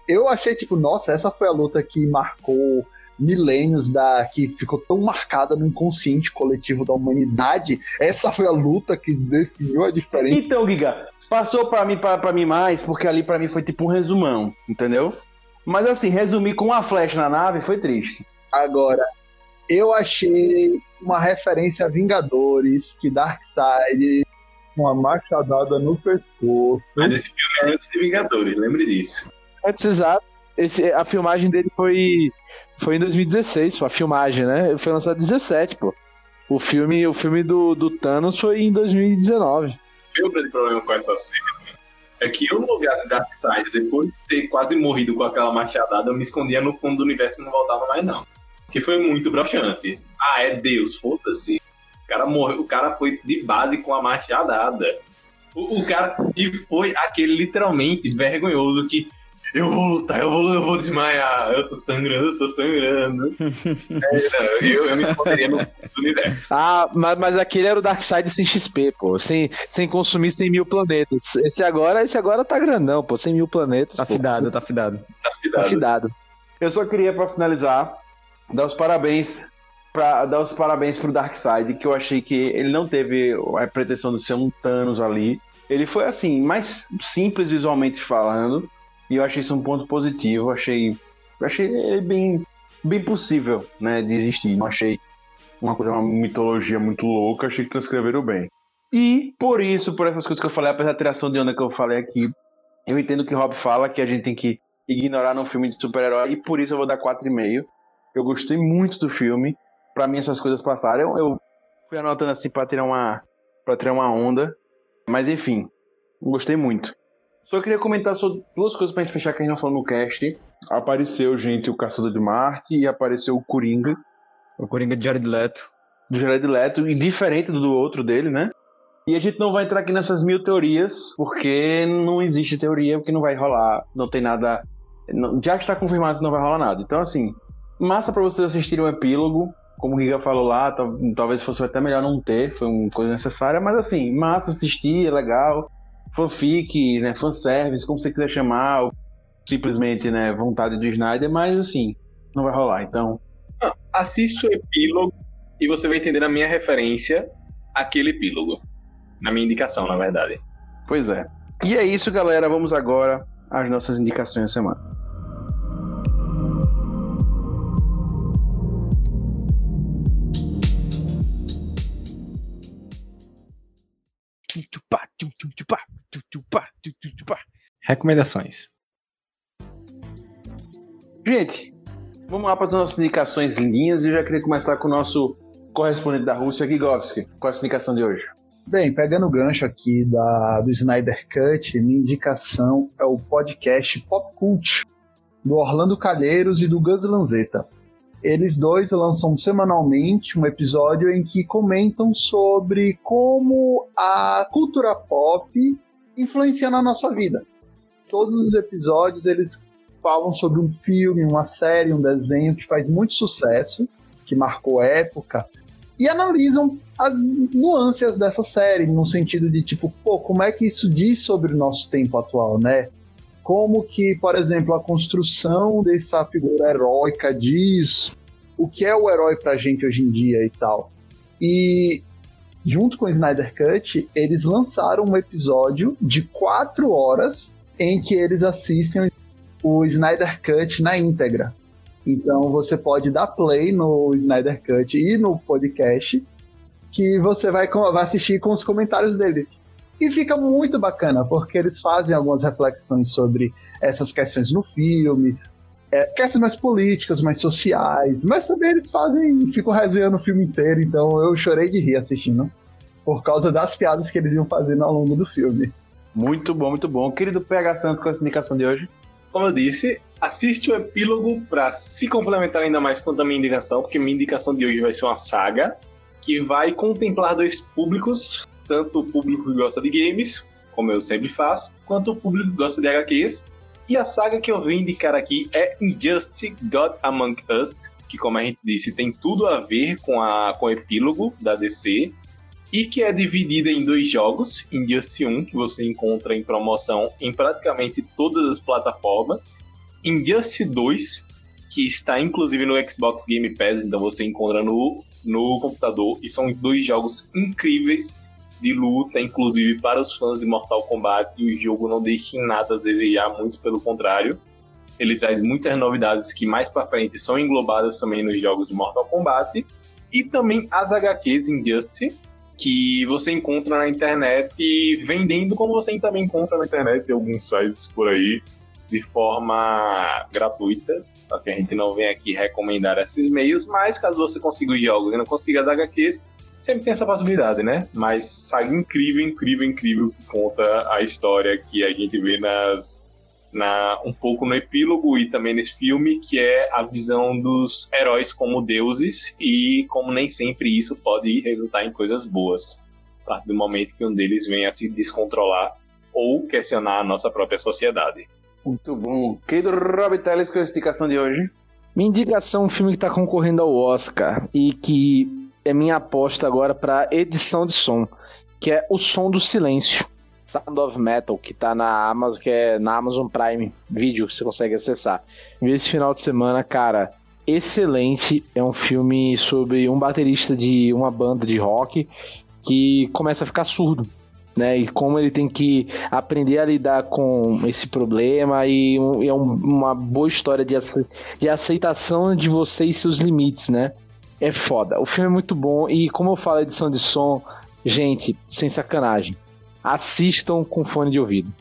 eu achei, tipo, nossa, essa foi a luta que marcou milênios da que ficou tão marcada no inconsciente coletivo da humanidade. Essa foi a luta que definiu a diferença. Então, Giga, passou pra mim, pra mim mais, porque ali pra mim foi tipo um resumão, entendeu? Mas assim, resumir com uma flecha na nave foi triste. Agora, eu achei uma referência a Vingadores, que Darkseid uma machadada no pescoço. Mas esse filme é antes de Vingadores, lembre disso. Antes, exato. Esse, a filmagem dele foi, foi em 2016, pô, a filmagem, né? Foi lançado em 2017, pô. O filme, o filme do, do Thanos foi em 2019. Meu grande problema com essa cena é que eu, no lugar de Darkseid, depois de ter quase morrido com aquela machadada, eu me escondia no fundo do universo e não voltava mais, não. Que foi muito broxante. Ah, é Deus, foda-se. O cara morreu, o cara foi de base com a machadada. O, o cara. E foi aquele literalmente vergonhoso que. Eu vou lutar, eu vou, eu vou desmaiar, eu tô sangrando, eu tô sangrando. é, eu, eu me esconderia no universo. Ah, mas, mas aquele era o Darkseid sem XP, pô. Sem, sem consumir 100 mil planetas. Esse agora, esse agora tá grandão, pô. 100 mil planetas. Tá pô. fidado, tá fidado. Tá fidado. Eu só queria, pra finalizar, dar os parabéns para dar os parabéns pro Darkseid, que eu achei que ele não teve a pretensão de ser um Thanos ali. Ele foi assim, mais simples visualmente falando, e eu achei isso um ponto positivo. Achei, achei ele bem, bem possível, né, de existir. Não achei uma coisa, uma mitologia muito louca, achei que transcreveram bem. E por isso, por essas coisas que eu falei, apesar da criação de onda que eu falei aqui, eu entendo que Rob fala que a gente tem que ignorar num filme de super-herói, e por isso eu vou dar 4,5. Eu gostei muito do filme. Pra mim essas coisas passaram. Eu, fui anotando assim pra tirar uma para tirar uma onda. Mas enfim, gostei muito. Só queria comentar sobre duas coisas pra gente fechar que a gente não falou no cast. Apareceu, gente, o Caçador de Marte e apareceu o Coringa. O Coringa de Jared Leto. Do Jared Leto, e diferente do outro dele, né? E a gente não vai entrar aqui nessas mil teorias, porque não existe teoria, porque não vai rolar, não tem nada. não- já está confirmado que não vai rolar nada. Então, assim, massa pra vocês assistirem o epílogo. Como o Giga falou lá, tal- talvez fosse até melhor não ter, foi uma coisa necessária, mas assim, massa assistir, é legal. Fanfic, né? Fanservice, como você quiser chamar, ou simplesmente, né, vontade do Snyder, mas assim, não vai rolar. Então, Não, assiste o epílogo e você vai entender na minha referência aquele epílogo. Na minha indicação, na verdade. Pois é. E é isso, galera. Vamos agora às nossas indicações da semana. Recomendações. Gente, vamos lá para as nossas indicações linhas e eu já queria começar com o nosso correspondente da Rússia, Gigovski. Qual é a sua indicação de hoje? Bem, pegando o gancho aqui da, do Snyder Cut, minha indicação é o podcast Pop Cult, do Orlando Calheiros e do Gus Lanzetta. Eles dois lançam semanalmente um episódio em que comentam sobre como a cultura pop influencia na nossa vida. Todos os episódios eles falam sobre um filme, uma série, um desenho que faz muito sucesso, que marcou época, e analisam as nuances dessa série, no sentido de tipo, pô, como é que isso diz sobre o nosso tempo atual, né? Como que, por exemplo, a construção dessa figura heróica diz o que é o herói pra gente hoje em dia e tal. E junto com o Snyder Cut, eles lançaram um episódio de quatro horas em que eles assistem o Snyder Cut na íntegra. Então você pode dar play no Snyder Cut e no podcast que você vai, assistir com os comentários deles. E fica muito bacana, porque eles fazem algumas reflexões sobre essas questões no filme, é, questões mais políticas, mais sociais, mas também eles fazem, ficam resenhando o filme inteiro, então eu chorei de rir assistindo, por causa das piadas que eles iam fazendo ao longo do filme. Muito bom, muito bom. Querido PH Santos, qual é a sua indicação de hoje? Como eu disse, assiste o epílogo pra se complementar ainda mais com a minha indicação, porque minha indicação de hoje vai ser uma saga que vai contemplar dois públicos, tanto o público que gosta de games, como eu sempre faço, quanto o público que gosta de HQs. E a saga que eu vim indicar aqui é Injustice God Among Us, que como a gente disse, tem tudo a ver com, a, com o epílogo da DC. E que é dividida em dois jogos, Injustice 1, que você encontra em promoção em praticamente todas as plataformas, Injustice 2, que está inclusive no Xbox Game Pass, então você encontra no, no computador, e são dois jogos incríveis de luta, inclusive para os fãs de Mortal Kombat, e o jogo não deixa em nada a desejar, muito pelo contrário. Ele traz muitas novidades que mais para frente são englobadas também nos jogos de Mortal Kombat. E também as HQs Injustice, que você encontra na internet vendendo como você também encontra na internet alguns sites por aí de forma gratuita. Só que a gente não vem aqui recomendar esses meios, mas caso você consiga os jogos e não consiga as HQs, sempre tem essa possibilidade, né? Mas saga incrível, incrível, incrível que conta a história que a gente vê nas na, um pouco no epílogo e também nesse filme, que é a visão dos heróis como deuses e como nem sempre isso pode resultar em coisas boas. A partir do momento que um deles vem a se descontrolar ou questionar a nossa própria sociedade. Muito bom. Querido Rob Teles, com a indicação de hoje? Minha indicação é um filme que está concorrendo ao Oscar e que é minha aposta agora para edição de som, que é O Som do Silêncio. Sound of Metal, que tá na Amazon, que é na Amazon Prime Video, que você consegue acessar. Esse final de semana, cara, excelente. É um filme sobre um baterista de uma banda de rock que começa a ficar surdo. Né, e como ele tem que aprender a lidar com esse problema e, um, e é um, uma boa história de, ace, de aceitação de você e seus limites, né? É foda. O filme é muito bom e como eu falo edição de som, gente, sem sacanagem assistam com fone de ouvido.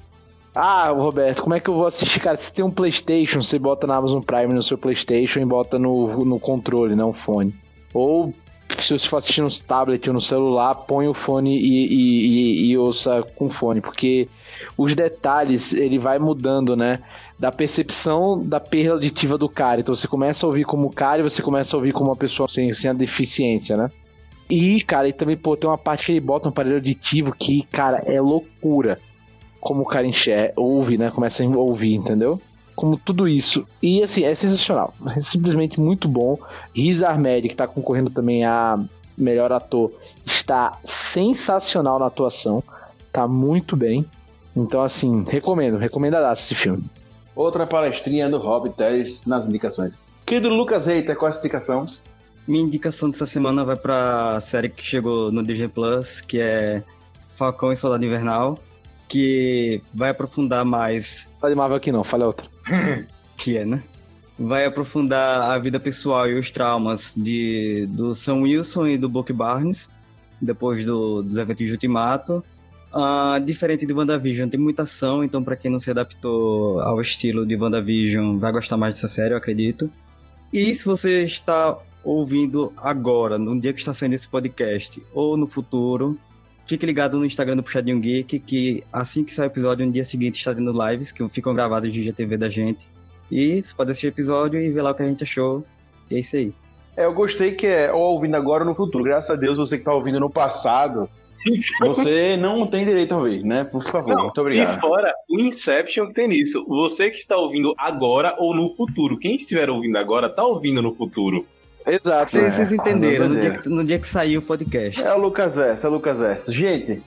Ah, Roberto, como é que eu vou assistir? Cara, se tem um PlayStation, você bota na Amazon Prime no seu PlayStation e bota no, no controle, não fone. Ou se você for assistir no tablet ou no celular, põe o fone e, e, e, e ouça com fone, porque os detalhes ele vai mudando, né? Da percepção da perda auditiva do cara. Então você começa a ouvir como cara e você começa a ouvir como uma pessoa sem, sem a deficiência, né? E, cara, e também, pô, tem uma parte que ele bota um aparelho auditivo que, cara, é loucura. Como o cara enxerga, ouve, né? Começa a ouvir, entendeu? Como tudo isso. E, assim, é sensacional. É simplesmente muito bom. Riz Ahmed, que tá concorrendo também a melhor ator, está sensacional na atuação. Tá muito bem. Então, assim, recomendo, recomendadaço esse filme. Outra palestrinha do Rob Teles nas indicações. Querido Lucas Reiter, qual é a indicação? Minha indicação dessa semana vai pra série que chegou no Disney Plus, que é Falcão e Soldado Invernal, que vai aprofundar mais. Fala de Marvel aqui não, fala outra. que é, né? Vai aprofundar a vida pessoal e os traumas de, do Sam Wilson e do Buck Barnes, depois do, dos eventos de Ultimato. Uh, diferente de WandaVision, tem muita ação, então para quem não se adaptou ao estilo de WandaVision, vai gostar mais dessa série, eu acredito. E se você está ouvindo agora, no dia que está saindo esse podcast, ou no futuro, fique ligado no Instagram do Puxadinho Geek, que assim que sair o episódio, no dia seguinte está tendo lives que ficam gravadas de GTV da gente. E você pode assistir o episódio e ver lá o que a gente achou. E é isso aí. É, eu gostei que é ou ouvindo agora ou no futuro. Graças a Deus, você que está ouvindo no passado, você não tem direito a ouvir, né? Por favor, não, muito obrigado. E fora, o Inception tem nisso. Você que está ouvindo agora ou no futuro. Quem estiver ouvindo agora, está ouvindo no futuro. Exato. Vocês, vocês entenderam, no dia, que, no dia que saiu o podcast. É o Lucas S, é o Lucas S. Gente,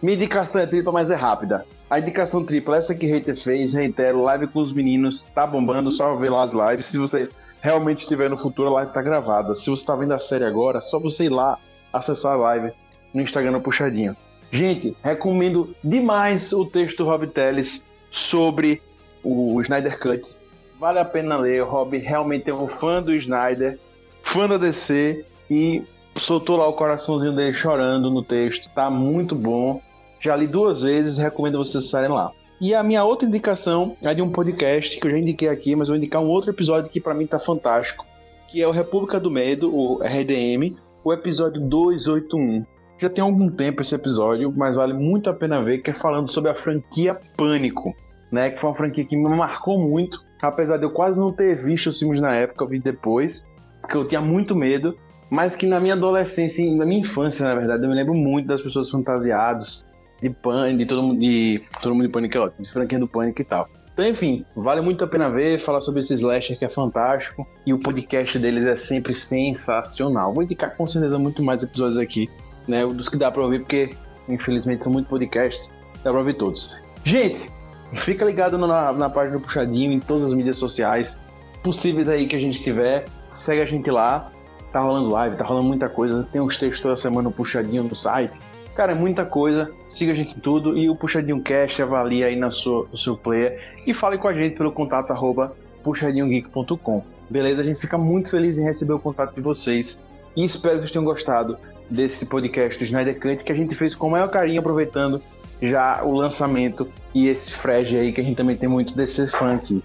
minha indicação é tripla, mas é rápida. A indicação tripla, essa que Hater fez, reitero, live com os meninos, tá bombando, só ver lá as lives. Se você realmente estiver no futuro, a live tá gravada. Se você tá vendo a série agora, só você ir lá acessar a live no Instagram Puxadinho. Gente, recomendo demais o texto do Rob Teles sobre o Snyder Cut. Vale a pena ler, o Rob realmente é um fã do Snyder fã da DC e soltou lá o coraçãozinho dele chorando no texto. Tá muito bom. Já li duas vezes, recomendo vocês saírem lá. E a minha outra indicação é de um podcast que eu já indiquei aqui, mas vou indicar um outro episódio que para mim tá fantástico, que é o República do Medo, o RDM, o episódio 281. Já tem algum tempo esse episódio, mas vale muito a pena ver, que é falando sobre a franquia Pânico, né? Que foi uma franquia que me marcou muito, apesar de eu quase não ter visto os filmes na época, eu vi depois porque eu tinha muito medo, mas que na minha adolescência, na minha infância, na verdade, eu me lembro muito das pessoas fantasiadas, de pânico, de todo mundo, de todo mundo de pânico, de franquia do pânico e tal. Então, enfim, vale muito a pena ver, falar sobre esse slasher que é fantástico e o podcast deles é sempre sensacional. Vou indicar com certeza muito mais episódios aqui, né? Dos que dá pra ouvir, porque infelizmente são muitos podcasts, dá pra ouvir todos. Gente, fica ligado na, na página do Puxadinho, em todas as mídias sociais possíveis aí que a gente tiver. Segue a gente lá. Tá rolando live, tá rolando muita coisa. Tem uns textos toda semana Puxadinho no site. Cara, é muita coisa. Siga a gente em tudo. E o Puxadinho Cast avalie aí na sua, no seu player. E fale com a gente pelo contato arroba puxadinhogeek.com. Beleza? A gente fica muito feliz em receber o contato de vocês. E espero que vocês tenham gostado desse podcast do Snyder Cut que a gente fez com o maior carinho, aproveitando já o lançamento e esse frege aí que a gente também tem muito desse fã aqui.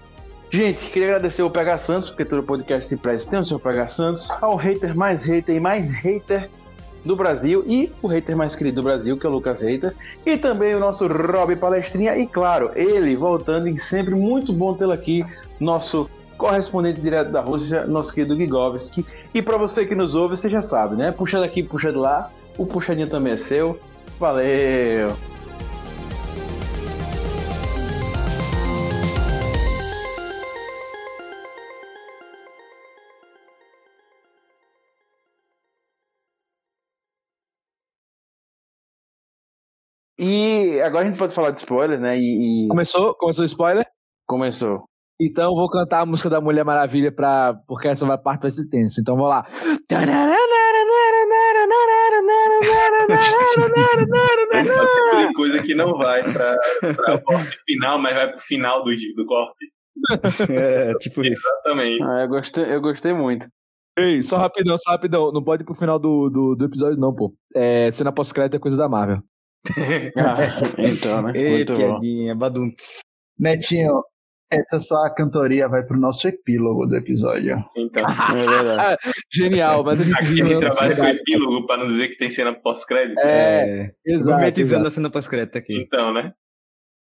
Gente, queria agradecer o PH Santos, porque todo podcast se presta tem o seu PH Santos, ao hater mais hater e mais hater do Brasil e o hater mais querido do Brasil, que é o Lucas Hater, e também o nosso Rob Palestrinha, e claro, ele voltando e sempre muito bom tê-lo aqui, nosso correspondente direto da Rússia, nosso querido Gigovski. E para você que nos ouve, você já sabe, né? Puxa daqui, puxa de lá, o puxadinho também é seu. Valeu! E agora a gente pode falar de spoilers, né? E, e- Começou? Começou o spoiler? começou. Então eu vou cantar a música da Mulher Maravilha pra... porque essa vai parte vai ser tensa. Então vou lá. É tipo de coisa que não vai pra, pra corte final, mas vai pro final do, do corte. É, tipo isso. Exatamente. Ah, eu gostei, eu gostei muito. Ei, só rapidão, só rapidão. Não pode ir pro final do, do, do episódio, não, pô. É, cena pós-crédito é coisa da Marvel. Ah, então, né? Ei, Muito bom. piadinha, baduntes. Netinho, essa sua cantoria vai pro nosso epílogo do episódio. Então, É verdade. Genial, mas a gente trabalha com epílogo pra não dizer que tem cena pós-crédito. É, exato. Gourmetizando exato. a cena pós-crédito aqui. Então, né?